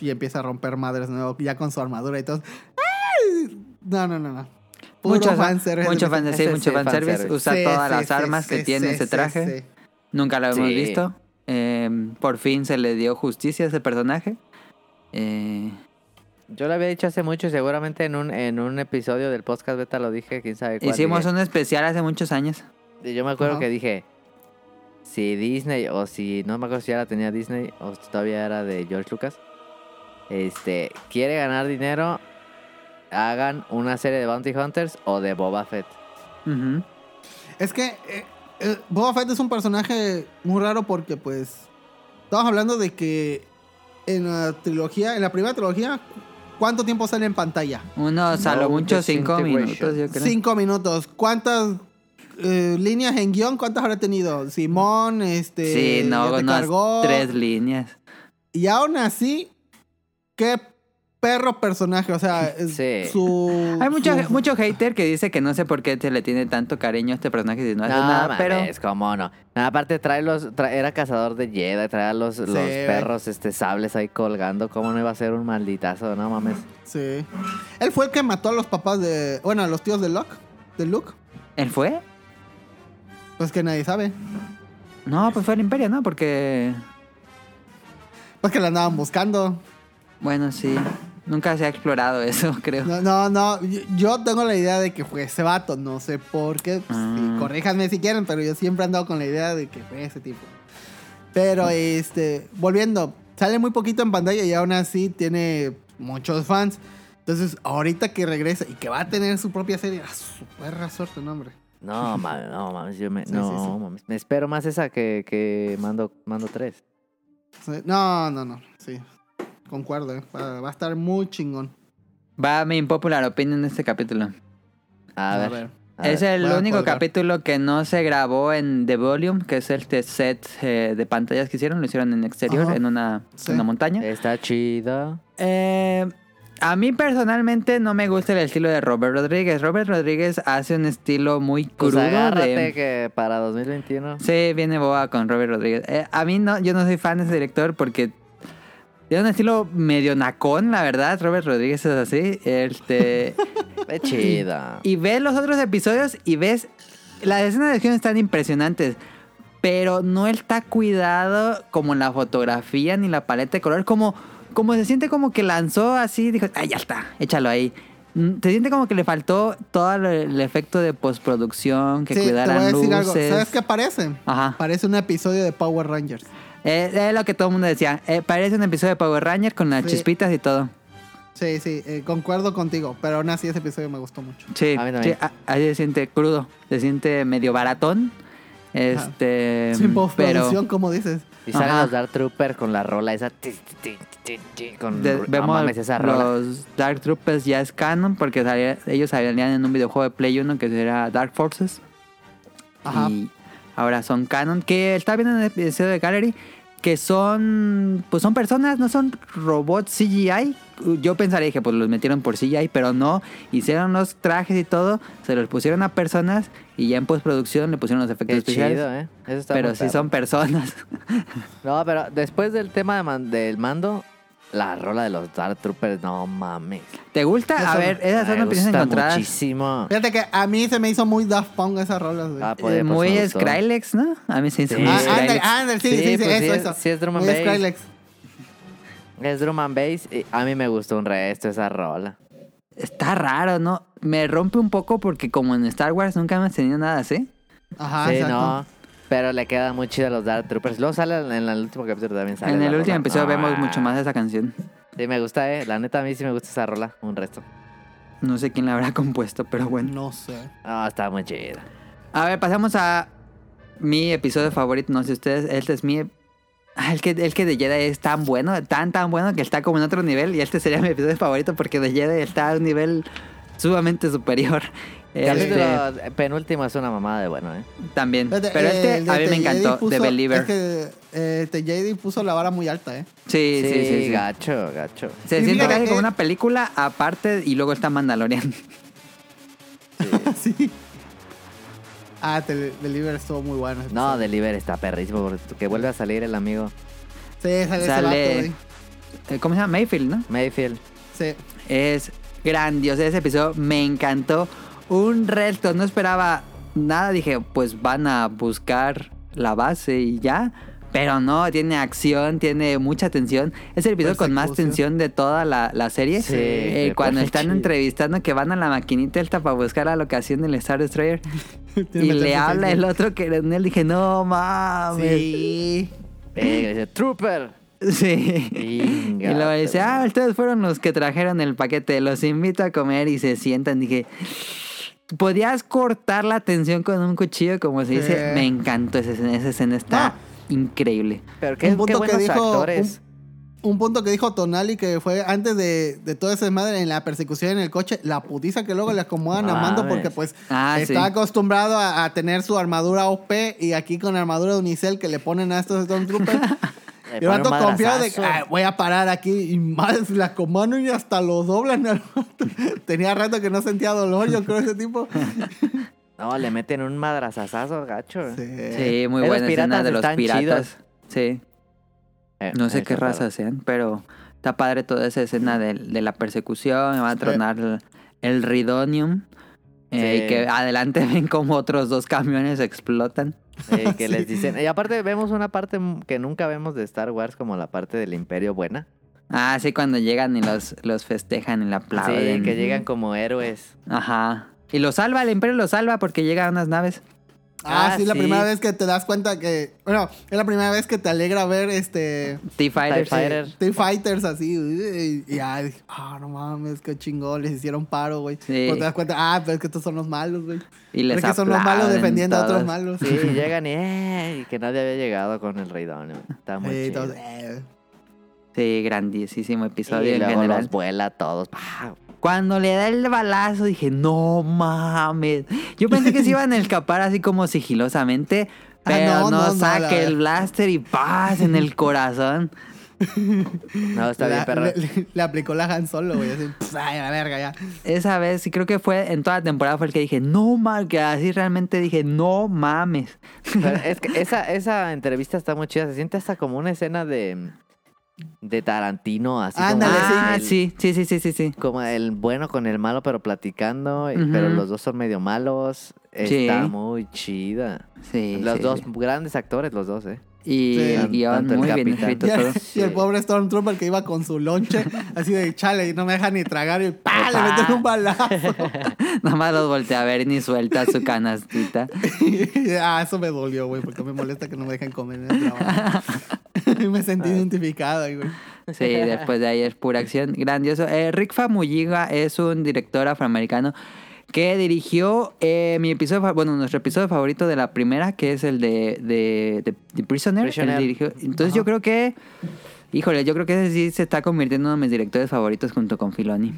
Y empieza a romper madres nuevo, ya con su armadura y todo. ¡Ay! No, no, no, no. Puro Mucho, fanservice. mucho fan, sí, mucho fanservice. fanservice. Usa Sí, todas sí, las armas sí, que tiene sí, ese traje. sí. Nunca lo hemos Sí. visto. Eh, por fin se le dio justicia a ese personaje. Eh, Yo lo había dicho hace mucho y seguramente en un, en un episodio del podcast beta lo dije, quién sabe cuál. hicimos dije. un especial hace muchos años. Y Yo me acuerdo que dije, si Disney o si, no me acuerdo si ya la tenía Disney o si todavía era de George Lucas, este, quiere ganar dinero, hagan una serie de Bounty Hunters o de Boba Fett. Es que eh, eh, Boba Fett es un personaje muy raro porque, pues, estamos hablando de que en la trilogía, en la primera trilogía, ¿cuánto tiempo sale en pantalla? Unos a lo No mucho cinco minutos, yo creo. Cinco minutos. ¿Cuántas eh, líneas en guion? ¿Cuántas habrá tenido? Simón, este. sí, no, ya te unas cargó. tres líneas. Y aún así, qué perro personaje. O sea, es Sí. su. Hay mucho, su- mucho hater que dice que no sé por qué se le tiene tanto cariño a este personaje si no hace No, nada, pero mames, cómo no. No, aparte trae los, trae- era cazador de Jedi, traía los, los perros, este, sables ahí colgando. ¿Cómo no iba a ser un malditazo? No mames. Sí. Él fue el que mató a los papás de. Bueno, a los tíos de Luke. De Luke. ¿él fue? Pues que nadie sabe. No, pues fue el Imperio, ¿no? Porque, Pues que la andaban buscando. Bueno, sí, nunca se ha explorado eso, creo. No, no, no. Yo, tengo la idea de que fue ese vato. No sé por qué. Pues, Ah. sí, corríjanme si quieren, pero yo siempre he andado con la idea de que fue ese tipo. Pero, este. Volviendo. Sale muy poquito en pantalla y aún así tiene muchos fans. Entonces, ahorita que regresa y que va a tener su propia serie, a su perra suerte, no, hombre. No, mames, no, mames. Yo me, Sí, no, sí, sí. mames. Me espero más esa que, que mando, mando 3. Sí, No, no, no. Sí. Concuerdo, ¿eh? va, va a estar muy chingón. Va mi impopular opinion en este capítulo. A, ver. a es ver. el voy a único capítulo que no se grabó en The Volume, que es este set eh, de pantallas que hicieron. Lo hicieron en exterior, Ajá. en una, Sí. una montaña. Está chida. Eh, a mí personalmente no me gusta el estilo de Robert Rodríguez. Robert Rodríguez hace un estilo muy Pues crudo. agárrate de... que para 2021. Sí, viene boba con Robert Rodríguez. Eh, a mí no, yo no soy fan de ese director porque tiene un estilo medio nacón, la verdad. Robert Rodríguez es así. Este, Es chida. y ves los otros episodios y ves las escenas de acción están impresionantes, pero no está cuidado como la fotografía ni la paleta de color, como, como se siente como que lanzó así, dijo, ah, ya está, échalo ahí. Mm, Se siente como que le faltó todo el, efecto de postproducción, que Sí, te voy a cuidaran decir luces. algo. ¿Sabes qué parece? Ajá. Parece un episodio de Power Rangers. Eh, es lo que todo el mundo decía. Eh, parece un episodio de Power Ranger con las Sí. chispitas y todo. Sí, sí, eh, concuerdo contigo. Pero aún así ese episodio me gustó mucho. Sí, A mí sí, también. ahí se siente crudo, se siente medio baratón. Este, Sin pero postproducción, como dices. Y salen Ajá. los Dark Trooper con la rola esa. ti, ti, ti, ti, ti, con, de- no vemos mames, esa rola. los Dark Troopers ya es canon porque salía- ellos salían en un videojuego de Play 1 que era Dark Forces. Ajá. Y ahora son canon. Que está viendo en el episodio de Gallery que son pues son personas, no son robots CGI. Yo pensaría dije, pues los metieron por CGI, pero no. Hicieron los trajes y todo, se los pusieron a personas y ya en postproducción le pusieron los efectos Qué especiales. chido, ¿eh? Eso está pero sí son personas. No, pero después del tema de man- del mando, la rola de los Dark Troopers, no mames. ¿Te gusta? A Eso- ver, esas son Me opiniones gusta encontradas. muchísimo. Fíjate que a mí se me hizo muy Daft Punk esas rolas, güey. Ah, Eh, pues, pues, muy me gustó. Skrillex, ¿no? A mí se hizo Sí. muy Ah, Skrillex. ándale, sí, sí, Sí, sí, pues sí eso, es- eso. sí es drum and Muy bass. Skrillex. Es drum and bass. y a mí me gustó un resto esa rola. Está raro, ¿no? Me rompe un poco porque como en Star Wars nunca hemos tenido nada así. Ajá, sí, exacto. no. Pero le queda muy chido a los Dark Troopers. Luego sale en el último capítulo también sale. en el último rola. episodio Ah. vemos mucho más de esa canción. Sí, me gusta, eh. La neta, a mí sí me gusta esa rola. Un resto. No sé quién la habrá compuesto, pero bueno. No sé. Ah, está muy chida. A ver, pasamos a mi episodio favorito. No sé ustedes, este es mi... Ah, el que, el que de Jedi es tan bueno, tan tan bueno que está como en otro nivel. Y este sería mi episodio favorito porque de Jedi está a un nivel sumamente superior. El Este, capítulo penúltimo es una mamada de bueno, eh. también. Pero eh, este el a mí me The encantó, puso- The Believer. Es que The Jedi puso la vara muy alta, ¿eh? Sí, sí, sí. sí. gacho, gacho. Se Y siente casi que- como una película aparte y luego está Mandalorian. sí. Ah, The Believer estuvo muy bueno. ese No, episodio. Deliver está perrísimo porque que vuelve a salir el amigo Sí, sale, ese Sale- vato, güey. Eh, ¿Cómo se llama? Mayfield, ¿no? Mayfield. Sí. Es grandioso ese episodio, me encantó. Un resto, no esperaba nada. Dije, pues van a buscar la base y ya. Pero no, tiene acción, tiene mucha tensión. Es el episodio con más tensión de toda la, la serie. Sí, Eh, cuando están entrevistando que van a la maquinita esta para buscar la locación del Star Destroyer. Y le habla el otro que en él. Dije, no mames. Sí. Dice, Trooper. Sí. Inga, Y luego dice, ah, ustedes fueron los que trajeron el paquete, los invito a comer y se sientan. Dije, ¿podías cortar la tensión con un cuchillo? Como se dice, Sí. me encantó esa escena, esa escena está Ah. increíble. Pero qué, un qué punto que dijo actores. un, un punto que dijo Tonali que fue antes de, de toda esa desmadre en la persecución en el coche, la putiza que luego le acomodan a Mando porque pues Ah, está sí. acostumbrado a, a tener su armadura OP y aquí con armadura de Unicel que le ponen a estos Stormtroopers. Le y el pone un vato confiado de que. "Ah, voy a parar aquí y más la comando y hasta lo doblan. al. Tenía rato que no sentía dolor, yo creo, ese tipo. No, le meten un madrazazazo, gacho. Sí. Sí, muy buena escena de los piratas. chidos. Sí, Eh, no sé qué raza sean, pero está padre toda esa escena de, de la persecución. Me va a Sí. tronar el, el Ridonium. Eh, Sí. y que adelante ven como otros dos camiones explotan. Eh, que les dicen. Y aparte vemos una parte que nunca vemos de Star Wars como la parte del Imperio buena. Ah, sí, cuando llegan y los, los festejan y la aplauden. Sí, que llegan como héroes. Ajá. Y lo salva, el Imperio lo salva porque llegan unas naves. Ah, Ah, sí, la sí. primera vez que te das cuenta que. Bueno, es la primera vez que te alegra ver este. T-Fighters. TIE Fighter. TIE Fighters así, y ya, dije, ah, no mames, qué chingón, les hicieron paro, güey. Sí. Pero te das cuenta, ah, pero es que estos son los malos, güey. Y les Pero es que son los malos defendiendo a otros malos. Sí, llegan y, eh, que nadie había llegado con el Rey Donio. Está muy Sí, chido. todos, eh. Sí, grandísimo episodio y en luego general. los vuela a todos. ¡pah! Cuando le da el balazo dije, no mames. Yo pensé que se iban a escapar así como sigilosamente, Ah, pero no, no, no, no, saque la- el blaster y paz en el corazón. No, está bien, perro. Le, le- le aplicó la Han Solo, güey, así, ay, a la verga, ya. Esa vez, sí creo que fue en toda la temporada fue el que dije, no mames, que así realmente dije, no mames. Pero es que esa, esa entrevista está muy chida. Se siente hasta como una escena de. De Tarantino, así Ándale, como, ah, el, sí, sí, sí, sí, sí, sí. como el bueno con el malo, pero platicando, pero los dos son medio malos. Sí. Está muy chida. Sí, los sí, dos sí. grandes actores, los dos, ¿eh? Y Sí. el guion Tanto el muy bien escrito Y el, todo. y el pobre Stormtrooper que iba con su lonche, así de chale, y no me deja ni tragar, y ¡pah! le meten un balazo. Nada más los voltea a ver ni suelta su canastita. ah, eso me dolió, güey, porque me molesta que no me dejen comer en el trabajo. me sentí identificada, güey. Sí, después de ahí es pura acción. Grandioso. Eh, Rick Famuyiga es un director afroamericano que dirigió eh, mi episodio, bueno, nuestro episodio favorito de la primera, que es el de, de, de- de Prisoner. Él Prisoner. dirigió- Entonces yo creo que, híjole, yo creo que ese sí se está convirtiendo en uno de mis directores favoritos junto con Filoni.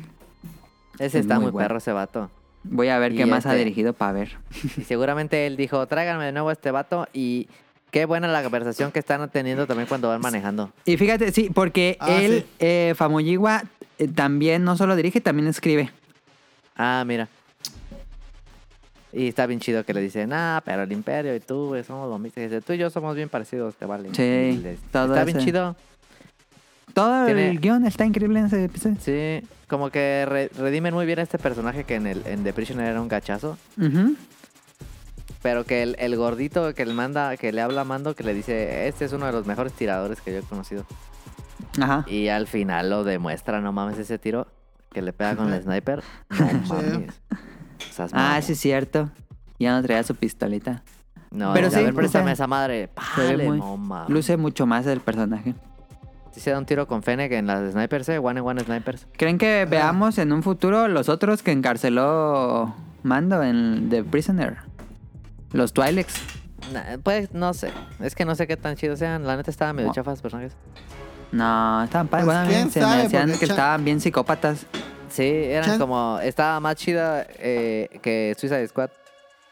Ese Es está muy muy, bueno. perro ese vato. Voy a ver Y qué más ha este- dirigido para ver. Y seguramente él dijo, tráiganme de nuevo a este vato y qué buena la conversación que están teniendo también cuando van manejando. Y fíjate, sí, porque Ah, él, sí. eh, Famuyiwa, eh, también no solo dirige, también escribe. Ah, mira. Y está bien chido que le dicen, ah, pero el imperio y tú, güey, somos lo mismo. Y dice, tú y yo somos bien parecidos, te vale. Sí, Y les- todo Está bien chido. Todo Tiene- el guion está increíble en ese episodio. Sí, como que re- redimen muy bien a este personaje que en, el, en The Prisoner era un gachazo. Ujú. Pero que el, el gordito que le manda, que le habla a Mando, que le dice, este es uno de los mejores tiradores que yo he conocido. Ajá. Y al final lo demuestra, no mames, ese tiro que le pega con el sniper. No mames. Ah, sí es cierto. Ya no traía su pistolita. No, Pero a sí, ver, préstame esa madre. se ve Pale, muy- no mames. Luce mucho más el personaje. Sí se da un tiro con Fennec en las snipers, eh. One and one snipers. ¿Creen que veamos en un futuro los otros que encarceló Mando en The Prisoner? Los Twi'leks. Nah, pues no sé. Es que no sé qué tan chidos sean. La neta estaban medio No. chafas los personajes. No, estaban padres. Pues, bueno, a se me decían que estaban bien psicópatas. Sí, eran Chan- como. Estaba más chida eh, que Suicide Squad.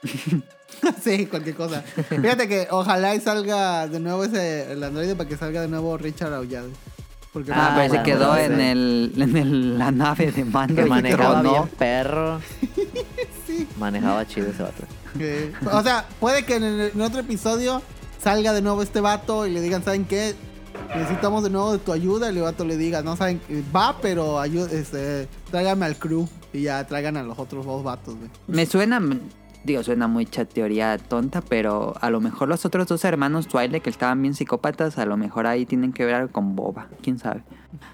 sí, cualquier cosa. Fíjate que ojalá y salga de nuevo ese el androide para que salga de nuevo Richard Aullado. Porque Ah, pero se bueno, quedó en, el, en el- la nave de Mando. Que manejaba perro. Sí. Manejaba chido ese vato. o sea, puede que en, el- en otro episodio salga de nuevo este vato y le digan, ¿saben qué? Necesitamos de nuevo de tu ayuda. Y el vato le diga, no saben, va, pero ayuda, este, tráigame al crew. Y ya traigan a los otros dos vatos, güey. Me suena, digo, suena mucha teoría tonta, pero a lo mejor los otros dos hermanos Twilight que estaban bien psicópatas, a lo mejor ahí tienen que ver algo con Boba. ¿Quién sabe?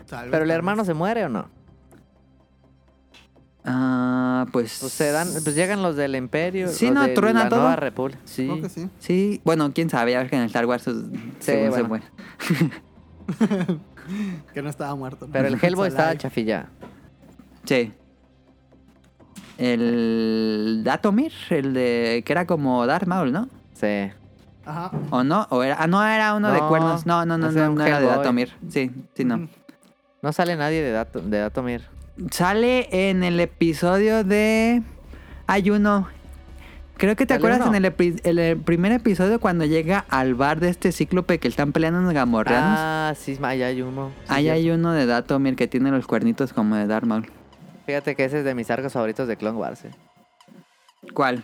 Tal vez, Pero el hermano se muere o no? Ah, pues... Pues se dan, pues llegan los del Imperio. Sí, los no, de truena la todo. Nueva República. Sí. Creo que sí. Sí, bueno, quién sabe, ya ves que en el Star Wars pues, según se bueno. muere. Que no estaba muerto. ¿no? Pero el Hellboy estaba chafilla. Sí. El Datomir, el de que era como Darth Maul, ¿no? Sí. Ajá. ¿O no? ¿O era? Ah, no, era uno de No, cuernos. No, no, no, no, no era de. Datomir. Sí, sí, no. No sale nadie de, Dato, de Datomir. Sale en el episodio de. Hay uno. Creo que te ¿Sale acuerdas uno? en el, epi- en el primer episodio cuando llega al bar de este cíclope que están peleando en los gamorreanos. Ah, sí, ahí hay uno. Sí, hay uno de Datomir que tiene los cuernitos como de Darth Maul. Fíjate que ese es de mis arcos favoritos de Clone Wars. eh. ¿Cuál?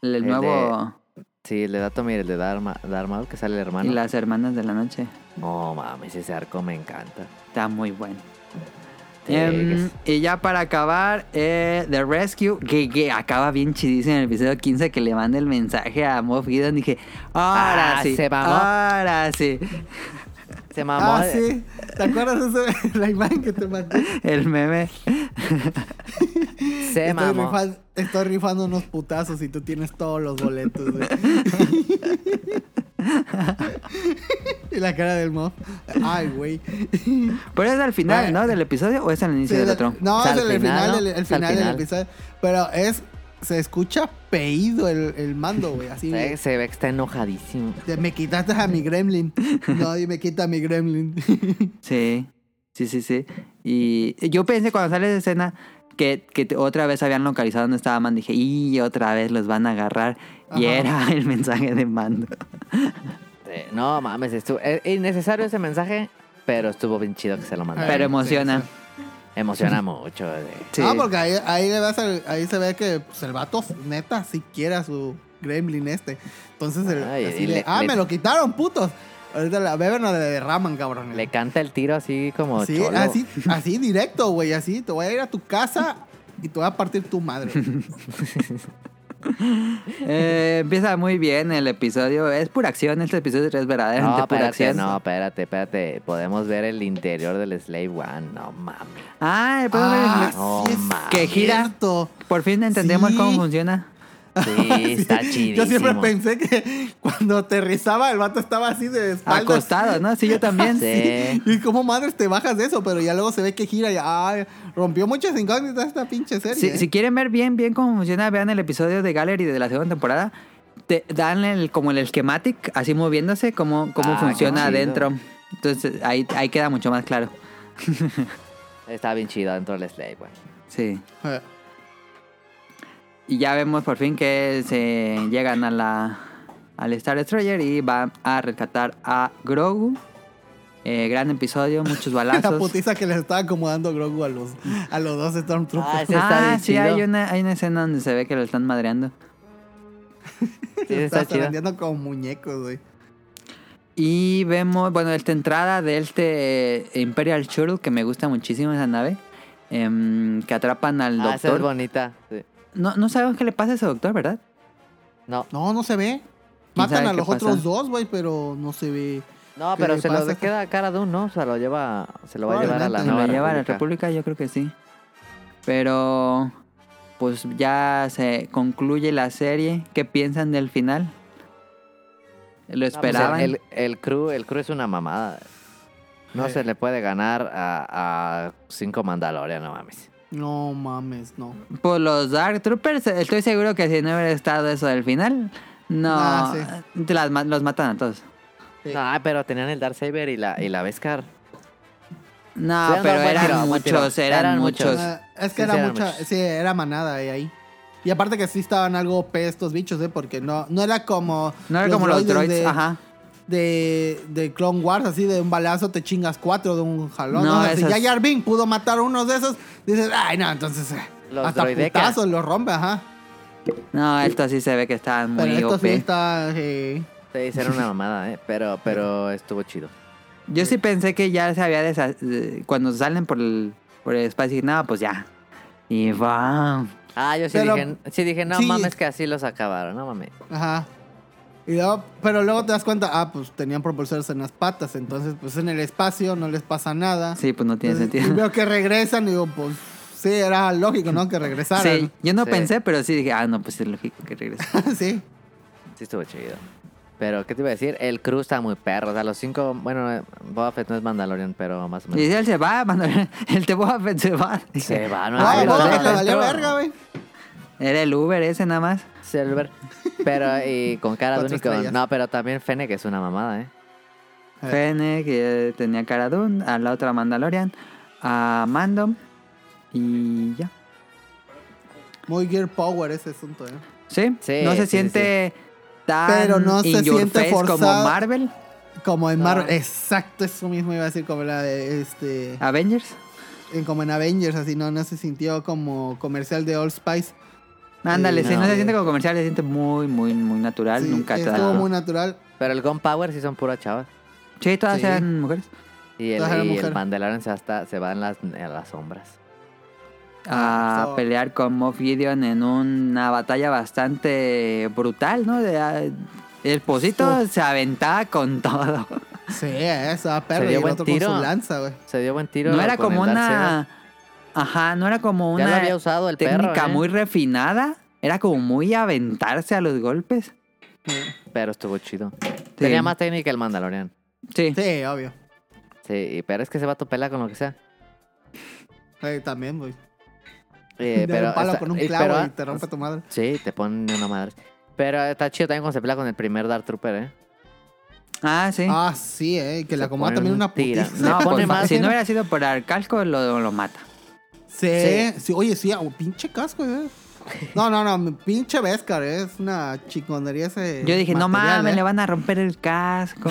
El, El nuevo. Sí, el de Datomir, el de Dharma, Dharma que sale el hermano. Y las hermanas de la noche. No mames, ese arco me encanta. Está muy bueno. Sí, Em, y ya para acabar, eh, The Rescue, que, que acaba bien chidísimo en el episodio 15 que le manda el mensaje a Moff Gideon. Dije, ahora Ah, sí, se mamó. ahora sí. Se mamó. Ah, sí. ¿Te acuerdas de la imagen que te mandé? El meme. Se estoy, mamó. estoy rifando unos putazos y tú tienes todos los boletos. y la cara del mob. Ay, güey. Pero es al final, Bueno. ¿no? Del episodio o es al inicio Sí, del de- otro. No, O sea, es al el final, ¿no? el final del episodio. Pero es. Se escucha peído el, el mando, güey. Así. Se, se ve que está enojadísimo. de, me quitaste a mi gremlin. Nadie me quita a mi gremlin. Sí, sí, sí, sí. Y yo pensé cuando sale esa escena que, que otra vez habían localizado donde estaba Mando. Dije, y otra vez los van a agarrar. Y era el mensaje de Mando. Eh, No mames, estuvo. Es innecesario ese mensaje, pero estuvo bien chido que se lo mandaron. Pero emociona. sí. Emociona mucho. de- Sí. No, porque ahí, ahí, le ves el- ahí se ve que pues, el vato, neta, sí quiere a su gremlin este. Entonces, el- Ay, así le- ah, le- me lo quitaron, putos. Ahorita la beben o la derraman, cabrón. Le canta el tiro así como Sí, cholo. así, así directo, güey, así. Te voy a ir a tu casa y te voy a partir tu madre. Eh, empieza muy bien el episodio. Es pura acción. Este episodio es verdaderamente No, pura acción. no, espérate, espérate. Podemos ver el interior del Slave One. No mames. Ah, podemos ver Ah, el- No sí es mames. que gira. cierto. Por fin entendemos Sí. cómo funciona. Sí, está chidísimo. Yo siempre pensé que cuando aterrizaba el vato estaba así de espaldas. Acostado, ¿no? Sí, yo también. Sí. Y como madres te bajas de eso, pero ya luego se ve que gira y ay, rompió muchas incógnitas esta pinche serie. Si, ¿eh? si quieren ver bien, bien cómo funciona, vean el episodio de Gallery de la segunda temporada. Te dan el, como el schematic, así moviéndose, cómo, cómo Ah, funciona adentro. Entonces ahí, ahí queda mucho más claro. Está bien chido dentro del Slave One. Sí. Eh, Y ya vemos por fin que se llegan a la al Star Destroyer y van a rescatar a Grogu. Eh, gran episodio, muchos La balazos. putiza que les estaba acomodando Grogu a los, a los dos Stormtroopers. Ah, está ah, sí, chido. hay una, hay una escena donde se ve que lo están madreando. Sí, está vendiendo como muñecos, güey. Y vemos, bueno, esta entrada de este Imperial Shuttle, que me gusta muchísimo esa nave, em, que atrapan al Ah, esa es doctor. bonita. Sí. no, no sabemos qué le pasa a ese doctor, ¿verdad? No, No, no se ve. ¿Quién Matan a los pasa? otros dos, güey, pero no se ve. No, ¿Qué pero se lo queda a cara de un, ¿no? O sea, lo lleva, se lo va a llevar a la. Se lo lleva a la República. Yo creo que sí. Pero, pues ya se concluye la serie. ¿Qué piensan del final? ¿Lo No, pues, esperaban? el, el crew, el crew es una mamada. No se le puede ganar a, a cinco Mandalorian, no mames. No mames, no. Pues los Dark Troopers, estoy seguro que si no hubiera estado eso del final, no, Ah, te las los matan a todos. Sí. No, pero tenían el Darksaber y la, y la Beskar. No, Sí, pero eran tiro, muchos, eran, Eran muchos. muchos. Ah, es que Sí, era mucha, muchos. sí, era manada ahí, ahí. Y aparte que sí estaban algo OP estos bichos, ¿eh? Porque no, no era como. No era como los droids, de, ajá. De, de Clone Wars, así de un balazo te chingas cuatro de un jalón. No, No, si ya Jar Binks pudo matar a uno de esos, dices, ay, no, entonces. eh, Los hasta droidecas. putazos los rompe, ajá. No, esto sí se ve que estaban Pero muy esto sí está. eh, Sí, era una mamada, ¿eh? Pero, pero estuvo chido. Yo sí pensé que ya se había desa- eh, cuando salen por el, por el espacio, dije, no, pues ya. Y va. Ah, yo sí Pero- dije, sí dije, no sí. mames que así los acabaron, no mames. Ajá. Y luego- pero luego te das cuenta, ah, pues tenían propulsores en las patas, entonces pues en el espacio no les pasa nada. Sí, pues no tiene Entonces, Y sentido. veo que regresan y digo, pues sí, era lógico, ¿no? Que regresaran. Sí, yo no Sí. pensé, pero sí dije, ah, no, pues es lógico que regrese. sí. Sí estuvo chido. Pero, ¿qué te iba a decir? El crew está muy perro. O sea, los cinco... Bueno, eh, Boba Fett no es Mandalorian, pero más o Y menos. dice, él se va, mano, el de Boba Fett se va. Se va, no es Boba. Fett le valió verga, güey. Era el Uber ese nada más. Silver. Pero, y con cara de Cuatro único. estrellas. No, pero también Fennec es una mamada, ¿eh? Eh. Fene, que tenía cara Dune, a la otra Mandalorian, a Mando. Y ya. Muy Gear Power ese asunto, ¿eh? ¿Sí? Sí, no se sí, sí, siente tan Pero no se your siente face como forzado. Marvel, Como en No. Marvel. Exacto, eso mismo iba a decir como la de este. Avengers. en- como en Avengers, así, no, no se sintió como comercial de Old Spice. Ándale, Sí, si no, no. se siente como comercial, se siente muy, muy, muy natural. Sí, Nunca te da- estuvo muy natural. Pero el Gunpowder sí son puras chavas. Sí, todas Sí. eran mujeres. Y el, y el. Mandalorian se, hasta, se va en las, en las sombras. A So- pelear con Moff Gideon en una batalla bastante brutal, ¿no? De, ah, el posito se aventaba con todo. Sí, eso, a perro. Se Y dio el buen otro tiro. con su lanza, güey. Se dio buen tiro. No era como una... Ajá, no era como Ya lo una había usado el técnica perro, ¿eh? muy refinada. Era como muy aventarse a los golpes. Pero estuvo chido. Tenía más técnica el Mandalorian. Sí. Sí, obvio. Sí, pero es que se va a tu pela con lo que sea. También, güey. Eh, De pero un palo está- con un clavo pero- y te rompe tu madre. Sí, te ponen una madre. Pero está chido también cuando se pelea con el primer Dark Trooper, ¿eh? Ah, sí. Ah, sí, eh. Que le Se acomoda pone también un una putiza. no, pues, más- si no hubiera sido por el casco, lo, lo mata. Sí, sí, oye, sí, ah, pinche casco, eh. No, no, no, pinche Vescar, eh, es una chingonería ese. Yo dije, no mames, eh. le van a romper el casco.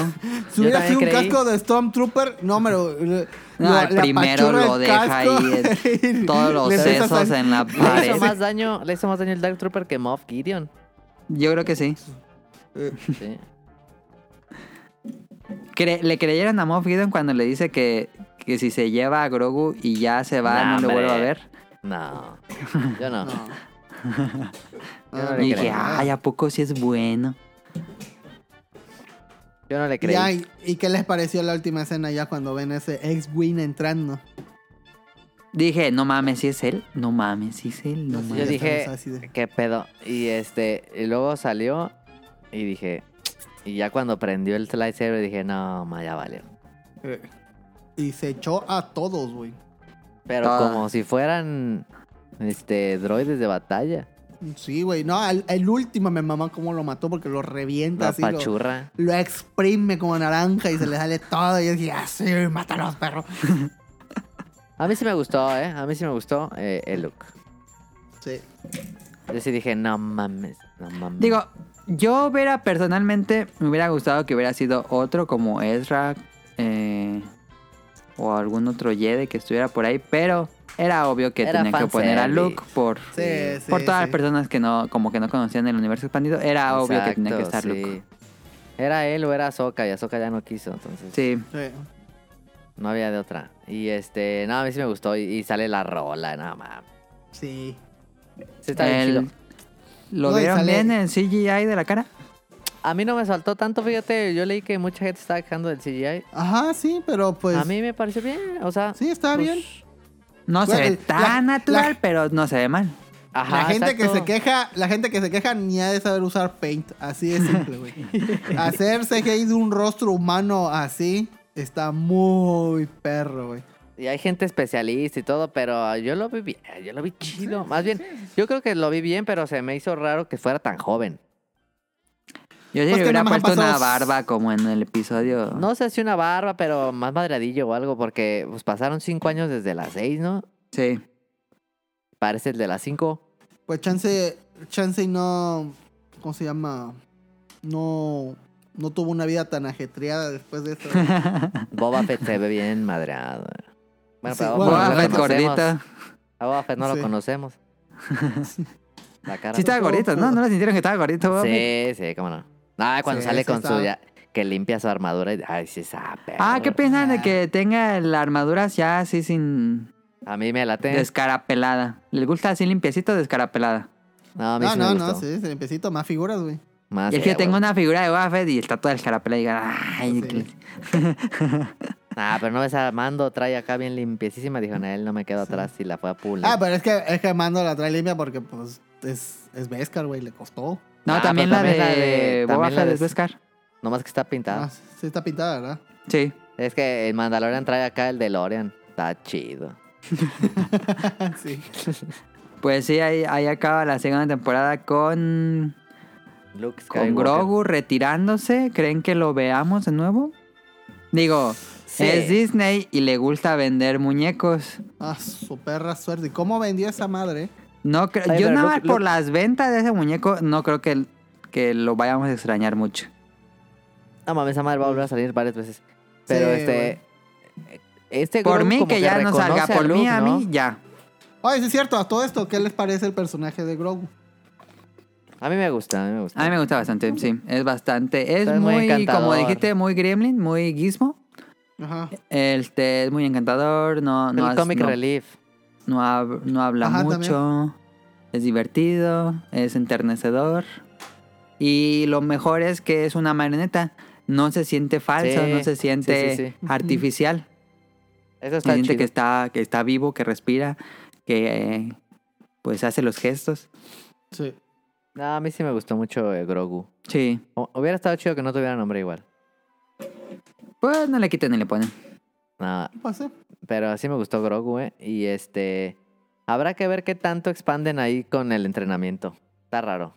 Si hubiera sido un creí. casco de Stormtrooper, no me lo. le- No, lo- el le primero lo deja casco ahí, y Todos los le sesos en la Le pared. hizo más daño, le hizo más daño el Dark Trooper que Moff Gideon. Yo creo que sí. Sí. cre- le creyeron a Moff Gideon cuando le dice que, que si se lleva a Grogu y ya se va, Nah, no lo vuelve a ver. No, yo no. No. No Y dije, ay, ¿a poco sí es bueno? Yo no le creí. Ya, ¿y, y qué les pareció la última escena ya cuando ven ese ex-win entrando? Dije, no mames, si es él. No mames, si es él. No Sí, Yo mames. dije, ¿qué pedo? Y este, y luego salió y dije, y ya cuando prendió el lightsaber dije, no, ma, ya valió. eh, Y se echó a todos, güey. Pero Ah. como si fueran, este, droides de batalla. Sí, güey. No, el, el último me mamá cómo lo mató porque lo revienta La así. Lo, pachurra. lo exprime como naranja y se le sale todo. Y yo dije, ah, sí, mátalos, perro. A mí sí me gustó, ¿eh? A mí sí me gustó eh, el look. Sí. Yo sí dije, no mames, no mames. Digo, yo hubiera personalmente, me hubiera gustado que hubiera sido otro como Ezra eh, o algún otro Jedi que estuviera por ahí, pero era obvio que Era tenía que poner a. Luke por, Sí, sí, por todas las personas que no, como que no conocían el universo expandido. Era obvio que tenía que estar Luke. Era él o era Ahsoka y Ahsoka ya no quiso, entonces Sí. Sí. no había de otra. Y este, no, a mí sí me gustó y, y sale la rola, nada más. Sí. Sí está bien chido. El- ¿Lo No, vieron sale- bien en CGI de la cara? A mí no me saltó tanto, fíjate, yo leí que mucha gente estaba quejando del CGI. Ajá, sí, pero pues. a mí me pareció bien, o sea... Sí, está pues, bien. No se ve la- tan natural, la- pero no se ve mal. Ajá, la gente que se queja, la gente que se queja ni ha de saber usar Paint. Así de simple, güey. Hacer CGI de un rostro humano así está muy perro, güey. Y hay gente especialista y todo, pero yo lo vi bien, yo lo vi chido. Más bien, yo creo que lo vi bien, pero se me hizo raro que fuera tan joven. Yo sí Pues le hubiera puesto una barba como en el episodio. No sé si una barba, pero más madreadillo o algo, porque pues pasaron cinco años desde las seis, ¿no? Sí. Parece el de las cinco. Pues chance, chance y no, ¿cómo se llama? No, no tuvo una vida tan ajetreada después de eso. Boba Fett se ve bien madreado. Bueno, Sí, pero bueno, Boba Boba no lo Fett conocemos. gordito. A Boba Fett no Sí. lo conocemos. La cara. Sí estaba gordito, ¿no? ¿No lo sintieron que estaba gordito? Boba Fett? Sí, sí, cómo no. Ah, cuando Sí, sale con su ya, que limpia su armadura y ay, sí, esa Ah, ¿qué perra. piensan de Ah. que tenga la armadura ya así sin A mí me late. descarapelada? ¿Le gusta así limpiecito descarapelada? No, a mí No, sí no, me no, sí, limpiecito, más figuras, güey. Más y es que tengo una figura de Boba Fett y está toda descarapelada y digan, ay, Sí. Ah, pero no ves a Mando, trae acá bien limpiecísima. Dijo, no, él no me quedo atrás y la fue a pulir. Ah, pero es que, es que Mando la trae limpia porque, pues, es, es Beskar, güey, le costó. No, Ah, también, la, también de la de- Boba también la Fett de- es Beskar. Nomás que está pintada. Ah, sí está pintada, ¿verdad? Sí. Es que el Mandalorian trae acá el DeLorean. Está chido. sí. Pues sí, ahí, ahí acaba la segunda temporada con, Luke con. Grogu retirándose. ¿Creen que lo veamos de nuevo? Digo, Sí. es Disney y le gusta vender muñecos. Ah, su perra suerte. ¿Y cómo vendió esa madre? No cre- Ay, yo nada más por las ventas de ese muñeco no creo que, que lo vayamos a extrañar mucho. No mames, esa madre va a volver a salir varias veces. Pero Sí, este. Este Por mí como que ya no salga, por mí a ¿no? mí ya. Oye, sí es cierto, a todo esto, ¿qué les parece el personaje de Grogu? A mí me gusta, a mí me gusta. A mí me gusta bastante, sí. Es bastante, es Es muy muy, como dijiste, muy gremlin, muy gizmo. Ajá. Este, es muy encantador, no, no, el has- comic no, relief. No hab- no habla Ajá, mucho, es divertido, es enternecedor. Y lo mejor es que es una marioneta. No se siente falso, Sí, no se siente sí, sí. artificial. Eso Se está siente chido. que está, que está vivo, que respira, que eh, pues hace los gestos. Sí. No, a mí sí me gustó mucho eh, Grogu. Sí. O- hubiera estado chido que no tuviera nombre igual. Pues no le quiten ni le ponen. No, ¿Qué pasó? pero sí me gustó Grogu, ¿eh? Y este. Habrá que ver qué tanto expanden ahí con el entrenamiento. Está raro.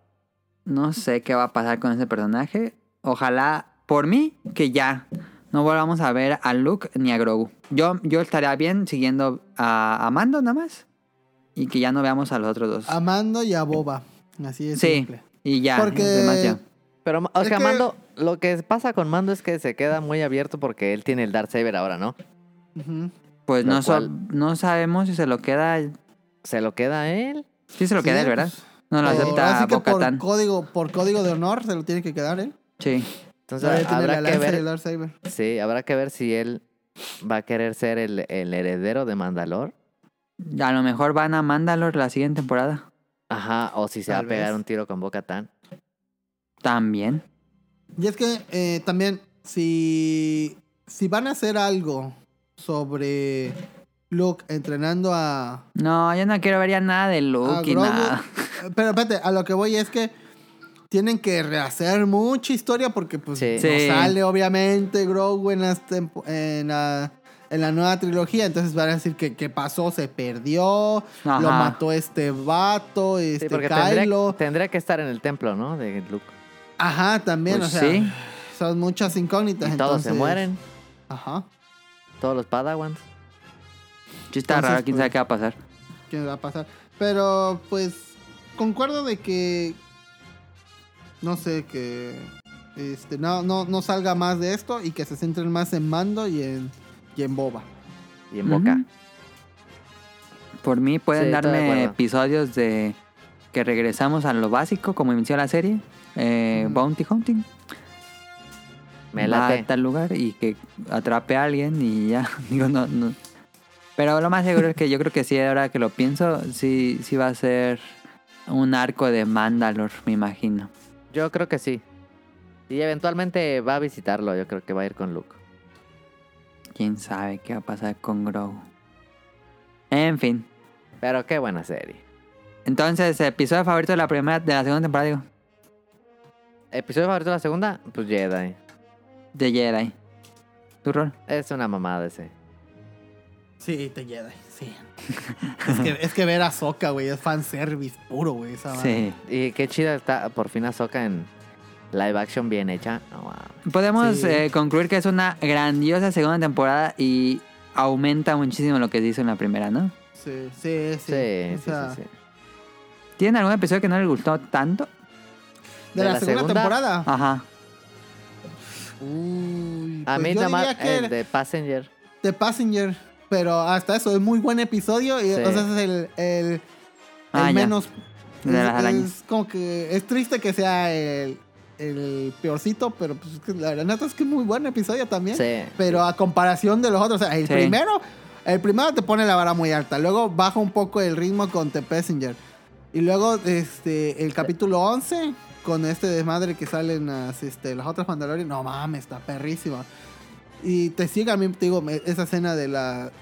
No sé qué va a pasar con ese personaje. Ojalá, por mí, que ya no volvamos a ver a Luke ni a Grogu. Yo, yo estaría bien siguiendo a, a Mando nada más. Y que ya no veamos a los otros dos. A Mando y a Boba. Así es sí, simple. y ya. Porque-. Pero, o Es sea, que- Mando, lo que pasa con Mando es que se queda muy abierto porque él tiene el Dark Saber ahora, ¿no? Ujú. Pues lo no, so- no sabemos si se lo queda. Se lo queda a él. Sí se lo Sí, queda él, ¿verdad? No lo acepta así que por código, por código de honor se lo tiene que quedar, ¿eh? Sí. Entonces habrá que ver, Darksaber. sí, habrá que ver si él va a querer ser el, el heredero de Mandalor. A lo mejor van a Mandalore la siguiente temporada. Ajá, o si se va a pegar vez. un tiro con Boca Tan. También. Y es que eh, también, si, si van a hacer algo sobre Luke entrenando a, No, yo no quiero ver ya nada de Luke y Grogu, nada. eh, Pero espérate, a lo que voy es que tienen que rehacer mucha historia porque pues Sí. no Sí. sale obviamente Grogu en, las tempo- en, la, en la nueva trilogía. Entonces van a decir que qué pasó, se perdió, lo mató este vato, Sí, este porque Kylo. tendría, tendría que estar en el templo, ¿no? De Luke. Ajá, también, Pues o sea, sí. son muchas incógnitas. Y todos se entonces- mueren, Ajá. todos los Padawans. Sí está Entonces, raro, quién pues, sabe qué va a pasar. qué va a pasar. Pero pues concuerdo de que no sé que este no no no salga más de esto y que se centren más en Mando y en y en Boba. Y en Boca. Por mí pueden Sí, estoy de darme episodios de que regresamos a lo básico, como inició la serie. Eh, Ujú. Bounty Hunting. Me va a tal lugar y que atrape a alguien y ya. Digo, no, no. Pero lo más seguro es que yo creo que sí, ahora que lo pienso, sí, sí va a ser un arco de Mandalore, me imagino. Yo creo que sí. Y eventualmente va a visitarlo, yo creo que va a ir con Luke. Quién sabe qué va a pasar con Grogu. En fin. Pero qué buena serie. Entonces, episodio favorito de la primera, de la segunda temporada, digo, ¿Episodio favorito de la segunda? Pues Jedi. de Jedi. ¿Tu rol? Es una mamada ese. Sí, te Jedi, sí. es que es que ver a Sokka, güey, es fanservice puro, güey, esa. Sí. Y qué chida está por fin Ahsoka en live action bien hecha. No, mames. Podemos Sí. eh, concluir que es una grandiosa segunda temporada y aumenta muchísimo lo que se hizo en la primera, ¿no? Sí, sí, sí. Sí, O sí, sí, sí. ¿Tienen algún episodio que no les gustó tanto? De, ¿De la, la segunda, segunda? temporada. Ajá. Uy, A pues mí yo nada más de Passenger. The Passenger. Pero hasta eso, es muy buen episodio. Y Sí. entonces es el, el, el Ah, ya. menos. De las es, arañas. es como que es triste que sea el, el peorcito, pero pues la verdad es que es muy buen episodio también. Sí. Pero a comparación de los otros, o sea, el Sí. primero, el primero te pone la vara muy alta, luego baja un poco el ritmo con The Passenger. Y luego este el capítulo 11 con este desmadre que salen las, este, las otras Mandalorian, no mames, está perrísima. Y te sigue a mí, te digo, me- esa escena de la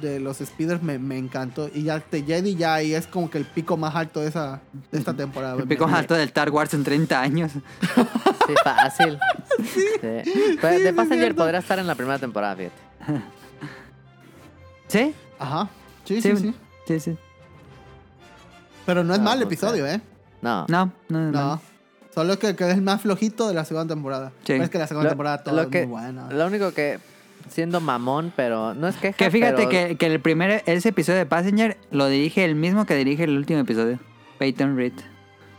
de los speeders me, me encantó. Y ya te Jedi ya ahí es como que el pico más alto de esa de esta temporada. El pico me- más alto del Star Wars en 30 años. Sí, fácil. sí. Sí, es Passenger podría estar en la primera temporada, fíjate. ¿Sí? Ajá. Sí, sí, Sí. sí. Sí, sí. Pero no es Ah, mal pues, episodio, ¿eh? No. No, no, no. No. Solo que, que es el más flojito de la segunda temporada. Sí. Es que la segunda Lo- temporada todo lo es que- muy buena. Lo único que, siendo mamón, pero no es queja, Que fíjate pero- que, que el primer, ese episodio de Passenger lo dirige el mismo que dirige el último episodio. Peyton Reed.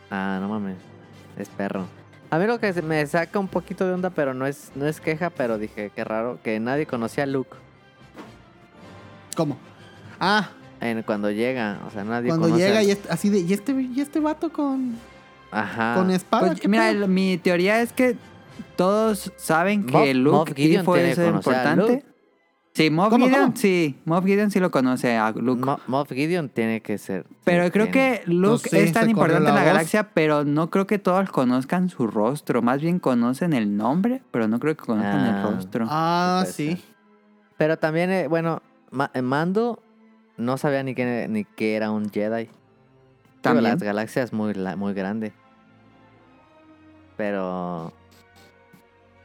Ah, no mames. Es perro. A mí lo que me saca un poquito de onda, pero no es, no es queja, pero dije, qué raro, que nadie conocía a Luke ¿Cómo? Ah, en, cuando llega. O sea, nadie cuando conoce llega a- y es- así de, ¿y este, y este vato con, Ajá. con espada? Pues, ¿Qué mira, el- mi teoría es que todos saben que Luke Gideon fue importante. Luke. Sí, Moff ¿Cómo, Gideon, cómo? sí. Moff Gideon sí lo conoce a Luke. Mo- Moff Gideon tiene que ser. pero sí, creo tiene- que Luke Pues sí, es tan importante en la voz. galaxia, pero no creo que todos conozcan su rostro. Más bien conocen el nombre, pero no creo que conozcan Ah. el rostro. Ah, puede sí. ser. Pero también, eh, bueno, Ma- Mando no sabía ni que, ni que era un Jedi. También. las galaxias muy, muy grande. Pero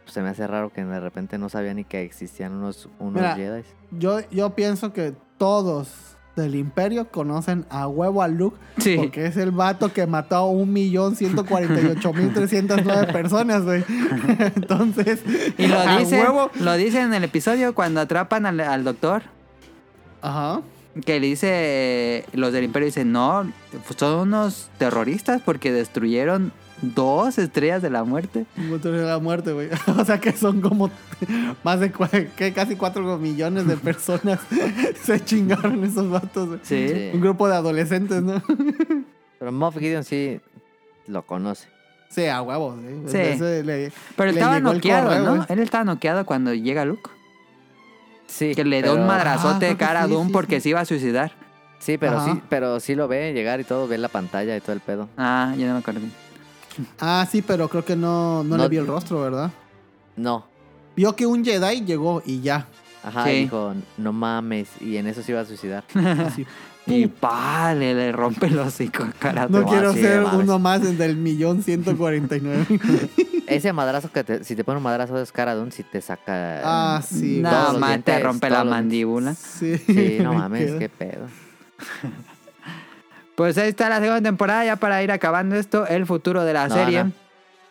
pues, se me hace raro que de repente no sabía ni que existían unos, unos Mira, Jedi. Yo, yo pienso que todos del imperio conocen a huevo a Luke Sí. porque es el vato que mató a 1.148.309 personas, güey. Entonces, Y lo a dicen, huevo. lo dicen en el episodio cuando atrapan al, al doctor. Ajá. Que le dice, los del imperio dicen, no, pues son unos terroristas porque destruyeron dos estrellas de la muerte. Motor de la muerte, güey. O sea que son como más de que casi 4 millones de personas se chingaron esos vatos, güey. Sí. Sí. Un grupo de adolescentes, ¿no? Pero Moff Gideon sí lo conoce. Sí, a huevos. ¿eh? Sí. Le- Pero él le estaba noqueado, correo, ¿no? Él estaba noqueado cuando llega Luke. Sí. Que le da un pero- madrazote Ah, de cara a sí, Doom sí, porque sí. se iba a suicidar. Sí, pero Ajá. sí, pero sí lo ve llegar y todo, ve la pantalla y todo el pedo. Ah, yo no me acuerdo. Ah, sí, pero creo que no, no, No- le vio el rostro, ¿verdad? No. Vio que un Jedi llegó y ya. Ajá, Sí. y dijo, no mames, y en eso se iba a suicidar. Así. Y pa, le, le rompe el hocico cara No quiero ser mames. uno más del millón ciento cuarenta y nueve. Ese madrazo que te- si te pone un madrazo de Cara Dune, si te saca. ah, sí. no, todos los man, te rompe la los- mandíbula. Sí, Sí, no me mames, qué pedo. Pues ahí está la segunda temporada, ya para ir acabando esto, el futuro de la No, serie. no.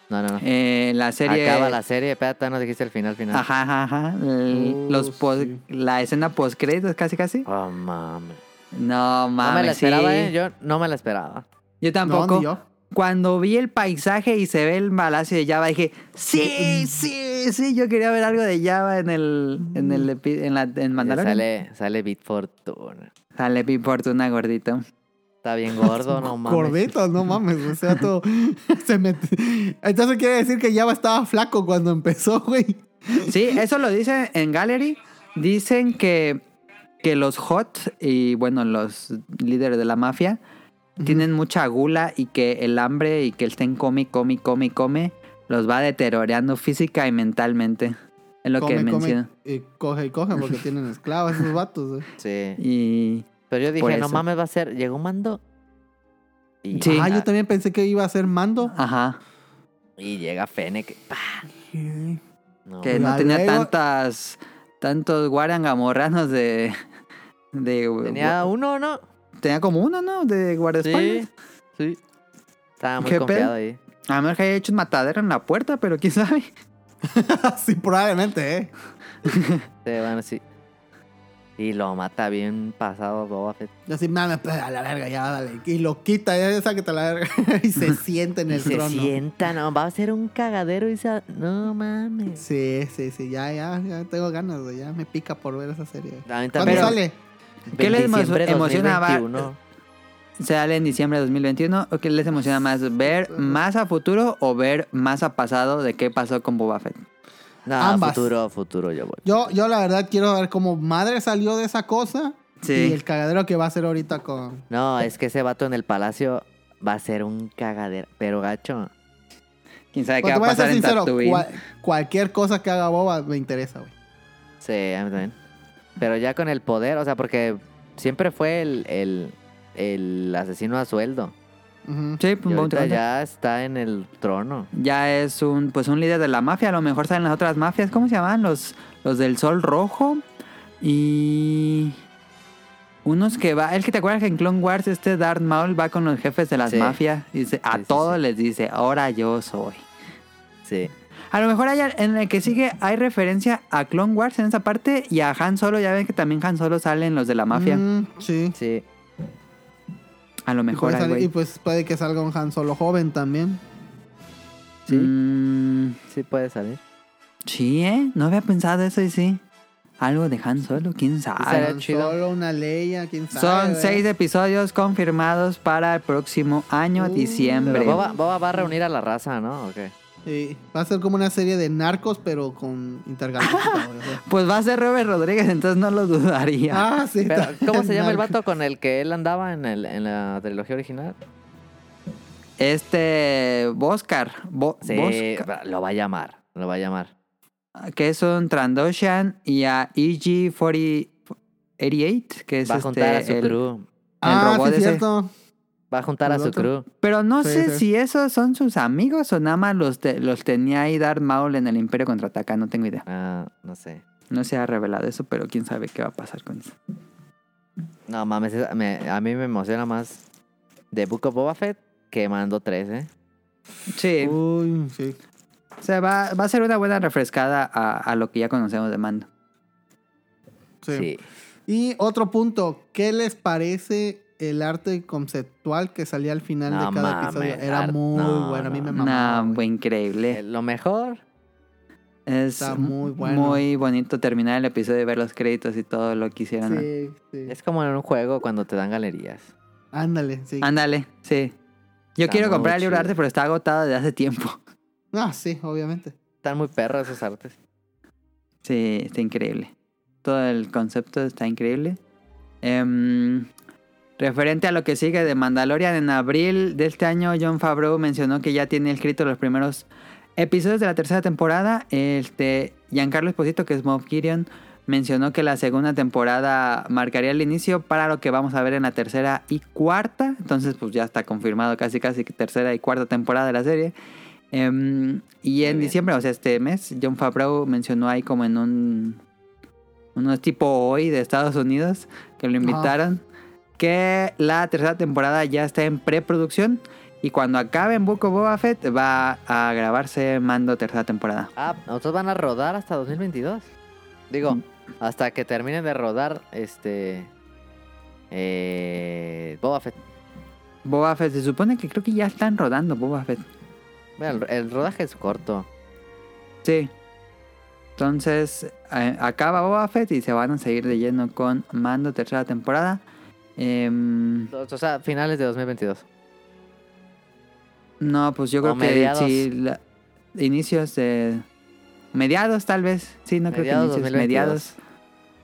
No, no, no. Eh, la serie... Acaba la serie, espérate, no dijiste el final, final. Ajá, ajá, ajá. El- Oh, los post- sí. La escena post créditos casi casi. Oh, mames. No, No mames, me la esperaba, sí. eh. Yo no me la esperaba. Yo No, tampoco. yo. Cuando vi el paisaje y se ve el palacio de Java, dije, sí, sí, sí, yo quería ver algo de Java en el, en el, epi- en la, en Mandalorian. Sale, Sale, Beat Fortuna. Sale Pip Fortuna gordito. Está bien gordo, no mames. Corbeto, no mames. O sea, todo. se mete- Entonces quiere decir que ya estaba flaco cuando empezó, güey. Sí, eso lo dicen en Gallery. Dicen que, que los hot y bueno, los líderes de la mafia tienen mucha gula y que el hambre y que estén come, come, come, come los va deteriorando física y mentalmente. Es lo que come, menciona. come y coge y coge porque tienen esclavos esos vatos, güey. Sí. Y Pero yo dije, no mames, va a ser. Llegó un mando. Y, Sí. Ah, yo también pensé que iba a ser mando. ajá, y llega Fennec. ¡pah! No, que no tenía luego- tantas tantos guarangamorranos de de Tenía uno, ¿no? tenía como uno, ¿no? De guardaespaldas. Sí. Estaba muy ¿Qué confiado ahí. A lo mejor que haya hecho un matadero en la puerta, pero quién sabe. sí, probablemente, ¿eh? Sí, bueno, sí. Y lo mata bien pasado Boba Fett. Y así, mames, a la verga, ya, dale. Y lo quita, ya sáquete a la verga. y se siente en Y el se trono. sienta, no, va a ser un cagadero y se... No mames. Sí, sí, sí, ya, ya, ya tengo ganas. Ya me pica por ver esa serie. ¿Cuándo también. sale? ¿Qué les emocionaba? 2021. Sale en diciembre de 2021. ¿O qué les emociona más? ¿Ver más a futuro o ver más a pasado de qué pasó con Boba Fett? No, Ambas. futuro, futuro yo voy. Yo, yo la verdad quiero ver cómo madre salió de esa cosa. Sí. Y el cagadero que va a hacer ahorita con. No, es que ese vato en el palacio va a ser un cagadero. Pero gacho. ¿Quién sabe Pues qué va voy a a ser pasar en sincero, cual- cualquier cosa que haga Boba me interesa, güey. Sí, a mí también. Pero ya con el poder, o sea, porque siempre fue el, el, el asesino a sueldo. Sí, Y pues, ahorita Hunter. ya está en el trono. ya es un pues un líder de la mafia, a lo mejor salen las otras mafias, ¿cómo se llaman? Los los del Sol Rojo y unos que va, el que te acuerdas que en Clone Wars este Darth Maul va con los jefes de las Sí. mafias y dice, a Sí, sí, todos sí. les dice, "Ahora yo soy." Sí. A lo mejor hay, en el que sigue hay referencia a Clone Wars en esa parte y a Han Solo, ya ven que también Han Solo sale en los de la mafia. Mm, sí. Sí. A lo Y mejor puede, hay, salir- y pues puede que salga un Han Solo joven también. Sí. Mm, Sí puede salir. sí, ¿eh? No había pensado eso y sí. Algo de Han Solo, quién sabe. Han chido. Solo, una Leia, quién sabe. Son seis episodios confirmados para el próximo año, Uh, diciembre. Pero Boba, Boba va a reunir a la raza, ¿no? ¿O qué? Sí, va a ser como una serie de narcos, pero con intergaláctica. Pues va a ser Robert Rodríguez, entonces no lo dudaría. Ah, sí. Pero, ¿Cómo se llama el vato con el que él andaba en, el, en la trilogía original? Este Boscar, Bo- Sí, Boscar, lo va a llamar. Lo va a llamar. que es un Trandoshan, y a E EG-48, que es Va a juntar a este, su el- crew. Ah, robot sí, ese. cierto. Va a juntar a ¿El su otro? crew. Pero no Sí, sé sí. si esos son sus amigos o nada más los, te- los tenía ahí Darth Maul en el Imperio Contraataca, no tengo idea. Ah, no sé. No se ha revelado eso, pero quién sabe qué va a pasar con eso. No mames, me- a mí me emociona más The Book of Boba Fett que Mando 3, ¿eh? Sí. Uy, sí. O sea, va, va a ser una buena refrescada a, a lo que ya conocemos de Mando. sí. Sí. Y otro punto, ¿qué les parece el arte conceptual que salía al final No de cada mames, episodio? Era art- muy no, bueno, a mí me no. mamaba. Güey. fue increíble. Eh, Lo mejor, Es Está muy bueno. muy bonito terminar el episodio y ver los créditos y todo lo que hicieron. Sí, sí. es como en un juego cuando te dan galerías. Ándale, sí. Ándale, sí. Yo Está quiero comprar el libro de arte, pero está agotado desde hace tiempo. Ah, sí, obviamente. Están muy perros esos artes. Sí, está increíble. Todo el concepto está increíble. Em, referente a lo que sigue de Mandalorian, en abril de este año, John Favreau mencionó que ya tiene escrito los primeros episodios de la tercera temporada. Este, Giancarlo Esposito, que es Moff Gideon, mencionó que la segunda temporada marcaría el inicio para lo que vamos a ver en la tercera y cuarta. Entonces, pues ya está confirmado casi casi que tercera y cuarta temporada de la serie. Em, y en diciembre, o sea, este mes, John Favreau mencionó ahí como en un... Unos tipo hoy de Estados Unidos, que lo invitaron, que la tercera temporada ya está en preproducción. Y cuando acabe en Book of Boba Fett, va a grabarse Mando tercera temporada. Ah, nosotros van a rodar hasta 2022. Digo, Mm. hasta que terminen de rodar este. Eh, Boba Fett. Boba Fett, se supone que creo que ya están rodando Boba Fett. Bueno, el, el rodaje es corto. Sí. Entonces, eh, acaba Boba Fett y se van a seguir de lleno con Mando tercera temporada. Em, O sea, finales de 2022. no, pues yo O creo que sí. la- inicios de. Mediados, tal vez. Sí, no creo que Mediados inicios. 2022. Mediados.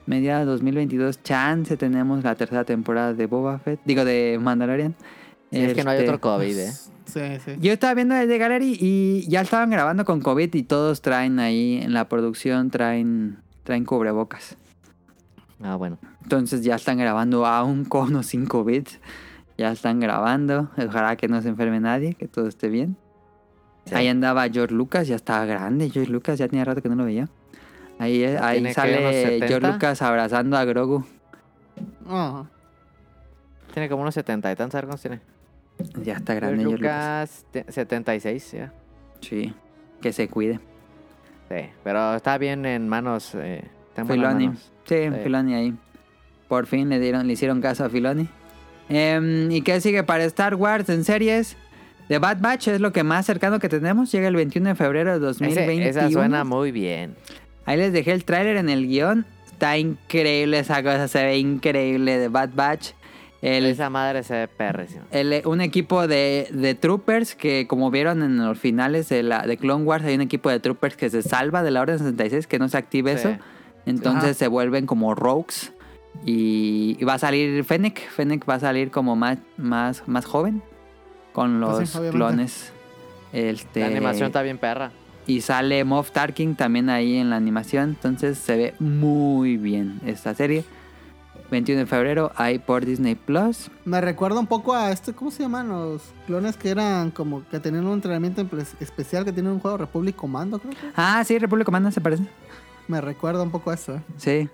Mediados 2022. Chance tenemos la tercera temporada de Boba Fett. Digo, de Mandalorian. Es que no hay Este, otro COVID, ¿eh? Sí, sí. Yo estaba viendo el de Gallery y ya estaban grabando con COVID y todos traen ahí en la producción, traen, traen cubrebocas. Ah, bueno. Entonces ya están grabando aún con o sin COVID. Ya están grabando. Ojalá que no se enferme nadie, que todo esté bien. Sí. Ahí andaba George Lucas, ya estaba grande. George Lucas ya tenía rato que no lo veía. Ahí, ahí ¿Tiene qué, sale unos 70? George Lucas abrazando a Grogu. Tiene como unos 70 y tantos, a cuántos tiene. Ya está grande George George Lucas. Lucas, te- 76, ya. Sí, que se cuide. Sí, pero está bien en manos. Eh, está en buenas Filoni. Sí, Sí. Filoni ahí. Por fin le dieron, le hicieron caso a Filoni. Em, ¿Y qué sigue para Star Wars en series? The Bad Batch es lo que más cercano que tenemos. Llega el 21 de febrero de Ese- 2021. esa suena muy bien. Ahí les dejé el tráiler en el guion. Está increíble esa cosa, se ve increíble de Bad Batch. El, Esa madre se ve perrísima. el- un equipo de, de troopers que como vieron en los finales de, la, de Clone Wars hay un equipo de troopers que se salva de la Orden 66 que no se active Sí. eso. Entonces Ajá. se vuelven como rogues. Y, y va a salir Fennec. Fennec va a salir como más, más, más joven. Con los Pues sí, obviamente. clones. Este, La animación está bien perra. Y sale Moff Tarkin también ahí en la animación. Entonces se ve muy bien esta serie. 21 de febrero hay por Disney Plus. me recuerda un poco a este, ¿cómo se llaman? Los clones que eran como que tenían un entrenamiento especial que tienen un juego Republic Commando, creo que. Ah, sí, República Comando se parece. Me recuerda un poco a eso. Sí.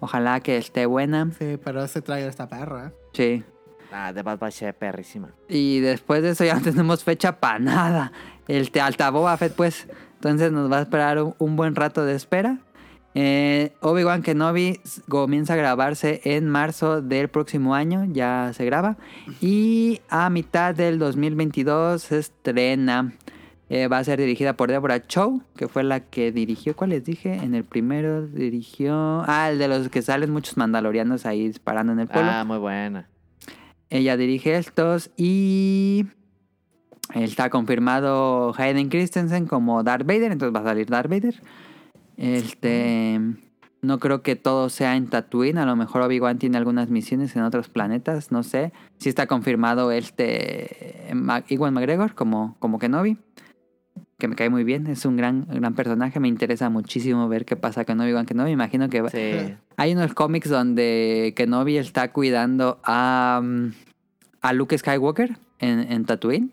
Ojalá que esté buena. Sí, pero ese trailer está perra. Sí. Ah, de Bad Batch ve perrísima. Y después de eso ya no tenemos fecha para nada. El te alta Boba Fett, pues. Entonces nos va a esperar un, un buen rato de espera. Eh, Obi-Wan Kenobi comienza a grabarse en marzo del próximo año. Ya se graba. Y a mitad del 2022 se estrena. Eh, va a ser dirigida por Deborah Chow, que fue la que dirigió. ¿Cuál les dije? En el primero dirigió. Ah, el de los que salen muchos mandalorianos ahí disparando en el pueblo. Ah, muy buena. Ella dirige estos y está confirmado Hayden Christensen como Darth Vader, entonces va a salir Darth Vader. Este, no creo que todo sea en Tatooine, a lo mejor Obi-Wan tiene algunas misiones en otros planetas, no sé. Si está confirmado este Ewan McGregor como como Kenobi, que me cae muy bien, es un gran gran personaje, me interesa muchísimo ver qué pasa con Obi-Wan Kenobi, imagino que va- Sí. hay unos cómics donde Kenobi está cuidando a, mm, a Luke Skywalker en, en Tatooine.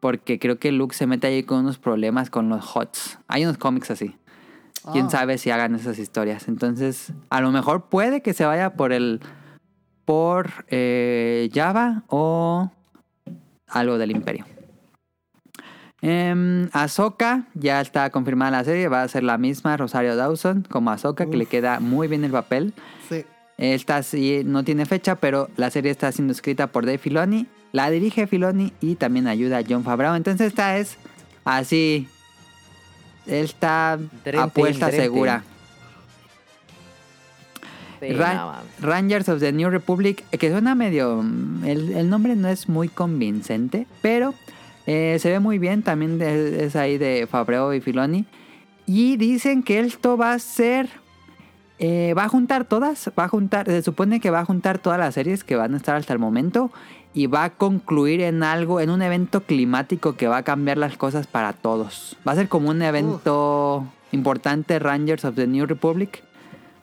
Porque creo que Luke se mete ahí con unos problemas con los HOTS. Hay unos cómics así. Quién Ah, sabe si hagan esas historias. Entonces, a lo mejor puede que se vaya por el. por eh, Java o algo del Imperio. Em, Ahsoka, ya está confirmada la serie. Va a ser la misma Rosario Dawson como Ahsoka, que le queda muy bien el papel. Sí. Esta sí no tiene fecha, pero la serie está siendo escrita por Dave Filoni. La dirige Filoni y también ayuda a John Favreau. Entonces esta es así. Esta Dream apuesta Dream segura. Sí, Ra- no mames. Rangers of the New Republic, que suena medio... El, el nombre no es muy convincente, pero eh, se ve muy bien. También de- es ahí de Fabreo y Filoni. Y dicen que esto va a ser... eh, va a juntar todas, va a juntar, se supone que va a juntar todas las series que van a estar hasta el momento y va a concluir en algo, en un evento climático que va a cambiar las cosas para todos. Va a ser como un evento importante Rangers of the New Republic.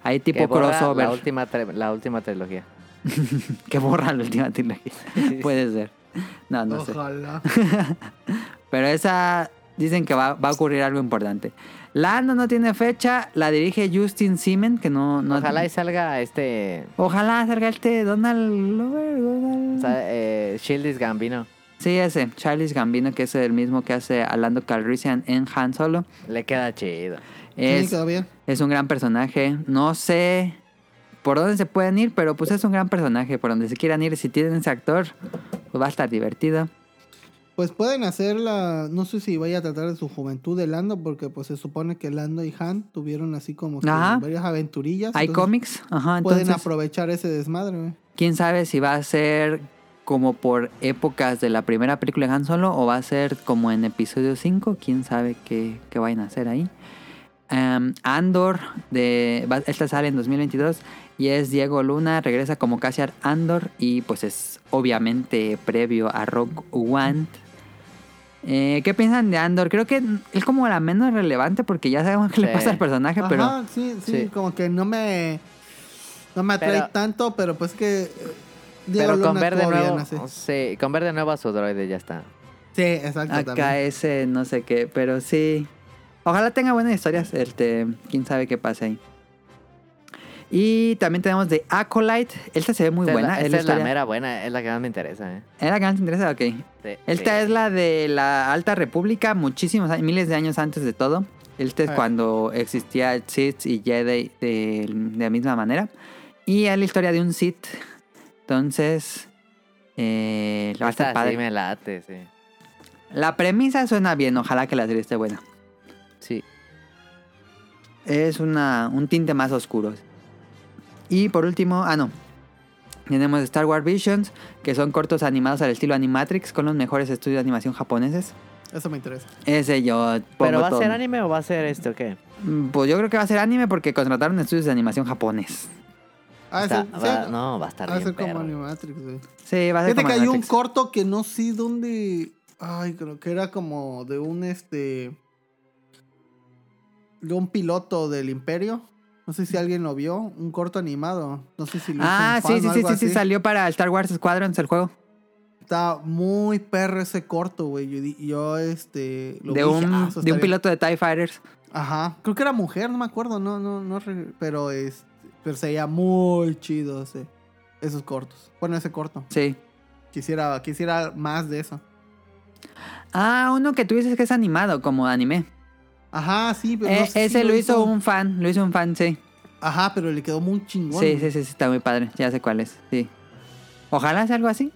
Ahí tipo Que borra crossover. La última, la última trilogía. Que borra la última trilogía. Puede ser. No, no sé. Ojalá. Pero esa dicen que va, va a ocurrir algo importante. Lando no tiene fecha, la dirige Justin Simen, que no... no Ojalá y salga este. Ojalá salga este Donald Glover. Donald- o sea, eh, Gambino. Sí, ese, Charles Gambino, que es el mismo que hace a Lando Calrissian en Han Solo. Le queda chido. Sí, Es, quedó bien. es un gran personaje. No sé por dónde se pueden ir, pero pues es un gran personaje. Por donde se quieran ir, si tienen ese actor, pues va a estar divertido. Pues pueden hacer la. No sé si vaya a tratar de su juventud de Lando, porque pues se supone que Lando y Han tuvieron así como varias aventurillas. Hay cómics, ajá, Pueden entonces... aprovechar ese desmadre, güey. quién sabe si va a ser como por épocas de la primera película de Han Solo o va a ser como en episodio 5, quién sabe qué, qué vayan a hacer ahí. Em, Andor, de, va- esta sale en 2022 y es Diego Luna, regresa como Cassian Andor y pues es obviamente previo a Rogue One. Eh, ¿Qué piensan de Andor? Creo que es como la menos relevante porque ya sabemos qué le pasa al personaje, pero... Ajá, sí, sí, Sí. como que no me. No me atrae Pero- tanto, pero pues que. eh, Diego Pero con Luna ver de bien, nuevo. así. Sí, con ver de nuevo a su droide ya está. Sí, exacto. Acá también. ese no sé qué, pero sí. Ojalá tenga buenas historias. Este, quién sabe qué pasa ahí. Y también tenemos de Acolyte. Esta se ve muy Esta es la- buena. Esta es la es la mera buena, es la que más me interesa, ¿eh? ¿Era que más te interesa? Ok. Sí, Esta sí. es la de la Alta República, muchísimos años, miles de años antes de todo. Esta es Ah. cuando existía Sith y Jedi de, de la misma manera. Y es la historia de un Sith. Entonces, eh, va a estar Esta padre. sí me late, sí. La premisa suena bien, ojalá que la serie esté buena. Sí. Es una, un tinte más oscuro. Y por último, ah no. Tenemos Star Wars Visions, que son cortos animados al estilo Animatrix con los mejores estudios de animación japoneses. Eso me interesa. Ese yo pongo ¿Pero va a ser anime o va a ser esto o qué? Mm, Pues yo creo que va a ser anime porque contrataron estudios de animación japonés. Ah, Está- sí, sí, va- no, va a estar va a bien ser como. Animatrix, güey. Sí, va a ser Fíjate como que hay un corto que no sé dónde. Ay, creo que era como de un este. De un piloto del Imperio. No sé si alguien lo vio. Un corto animado. No sé si lo Ah, sí, sí, sí, sí, sí, salió para Star Wars Squadrons el juego. Está muy perro ese corto, güey. Yo, este. Lo De vi un, "Ah, de un estaría-". piloto de TIE Fighters. Ajá. Creo que era mujer, no me acuerdo. No, no, no. Pero es. Pero se veía muy chido ese, esos cortos. Bueno, ese corto. Sí. Quisiera, quisiera más de eso. Ah, uno que tú dices que es animado, como anime. Ajá, sí, pero. Eh, no sé si ese lo hizo un fan, lo hizo un fan, sí. Ajá, pero le quedó muy chingón. Sí, sí, sí, sí, está muy padre. Ya sé cuál es, sí. Ojalá sea algo así.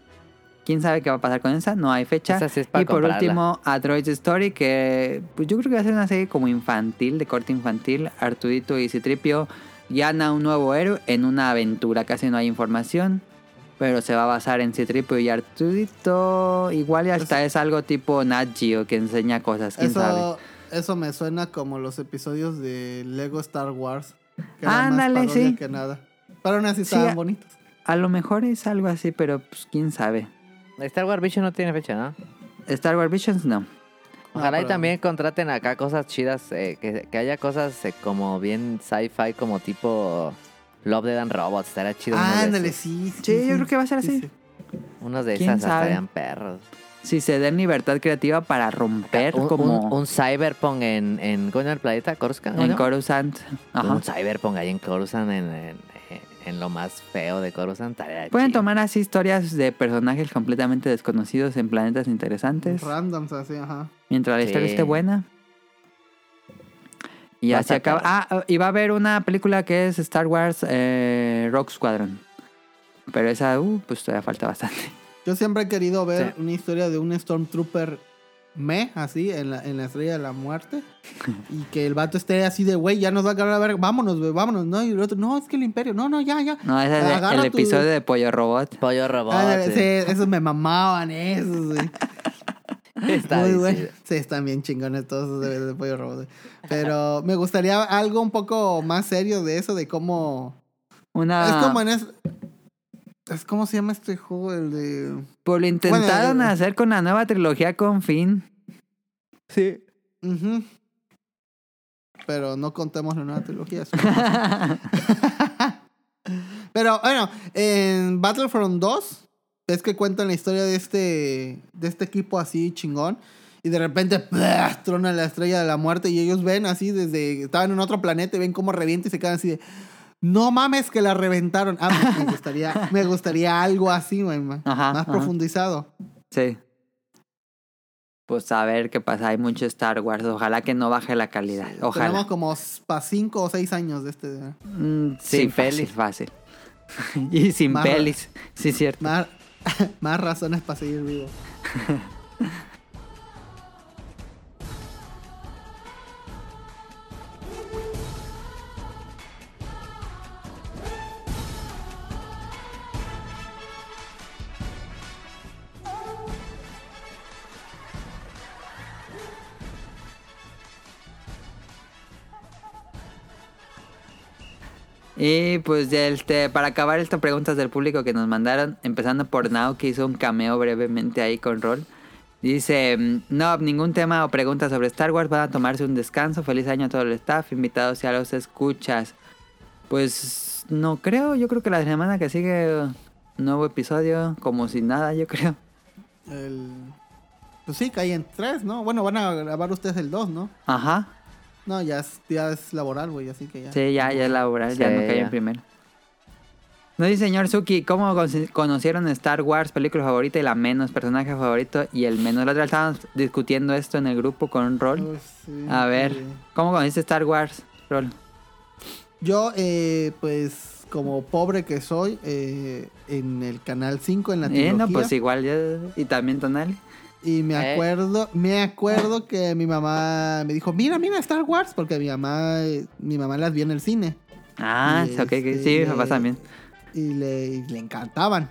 ¿Quién sabe qué va a pasar con esa? No hay fecha. Esa sí es para y por último, A Droid's Story, que pues yo creo que va a ser una serie como infantil, de corte infantil. Artudito y Citripio gana un nuevo héroe en una aventura. Casi no hay información, pero se va a basar en Citripio y Artudito. Igual y hasta es algo tipo Nat Geo que enseña cosas, quién sabe. Eso, me suena como los episodios de Lego Star Wars. Que eran más Ándale, parodia sí. que nada. Pero aún así Sí, estaban a- bonitos. A lo mejor es algo así, pero pues quién sabe. Star Wars Vision no tiene fecha, ¿no? Star Wars Visions no. Ojalá y pero- también contraten acá cosas chidas, eh, que, que haya cosas eh, como bien sci-fi, como tipo Love, Dead and Robots, estaría chido. de Ándale, esos. sí. Sí, yo creo que va a ser así. Unos de ¿Quién esas sabe? estarían perros. Si se den libertad creativa para romper Un, como un, un cyberpunk en, en, ¿cómo el planeta? ¿Coruscant? en ¿no? Coruscant. Ajá. Un cyberpunk ahí en Coruscant, en, en, en lo más feo de Coruscant. Pueden chido. tomar así historias de personajes completamente desconocidos en planetas interesantes. Randoms así, ajá. Mientras la historia esté buena. Y así acaba. Ah, y va a haber una película que es Star Wars eh, Rock Squadron. Pero esa, uh, pues todavía falta bastante. Yo siempre he querido ver Sí. una historia de un Stormtrooper me, así, en la, en la estrella de la muerte. y que el vato esté así de, güey, ya nos va a agarrar a ver, vámonos, güey, vámonos, ¿no? Y el otro, no, es que el imperio, no, no, ya, ya. No, ese es el- episodio de Pollo Robot. Pollo robot. Ah, sí. sí, esos me mamaban, esos, güey. Está Muy bueno. sí. Están bien chingones todos esos de, de pollo robot. Pero me gustaría algo un poco más serio de eso, de cómo. Una... Es como en es. Es como se llama este juego, el de. Pues lo intentaron Bueno, hacer con la nueva trilogía con Finn. Sí. Pero no contemos la nueva trilogía. Pero bueno, en Battlefront 2, es que cuentan la historia de este, de este equipo así chingón. Y de repente ¡plá! trona la estrella de la muerte y ellos ven así desde... Estaban en otro planeta y ven cómo revienta y se quedan así de... No mames que la reventaron. Ah, me- me gustaría, me gustaría algo así, güey, más ajá. profundizado. Sí. Pues a ver qué pasa. Hay mucho Star Wars. Ojalá que no baje la calidad. Tenemos Ojalá. como para 5 o 6 años de este... Mm, sí, Sin fácil, pelis. fácil. y sin Más- pelis. Sí, cierto. Más, más razones para seguir vivo. Y pues ya este, para acabar estas preguntas del público que nos mandaron, empezando por Now, que hizo un cameo brevemente ahí con Rol. Dice, mm, no, ningún tema o pregunta sobre Star Wars, van a tomarse un descanso, feliz año a todo el staff, invitados y a los escuchas. Pues no creo, yo creo que la semana que sigue nuevo episodio, como si nada, yo creo. El... Pues sí, cae en 3, ¿no? Bueno, van a grabar ustedes el 2, ¿no? Ajá, No, ya es, ya es laboral, güey, así que ya. sí, ya, ya es laboral, ya no cae en primero. No dice señor Suki, ¿cómo con- conocieron Star Wars, película favorita y la menos, personaje favorito y el menos? La otra vez estábamos discutiendo esto en el grupo con Rol. Sí, A ver, sí. ¿cómo conociste Star Wars, Rol? Yo, eh, pues, como pobre que soy, eh, en el canal 5, en la Eh, trilogía. no, pues igual, ya, y también Tonali. Y me acuerdo, me acuerdo que mi mamá me dijo, mira, mira Star Wars, porque mi mamá, mi mamá las vio en el cine. Ah, Y, ok, ok, este, sí, mis papás también. Y le, y le encantaban.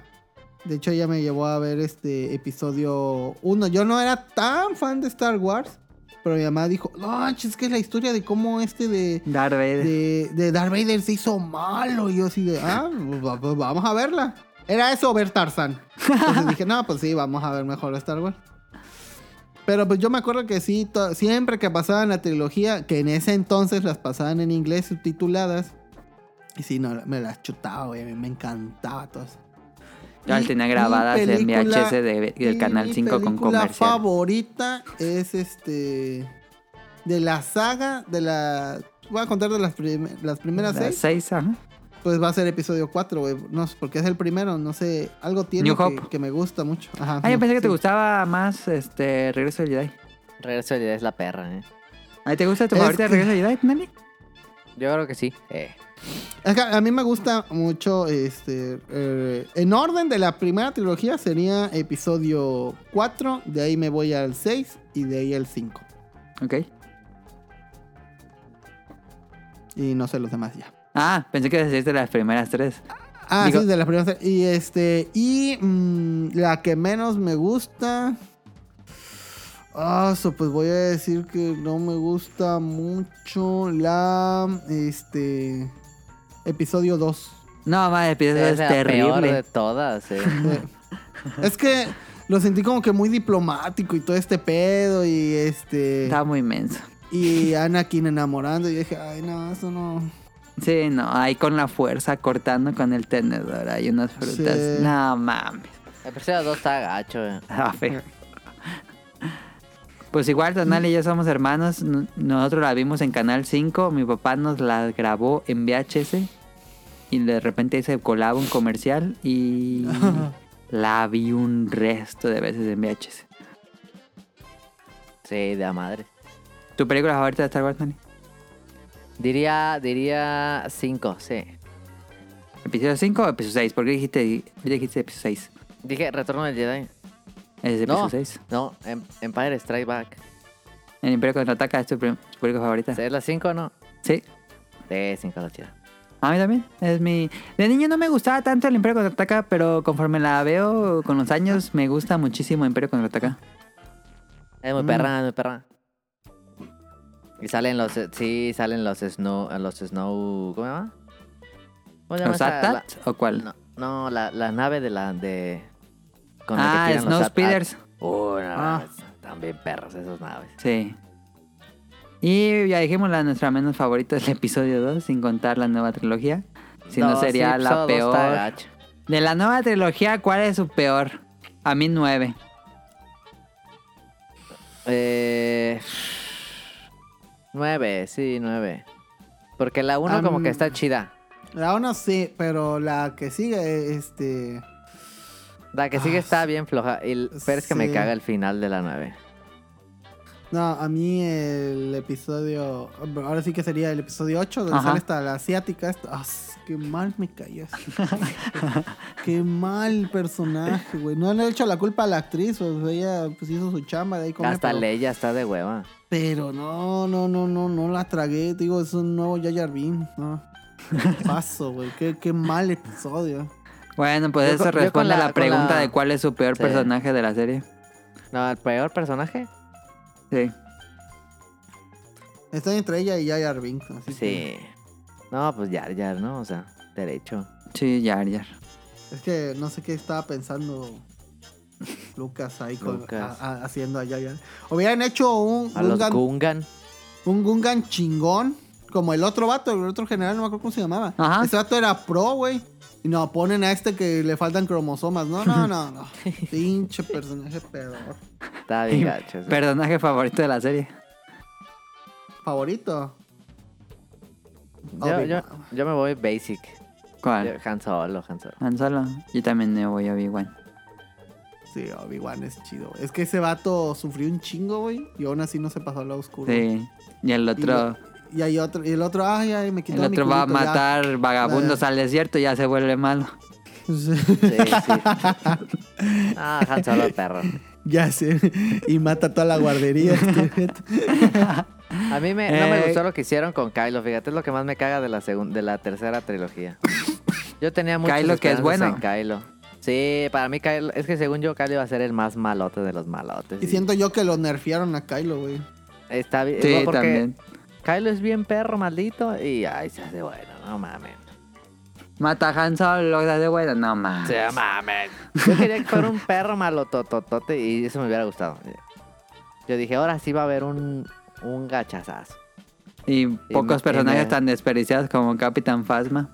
De hecho, ella me llevó a ver este episodio 1. Yo no era tan fan de Star Wars, pero mi mamá dijo, no, es que es la historia de cómo este de, Darth Vader. de, de Darth Vader se hizo malo. Y yo así de, ah, pues, pues, vamos a verla. Era eso, ver Tarzan. Entonces dije, no, pues sí, vamos a ver mejor Star Wars. Pero pues yo me acuerdo que sí, siempre que pasaban la trilogía, que en ese entonces las pasaban en inglés subtituladas. Y sí, no, me las chutaba, güey. Me, encantaba todo eso. Yo las tenía mi grabadas en VHS de- del Canal mi 5 con comercial. favorita es este. De la saga, de la. Voy a contar de las, prim- las primeras Las seis. seis, ajá. Pues va a ser episodio 4, güey. No sé, porque es el primero, no sé. Algo tiene New que, Hope. que me gusta mucho. Ajá, Ah, yo pensé que te gustaba más este Regreso del Jedi. Regreso de Jedi es la perra, ¿eh? ¿A ti te gusta tu Es favorita de que- Regreso del Jedi, Tonali? Yo creo que sí. Eh. Es que a mí me gusta mucho, este, eh, en orden de la primera trilogía sería episodio 4, de ahí me voy al 6 y de ahí al 5. Ok. Y no sé los demás ya. Ah, pensé que decías de las primeras tres. Ah, Digo- sí, de las primeras. Y este, y mm, la que menos me gusta... Ah, so, pues voy a decir que no me gusta mucho la, este, episodio 2. No, más episodio es es la peor terrible. de todas, eh. Es que lo sentí como que muy diplomático y todo este pedo y este Está muy menso. y Anakin enamorando y dije, ay no, eso no. Sí, no, ahí con la fuerza cortando con el tenedor. Hay unas frutas. Sí. No mames. El episodio 2 está gacho, eh. Ah, feo. Pues igual, Tonali y yo somos hermanos. Nosotros la vimos en Canal 5. Mi papá nos la grabó en VHS. Y de repente se colaba un comercial. Y la vi un resto de veces en VHS. Sí, de la madre. ¿Tu película favorita de Star Wars, Tonali? Diría, diría 5, sí. ¿Episodio 5 o episodio 6? ¿Por qué dijiste, dijiste episodio 6? Dije Retorno del Jedi. Es No. episodio 6. No, Em- Empire Strike Back. El Imperio Contraataca es tu, película favorita. ¿Es la 5 o no? Sí. Sí, 5 la chida. A mí también. Es mi... De niño no me gustaba tanto el Imperio Contraataca, pero conforme la veo con los años, me gusta muchísimo Imperio Contraataca. Es muy Mm. perra, es muy perra. Y salen los, sí, salen los snow, los snow, ¿cómo se llama? ¿Cómo se llama ¿Los esa- o cuál? No, no, la, la nave de la, de... con la que ah, los Snow AT-AT. Speeders. Uy, no, Ah. están bien perros esos naves. Sí. Y ya dijimos la nuestra menos favorita es el episodio 2, sin contar la nueva trilogía. Si no, sí, sería episodio la peor. De la nueva trilogía, ¿cuál es su peor? A mí 9. Eh, nueve, sí, nueve. Porque la uno como que está chida. La una sí, pero la que sigue, este. La que sigue Ah, está bien floja. Y pero es que me caga el final de la nueve. No, a mí el episodio. Ahora sí que sería el episodio 8, donde Ajá. sale esta la asiática. esta- ah, qué mal me cayó. qué mal personaje, güey. No le he hecho la culpa a la actriz, o sea, ella pues hizo su chamba de ahí con Hasta pero, Leia está de hueva. pero no, no, no, no, no la tragué. Digo, es un nuevo Binks, No. Paso, güey. Qué, qué mal episodio. Bueno, pues Yo eso responde a la- pregunta la- de cuál es su peor Sí. personaje de la serie. No, el peor personaje. Sí. Estoy entre ella y. Así que- Sí. No, pues ya, ya, ¿no? O sea, derecho. Sí, Jar Jar. Es que no sé qué estaba pensando Lucas ahí con- Lucas. a- a- haciendo allá. ya. Hubieran hecho un A los Gungan, Gungan. un Gungan chingón, como el otro vato, el otro general, no me acuerdo cómo se llamaba. Ajá. Ese vato era pro, güey. Y no, ponen a este que le faltan cromosomas. No, no, no, no. Pinche personaje peor. Está bien gacho. sí. Personaje favorito de la serie. Favorito. Yo, yo, yo me voy basic. ¿Cuál? Han Solo, Han Solo. Han Solo. Yo también me voy a Obi-Wan. Sí, Obi-Wan es chido. Es que ese vato sufrió un chingo, güey. Y aún así no se pasó al lado oscuro. Sí. Y el otro, Y hay otro, y el otro, ay, ay, me quitó el mi otro va a ya. matar vagabundos al desierto y ya se vuelve malo. Sí, sí. Ah, Han Solo, perro. Ya sé. Y mata toda la guardería. A mí me, no me Eh. gustó lo que hicieron con Kylo, fíjate, es lo que más me caga de la segun- de la tercera trilogía. Yo tenía muchas Kylo, que es esperanzas bueno. en Kylo. Sí, para mí Kylo, es que según yo Kylo iba a ser el más malote de los malotes. y siento yo que lo nerfearon a Kylo, güey. Está bien, Sí, porque también. Kylo es bien perro, maldito, y ay, se hace bueno, no mames. Mata Han Solo, lo de bueno. No más. Se mames. Yo quería que fuera un perro malotototote y eso me hubiera gustado. Yo dije, ahora sí va a haber un, un gachazazo. Y pocos y personajes me- tan desperdiciados como Capitán Phasma.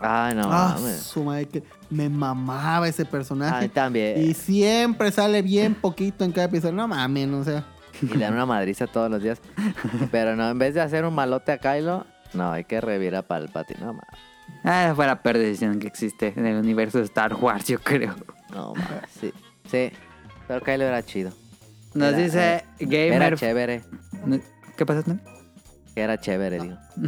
Ay, no ah, mames. su madre, que me mamaba ese Ay, personaje. también. y siempre sale bien poquito en cada episodio. No mames, o sea. Y le dan una madriza todos los días. Pero no, en vez de hacer un malote a Kylo, no, hay que revivir a Palpatine. No, ma- Ah, esa fue la peor decisión que existe en el universo de Star Wars, yo creo. no, ma, sí, sí. Pero Kylo era chido. Nos Era- dice Era Gamer. chévere. ¿Qué pasa? no? Que era chévere, digo.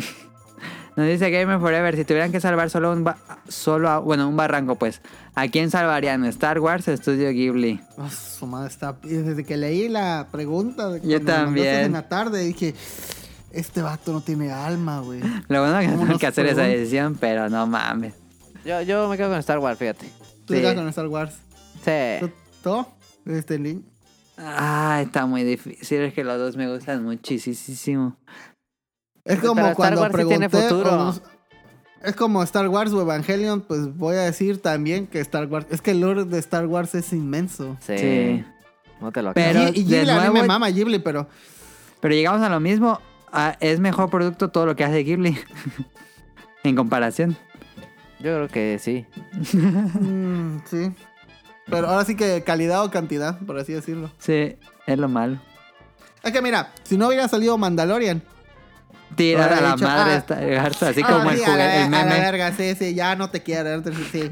Nos dice Gamer Forever, si tuvieran que salvar solo un ba- solo a- bueno, un barranco, pues, ¿a quién salvarían? ¿Star Wars o Studio Ghibli? ah, su madre está. y Desde que leí la pregunta. de Yo también. En la tarde dije. Este vato no tiene alma, güey. Lo bueno es que ¿Cómo no nos que hacer esa decisión, pero no mames. Yo, yo me quedo con Star Wars, fíjate. Tú Sí. llegas con Star Wars. Sí. ¿Tú? ¿Tú? Este link. Ah, está muy difícil, es que los dos me gustan muchísimo. Es Pero como Star cuando Wars sí pregunté. tiene futuro. es como Star Wars o Evangelion, pues voy a decir también que Star Wars. Es que el lore de Star Wars es inmenso. Sí. Sí. No te lo Pero- y Ghibli, a mí nuevo- me mama Ghibli, pero. Pero llegamos a lo mismo, es mejor producto todo lo que hace Ghibli. en comparación. Yo creo que sí. mm, sí. Pero ahora sí que calidad o cantidad, por así decirlo. Sí, es lo malo. Es que mira, si no hubiera salido Mandalorian. Ahora a la dicho, madre ah, esta garza, así ah, como el, la, juguete, el a la meme. verga, sí, sí, ya no te quiero. sí, sí.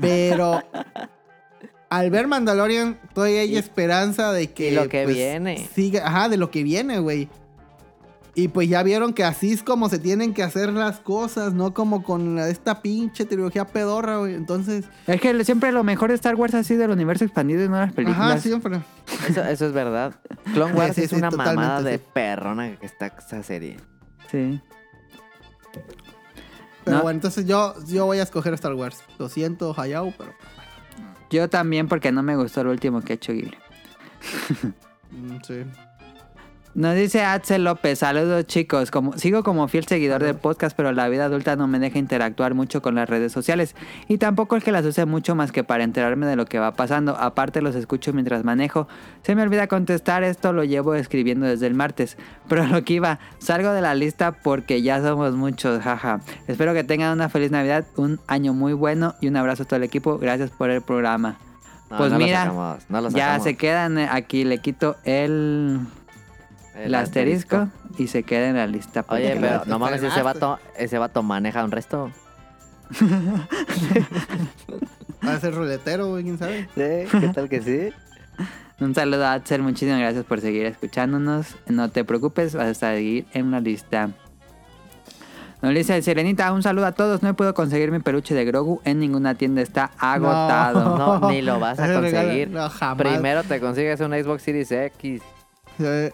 Pero. Al ver Mandalorian, todavía hay Y- esperanza de que. y lo que pues, viene. Siga, ajá, de lo que viene, güey. Y pues ya vieron que así es como se tienen que hacer las cosas, no como con esta pinche trilogía pedorra, güey. Entonces, Es que siempre lo mejor de Star Wars ha sido del universo expandido y no las películas. ajá, siempre. Eso, eso es verdad. Clone Wars Sí, es sí, una totalmente, mamada de sí. perrona que está esa serie. Sí. Pero No. bueno, entonces yo, yo voy a escoger Star Wars. Lo siento, Hayao, pero. Yo también porque no me gustó el último que ha hecho Ghibli. mm, sí. Nos dice Axel López, saludos chicos, como, sigo como fiel seguidor del podcast, pero la vida adulta no me deja interactuar mucho con las redes sociales. Y tampoco es que las use mucho más que para enterarme de lo que va pasando, aparte los escucho mientras manejo, se me olvida contestar, esto lo llevo escribiendo desde el martes, pero lo que iba, salgo de la lista porque ya somos muchos, jaja, espero que tengan una feliz Navidad, un año muy bueno y un abrazo a todo el equipo, gracias por el programa. No, Pues no mira, sacamos, no lo Ya se quedan eh, aquí, le quito el... El, asterisco, y se queda en la lista. porque Oye, pero no mames, ese vato, ese vato maneja un resto. Va a ser ruletero, güey, quién sabe. Sí, ¿qué tal que sí? Un saludo a Axel, muchísimas gracias por seguir escuchándonos. No te preocupes, vas a seguir en la lista. Nos dice Serenita, un saludo a todos. No puedo conseguir mi peluche de Grogu en ninguna tienda, está agotado. No, ni lo vas a conseguir. no, jamás. Primero te consigues un Xbox Series X. Eh,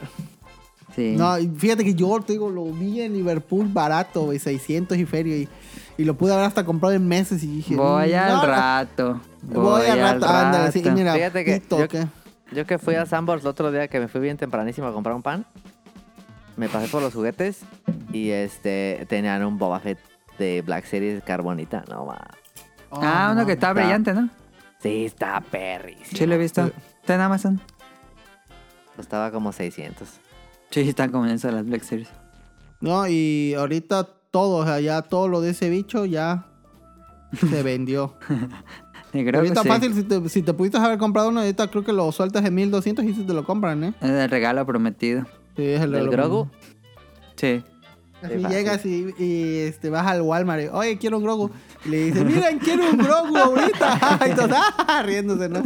Sí. No, fíjate que yo te digo, lo vi en Liverpool barato, güey, 600 y feria. Y, y lo pude haber hasta comprado en meses. Y dije, voy mm, al no, rato. Voy, al rato, ándale. Sí, y mira, Fíjate que pito, yo- ¿qué? Yo que fui a Sambors el otro día que me fui bien tempranísimo a comprar un pan. Me pasé por los juguetes y este tenían un Boba Fett de Black Series carbonita. No más. Ah, uno que está está- brillante, ¿no? Sí, está perrísimo. Sí, lo he visto. Está en Amazon. Costaba como 600. Sí, están como en eso las Black Series. No, y ahorita todo, o sea, ya todo lo de ese bicho ya se vendió. Grogu, ahorita sí. fácil, si te, si te pudiste haber comprado uno, ahorita creo que lo sueltas en 1200 y si te lo compran, ¿eh? Es el regalo prometido. Sí, es el ¿Del lo- Grogu? Sí. Así llegas y, y, este, vas al Walmart y, oye, quiero un Grogu. Y le dices, miren, quiero un Grogu ahorita. y todos, ah, riéndose, ¿no?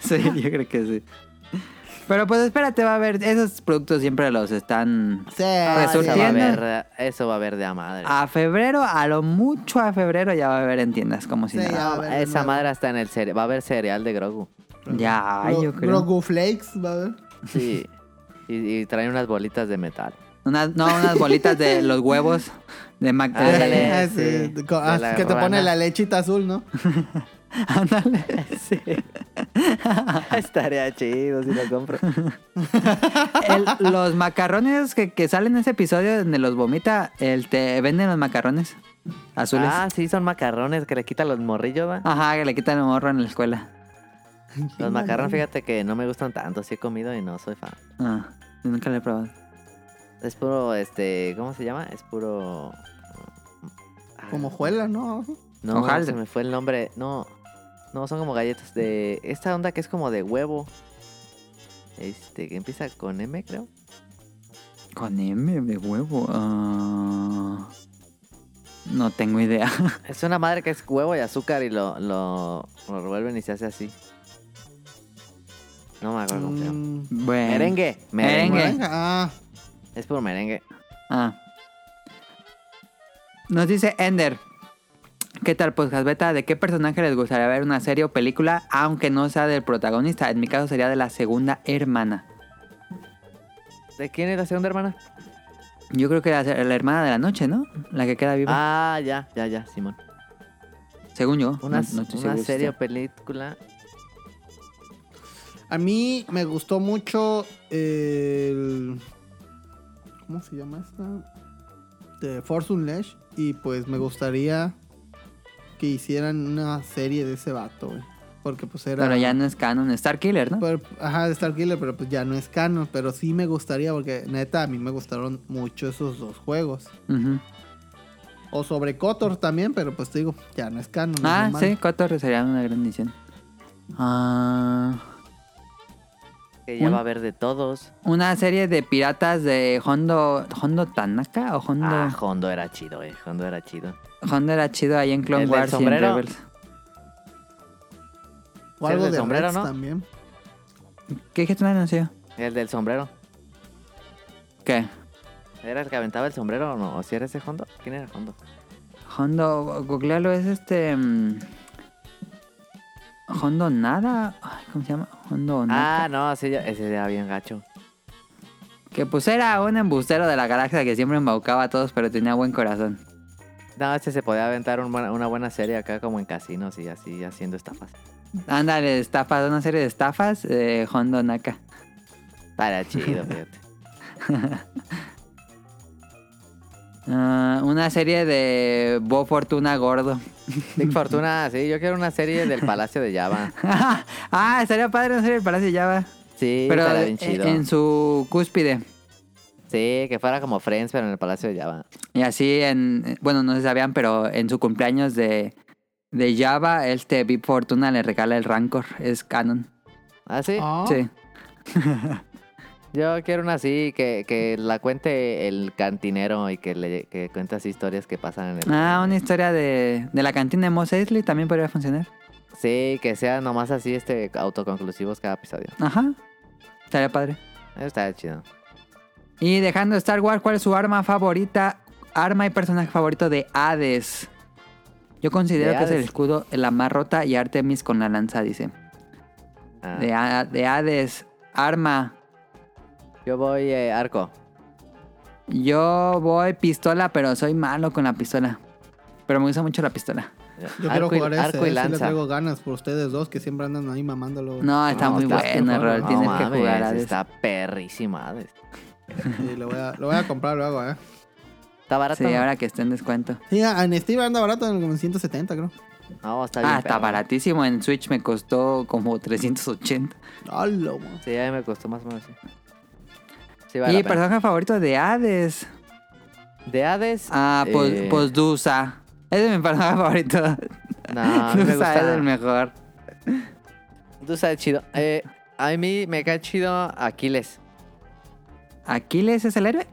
sí, yo creo que sí. Pero pues espérate, va a haber. Esos productos siempre los están. Sí, eso, va a haber, eso va a haber de a madre. A febrero, a lo mucho a febrero ya va a haber en tiendas, como si Sí, nada. esa madre está en el cereal. Va a haber cereal de Grogu. Ya, Gro- yo creo. Grogu Flakes, va a ver. Sí. y, y traen unas bolitas de metal. Unas, no, unas bolitas de los huevos de Ándale. Ah, sí, sí, ah, que te pone la lechita azul, ¿no? Ándale. Sí. Estaría chido si lo compro. El- los macarrones que, que salen en ese episodio donde los vomita, el te venden los macarrones azules. Ah, sí, son macarrones que le quitan los morrillos, ¿va? Ajá, que le quitan el morro en la escuela. Los macarrones, fíjate que no me gustan tanto. Sí he comido y no soy fan. Ah, nunca lo he probado. Es puro, este, ¿cómo se llama? Es puro... Ah, Como juela, ¿no? No, se me fue el nombre. No, no, son como galletas de... Esta onda que es como de huevo. Este, que empieza con M, creo. Con M de huevo. ah, no tengo idea. Es una madre que es huevo y azúcar y lo, lo, lo revuelven y se hace así. No me acuerdo cómo se llama. Mm, Bueno. Merengue. Merengue. Ah, Es puro merengue. Ah. Nos dice Ender. ¿Qué tal, podcast beta? ¿De qué personaje les gustaría ver una serie o película, aunque no sea del protagonista? En mi caso sería de la segunda hermana. ¿De quién es la segunda hermana? Yo creo que la, la hermana de la noche, ¿no? La que queda viva. Ah, ya, ya, ya, Simón. Según yo. Una, no- no serie o película. A mí me gustó mucho el... ¿Cómo se llama esta? De Force Unleashed. Y pues me gustaría que hicieran una serie de ese vato, güey. Porque pues era... Pero ya no es canon. Star Killer, ¿no? Pero- ajá, de Starkiller, pero pues ya no es canon. Pero sí me gustaría porque neta a mí me gustaron mucho esos dos juegos. Ujú. O sobre Kotor también, pero pues te digo, ya no es canon. Ah, sí, Cotor sería una gran edición. Ah, Que ya Un- va a haber de todos. una serie de piratas de Hondo, Hondo Tanaka o Hondo. Ah, Hondo era chido, eh. Hondo era chido. Hondo era chido ahí en Clone ¿El del Wars y en? Rebels. O ¿Sí, algo el de sombrero, Reds no? también. ¿Qué dijiste un anuncio? El del sombrero. ¿Qué? ¿Era el que aventaba el sombrero o no? ¿O si era ese Hondo? ¿Quién era Hondo? Hondo, googlealo, es este. mm, Hondo nada. Ay, ¿Cómo se llama? Hondo Naka. Ah, no, sí, ya- ese era bien gacho. Que pues era un embustero de la galaxia que siempre embaucaba a todos, pero tenía buen corazón. No, este se podía aventar un una buena serie acá como en casinos y así haciendo estafas. Ándale, estafas, una serie de estafas. Eh, Hondo Naka. Estaría chido, fíjate. Ah, una serie de Bo Fortuna gordo. Big Fortuna, sí, yo quiero una serie del Palacio de Java. ah, estaría padre una serie del Palacio de Java. Sí, Pero bien chido. en su cúspide. Sí, que fuera como Friends, pero en el Palacio de Java. Y así en, bueno, no se sabían, pero en su cumpleaños de, de Java, este Big Fortuna le regala el Rancor, es canon. ¿Ah, sí? Ah, Sí. Yo quiero una así, que, que la cuente el cantinero y que le que cuente así historias que pasan en el... Ah, una historia de, de la cantina de Mos Eisley también podría funcionar. Sí, que sea nomás así, este, autoconclusivos cada episodio. Ajá. Estaría padre. Eso está chido. Y dejando Star Wars, ¿cuál es su arma favorita? Arma y personaje favorito de Hades. Yo considero De que es el escudo, la más rota y Artemis con la lanza, dice. Ah, De, Hades, arma. Yo voy eh, arco. Yo voy pistola, pero soy malo con la pistola. Pero me gusta mucho la pistola. Yo quiero arco y, jugar ese, arco y ese le lanza. traigo ganas por ustedes dos que siempre andan ahí mamándolo. No, está No, muy está bueno, Rol. no Tienes que jugar Hades. Está perrísima. Hades. Sí, lo, voy a, lo voy a comprar luego, eh. Está barato. Sí, ¿no? ahora que esté en descuento. Sí, en Steam anda barato en como en 170, creo. No, está bien. Ah, está baratísimo. En Switch me costó como 380. ¡Hala! Sí, a mí me costó más o menos. Sí, Y vale pena. personaje favorito de Hades. De Hades. Ah, pues, eh, pues Dusa. Ese es mi personaje favorito. No, a mí me Dusa es el gusta. mejor. Dusa es chido. Eh, a mí me cae chido Aquiles. ¿Aquiles es el héroe?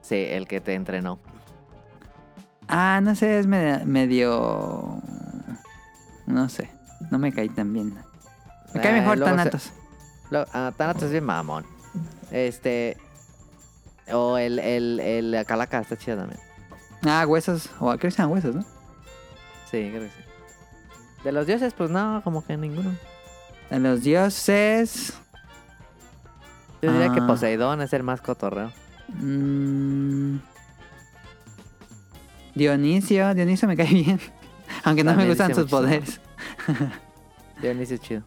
Sí, el que te entrenó. Ah, no sé, es me- medio... No sé, no me caí tan bien. Me cae Ah, mejor se- Thanatos. Lo- ah, Thanatos es bien mamón. Este. O el, el, el Calaca está chido también. Ah, huesos, o creo que sean huesos, ¿no? Sí, creo que sí. De los dioses, pues no, como que ninguno. De los dioses... Yo diría que Ah. Poseidón es el más cotorreo. mm, Dionisio, Dionisio me cae bien. Aunque no me gustan sus poderes. Dionisio es chido.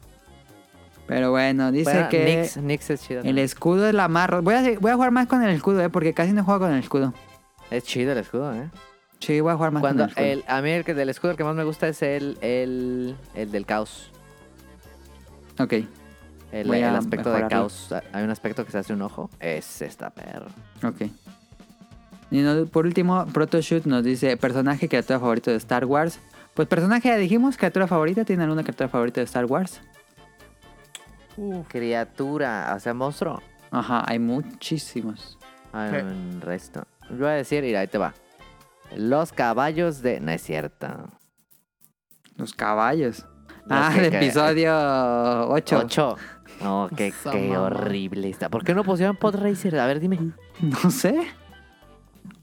Pero bueno, dice Bueno, que Nyx es chido. el escudo es la más... Voy a, voy a jugar más con el escudo, ¿eh? Porque casi no juego con el escudo. Es chido el escudo, ¿eh? Sí, voy a jugar más Cuando con el escudo. el, a mí el que del escudo el que más me gusta es el, el, el del caos. Ok. El, aspecto de caos. Hay un aspecto que se hace un ojo. Es esta perro. Ok. Y no- por último, Protoshoot nos dice personaje, criatura favorito de Star Wars. Pues personaje ya dijimos, criatura favorita. ¿Tiene alguna criatura favorita de Star Wars? Criatura, o sea, monstruo. Ajá, hay muchísimos. Hay ¿Qué? un resto. Yo voy a decir, mira, ahí te va. Los caballos de. No es cierto. Los caballos. Los ah, el episodio 8. Ocho. No, qué, Esa qué mamá. horrible está. ¿Por qué no pusieron Pod Racer? A ver, dime. No sé.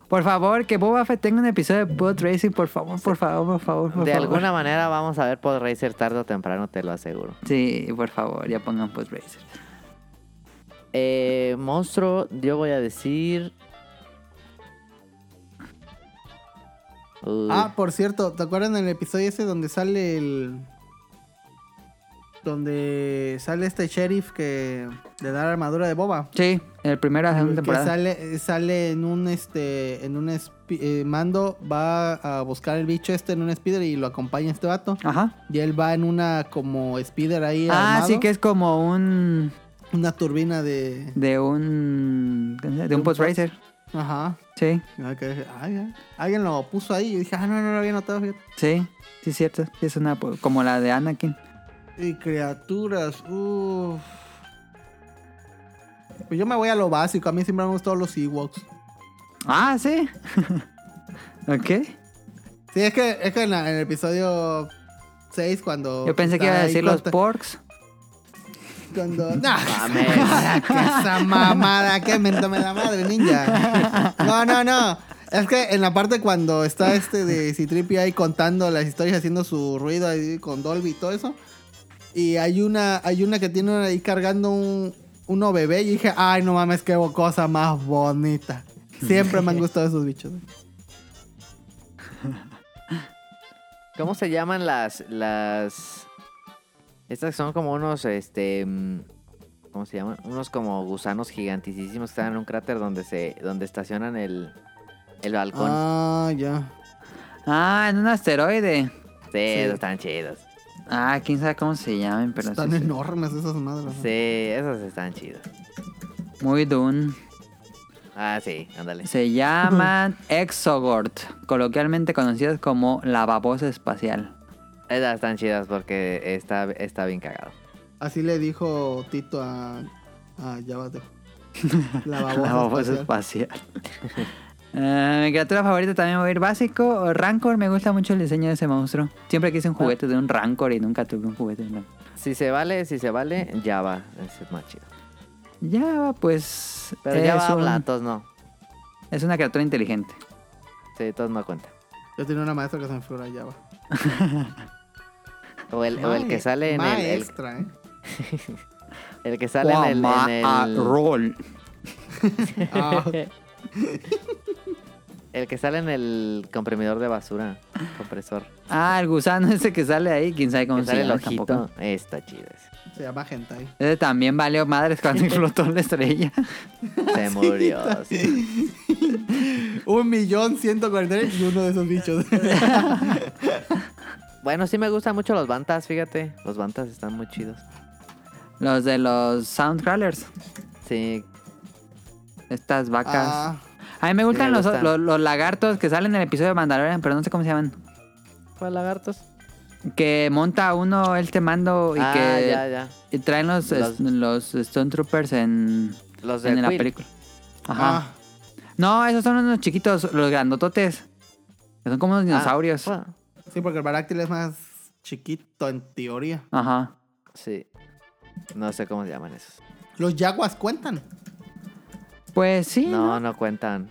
Por favor, que Boba Fett tenga un episodio de Pod Racing, por favor, por favor, por favor, por de favor. alguna manera vamos a ver Pod Racer tarde o temprano, te lo aseguro. Sí, por favor, ya pongan Pod Racer. Eh, monstruo, yo voy a decir. Uy, Ah, por cierto, ¿te acuerdan del episodio ese donde sale el. Donde sale este sheriff que le da la armadura de boba? Sí, el primero de la segunda Que temporada. sale, sale en un este. En un eh, mando, va a buscar el bicho este en un speeder y lo acompaña este vato. Ajá. Y él va en una como speeder ahí. Ah, armado, sí, que es como un. Una turbina de. De un. De un pod. Racer. Ajá. Sí, "Ay, ay". Alguien lo puso ahí y dije, ah, no, no lo había notado, fíjate. sí, sí, es cierto. Es una. po- Como la de Anakin. Y criaturas, uff. Pues yo me voy a lo básico, a mí siempre me han gustado los Ewoks. Ah, sí. ok. Sí, es que, es que en, la- en el episodio 6 cuando... Yo pensé que iba a decir los porks. Cuando. No, esa mamada, que mentame la madre, ninja. No, no, no. Es que en la parte cuando está este de Citripi ahí contando las historias, haciendo su ruido ahí con Dolby y todo eso. Y hay una, hay una que tiene ahí cargando un, uno bebé. Y dije, ay, no mames, qué cosa más bonita. Siempre me han gustado esos bichos. ¿Cómo se llaman las. las. Estas son como unos, este. ¿Cómo se llaman? Unos como gusanos gigantísimos que están en un cráter donde se. donde estacionan el. el balcón. Ah, ya. Ah, en un asteroide. sí, están chidos. Ah, quién sabe cómo se llaman, pero Están sí, sí. enormes esas madres. Sí, esos están chidos. Muy dun. Ah, sí, ándale. Se llaman Exogort, coloquialmente conocidas como la babosa espacial. Esas están chidas porque está, está bien cagado. Así le dijo Tito a. a Java de- La babosa. la babosa espacial. espacial. Eh, mi criatura favorita también voy a ir básico. Rancor, me gusta mucho el diseño de ese monstruo. Siempre quise un juguete de un Rancor y nunca tuve un juguete de un Rancor. Si se vale, si se vale, Java. Ese es más chido. Ya, pues. Pero Java un- todos no. es una criatura inteligente. Sí, todos no cuentan. Yo tenía una maestra que se me fue Java. O el, o el que sale en el, el, Maestra, ¿eh? el que sale en el, en el, roll. Ah, el que sale en el comprimidor de basura, compresor. Ah, el gusano ese que sale ahí, quién sabe cómo Que se sale el ojito. tampoco. Está chido ese. se llama Hentai. Ese también valió madres cuando explotó la estrella. Se murió. sí. Un millón ciento cuarenta y uno de esos bichos. Bueno, sí me gustan mucho los bantas, fíjate. Los bantas están muy chidos. Los de los Soundcrawlers. Sí, Estas vacas. Ah, A mí me gustan me los, gustan. los, los lagartos que salen en el episodio de Mandalorian, pero no sé cómo se llaman. ¿cuál lagartos? Que monta uno este mando y ah, que ya, ya. y traen los, Los- los, Stone Troopers en, Los de en la película. Ajá. ah, No, esos son unos chiquitos, los grandototes. Que son como unos dinosaurios. Ah, sí, porque el baráctil es más chiquito en teoría. Ajá. sí. No sé cómo se llaman esos. Los yaguas cuentan. Pues sí. No, ¿no? no cuentan.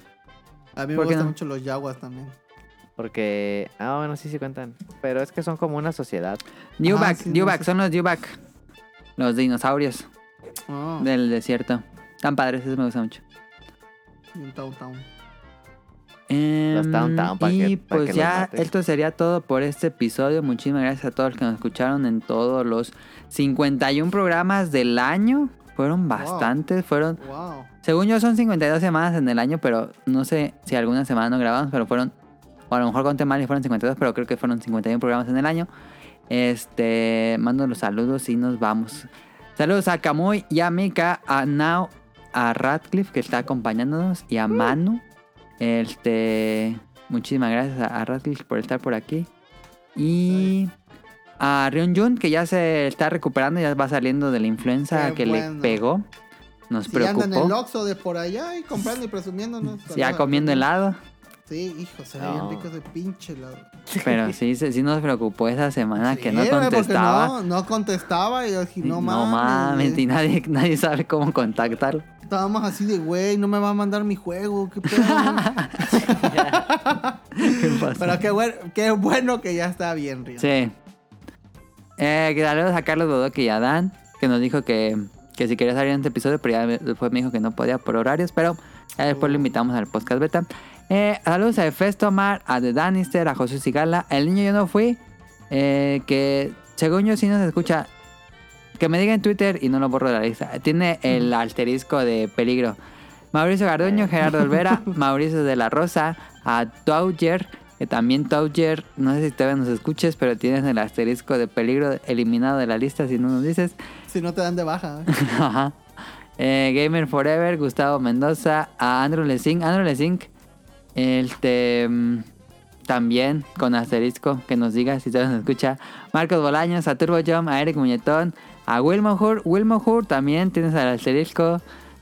A mí me ¿Por qué gustan no? mucho los yaguas también. Porque. Ah, bueno, sí, sí cuentan. Pero es que son como una sociedad. Dewback, Ah, sí, no Dewback, sé. son los Dewback. Los dinosaurios Ah, del desierto. Tan padres, esos me gustan mucho. y un Town Town. Em, Town Town, pa' y que- pues que los ya esto sería todo por este episodio. Muchísimas gracias a todos los que nos escucharon en todos los 51 programas del año. Fueron bastantes, fueron... Wow. Según yo son 52 semanas en el año, pero no sé si alguna semana no grabamos, pero fueron... O a lo mejor conté mal y fueron 52, pero creo que fueron 51 programas en el año. Este, mando los saludos y nos vamos. Saludos a Kamui y a Mika, a Now, a Radcliffe que está acompañándonos y a Manu. Este, muchísimas gracias a Radcliffe por estar por aquí. Y a Ryun Jun que ya se está recuperando, ya va saliendo de la influenza Qué que le pegó. Nos Si andan en el preocupó. Oxxo de por allá y comprando y presumiéndonos. Ya comiendo helado. Sí, hijo, se ve bien No. rico ese pinche helado. Pero sí, se- sí nos preocupó esa semana que no contestaba. No, no contestaba y yo dije, no, no mames. y nadie, nadie sabe cómo contactarlo. Estábamos así de, güey, no me va a mandar mi juego, qué pedo. ¿Qué pasa? Pero qué bueno, qué bueno que ya está bien, Río. Sí. Eh, saludos a Carlos Bodoque y a Dan, que nos dijo que, que si quería salir en este episodio, pero ya después me dijo que no podía por horarios, pero ya después lo invitamos al podcast beta. Eh, saludos a Festomar, a The Danister, a José Sigala, el niño yo no fui, eh, que según yo sí nos escucha, que me diga en Twitter y no lo borro de la lista. Tiene el asterisco de peligro. Mauricio Garduño, Gerardo Olvera, Mauricio de la Rosa, a Touger, también Touger, no sé si todavía nos escuches, pero tienes el asterisco de peligro eliminado de la lista si no nos dices. Si no te dan de baja. ¿eh? Ajá. Eh, Gamer Forever, Gustavo Mendoza, a Andrew Lesing, Andrew Lesing, este mm, también con asterisco, que nos diga si todavía nos escucha. Marcos Bolaños, a Turbo Jump, a Eric Muñetón, a Wilmo Hur, Wilmo Hur también tienes el asterisco.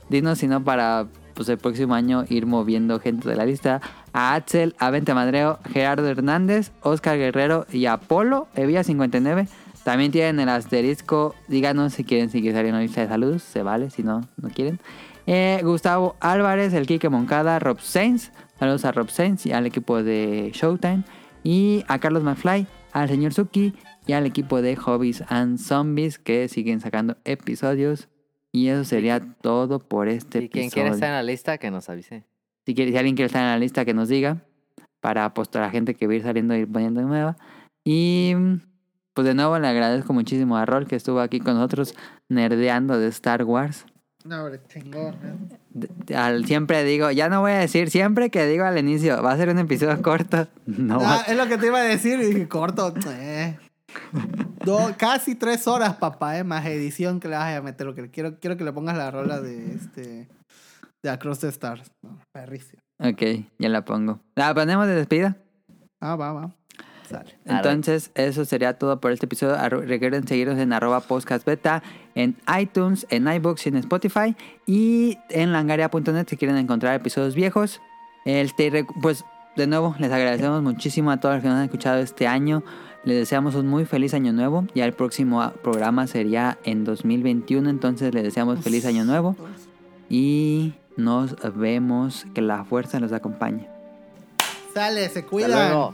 Dinos si no para pues, el próximo año ir moviendo gente de la lista. A Axel, a Vente Madreo, Gerardo Hernández, Oscar Guerrero y a Polo, Evilla59. También tienen el asterisco. Díganos si quieren seguir saliendo en la lista de saludos. Se vale, si no, no quieren. Eh, Gustavo Álvarez, el Kike Moncada, Rob Sainz. Saludos a Rob Sainz y al equipo de Showtime. Y a Carlos McFly, al señor Suki y al equipo de Hobbies and Zombies que siguen sacando episodios. Y eso sería todo por este Y quien episodio. quiera estar en la lista, que nos avise. Si, quiere, si alguien quiere estar en la lista, que nos diga. Para apostar a la gente que va a ir saliendo y ir poniendo nueva. Y pues de nuevo le agradezco muchísimo a Rol que estuvo aquí con nosotros nerdeando de Star Wars. No, hombre, chingón. ¿eh? De- Al, siempre digo, ya no voy a decir, siempre que digo al inicio, va a ser un episodio corto. No va Ah, es lo que te iba a decir y dije, corto. Eh. Do- casi tres horas, papá, eh, más edición que le vas a meter. Lo que quiero, quiero que le pongas la rola de este de Across the Stars. No, perrísimo. Ok, ya la pongo. ¿La ponemos de despedida? Ah, va, va. Sale. Entonces, eso sería todo por este episodio. Recuerden seguirnos en arroba podcast beta, en iTunes, en iBooks y en Spotify. Y en langaria.net si quieren encontrar episodios viejos. Este, pues, de nuevo, les agradecemos muchísimo a todos los que nos han escuchado este año. Les deseamos un muy feliz año nuevo. Ya el próximo ah, programa sería en 2021. Entonces, les deseamos feliz año nuevo. Y nos vemos. Que la fuerza los acompañe. Sale, se Hasta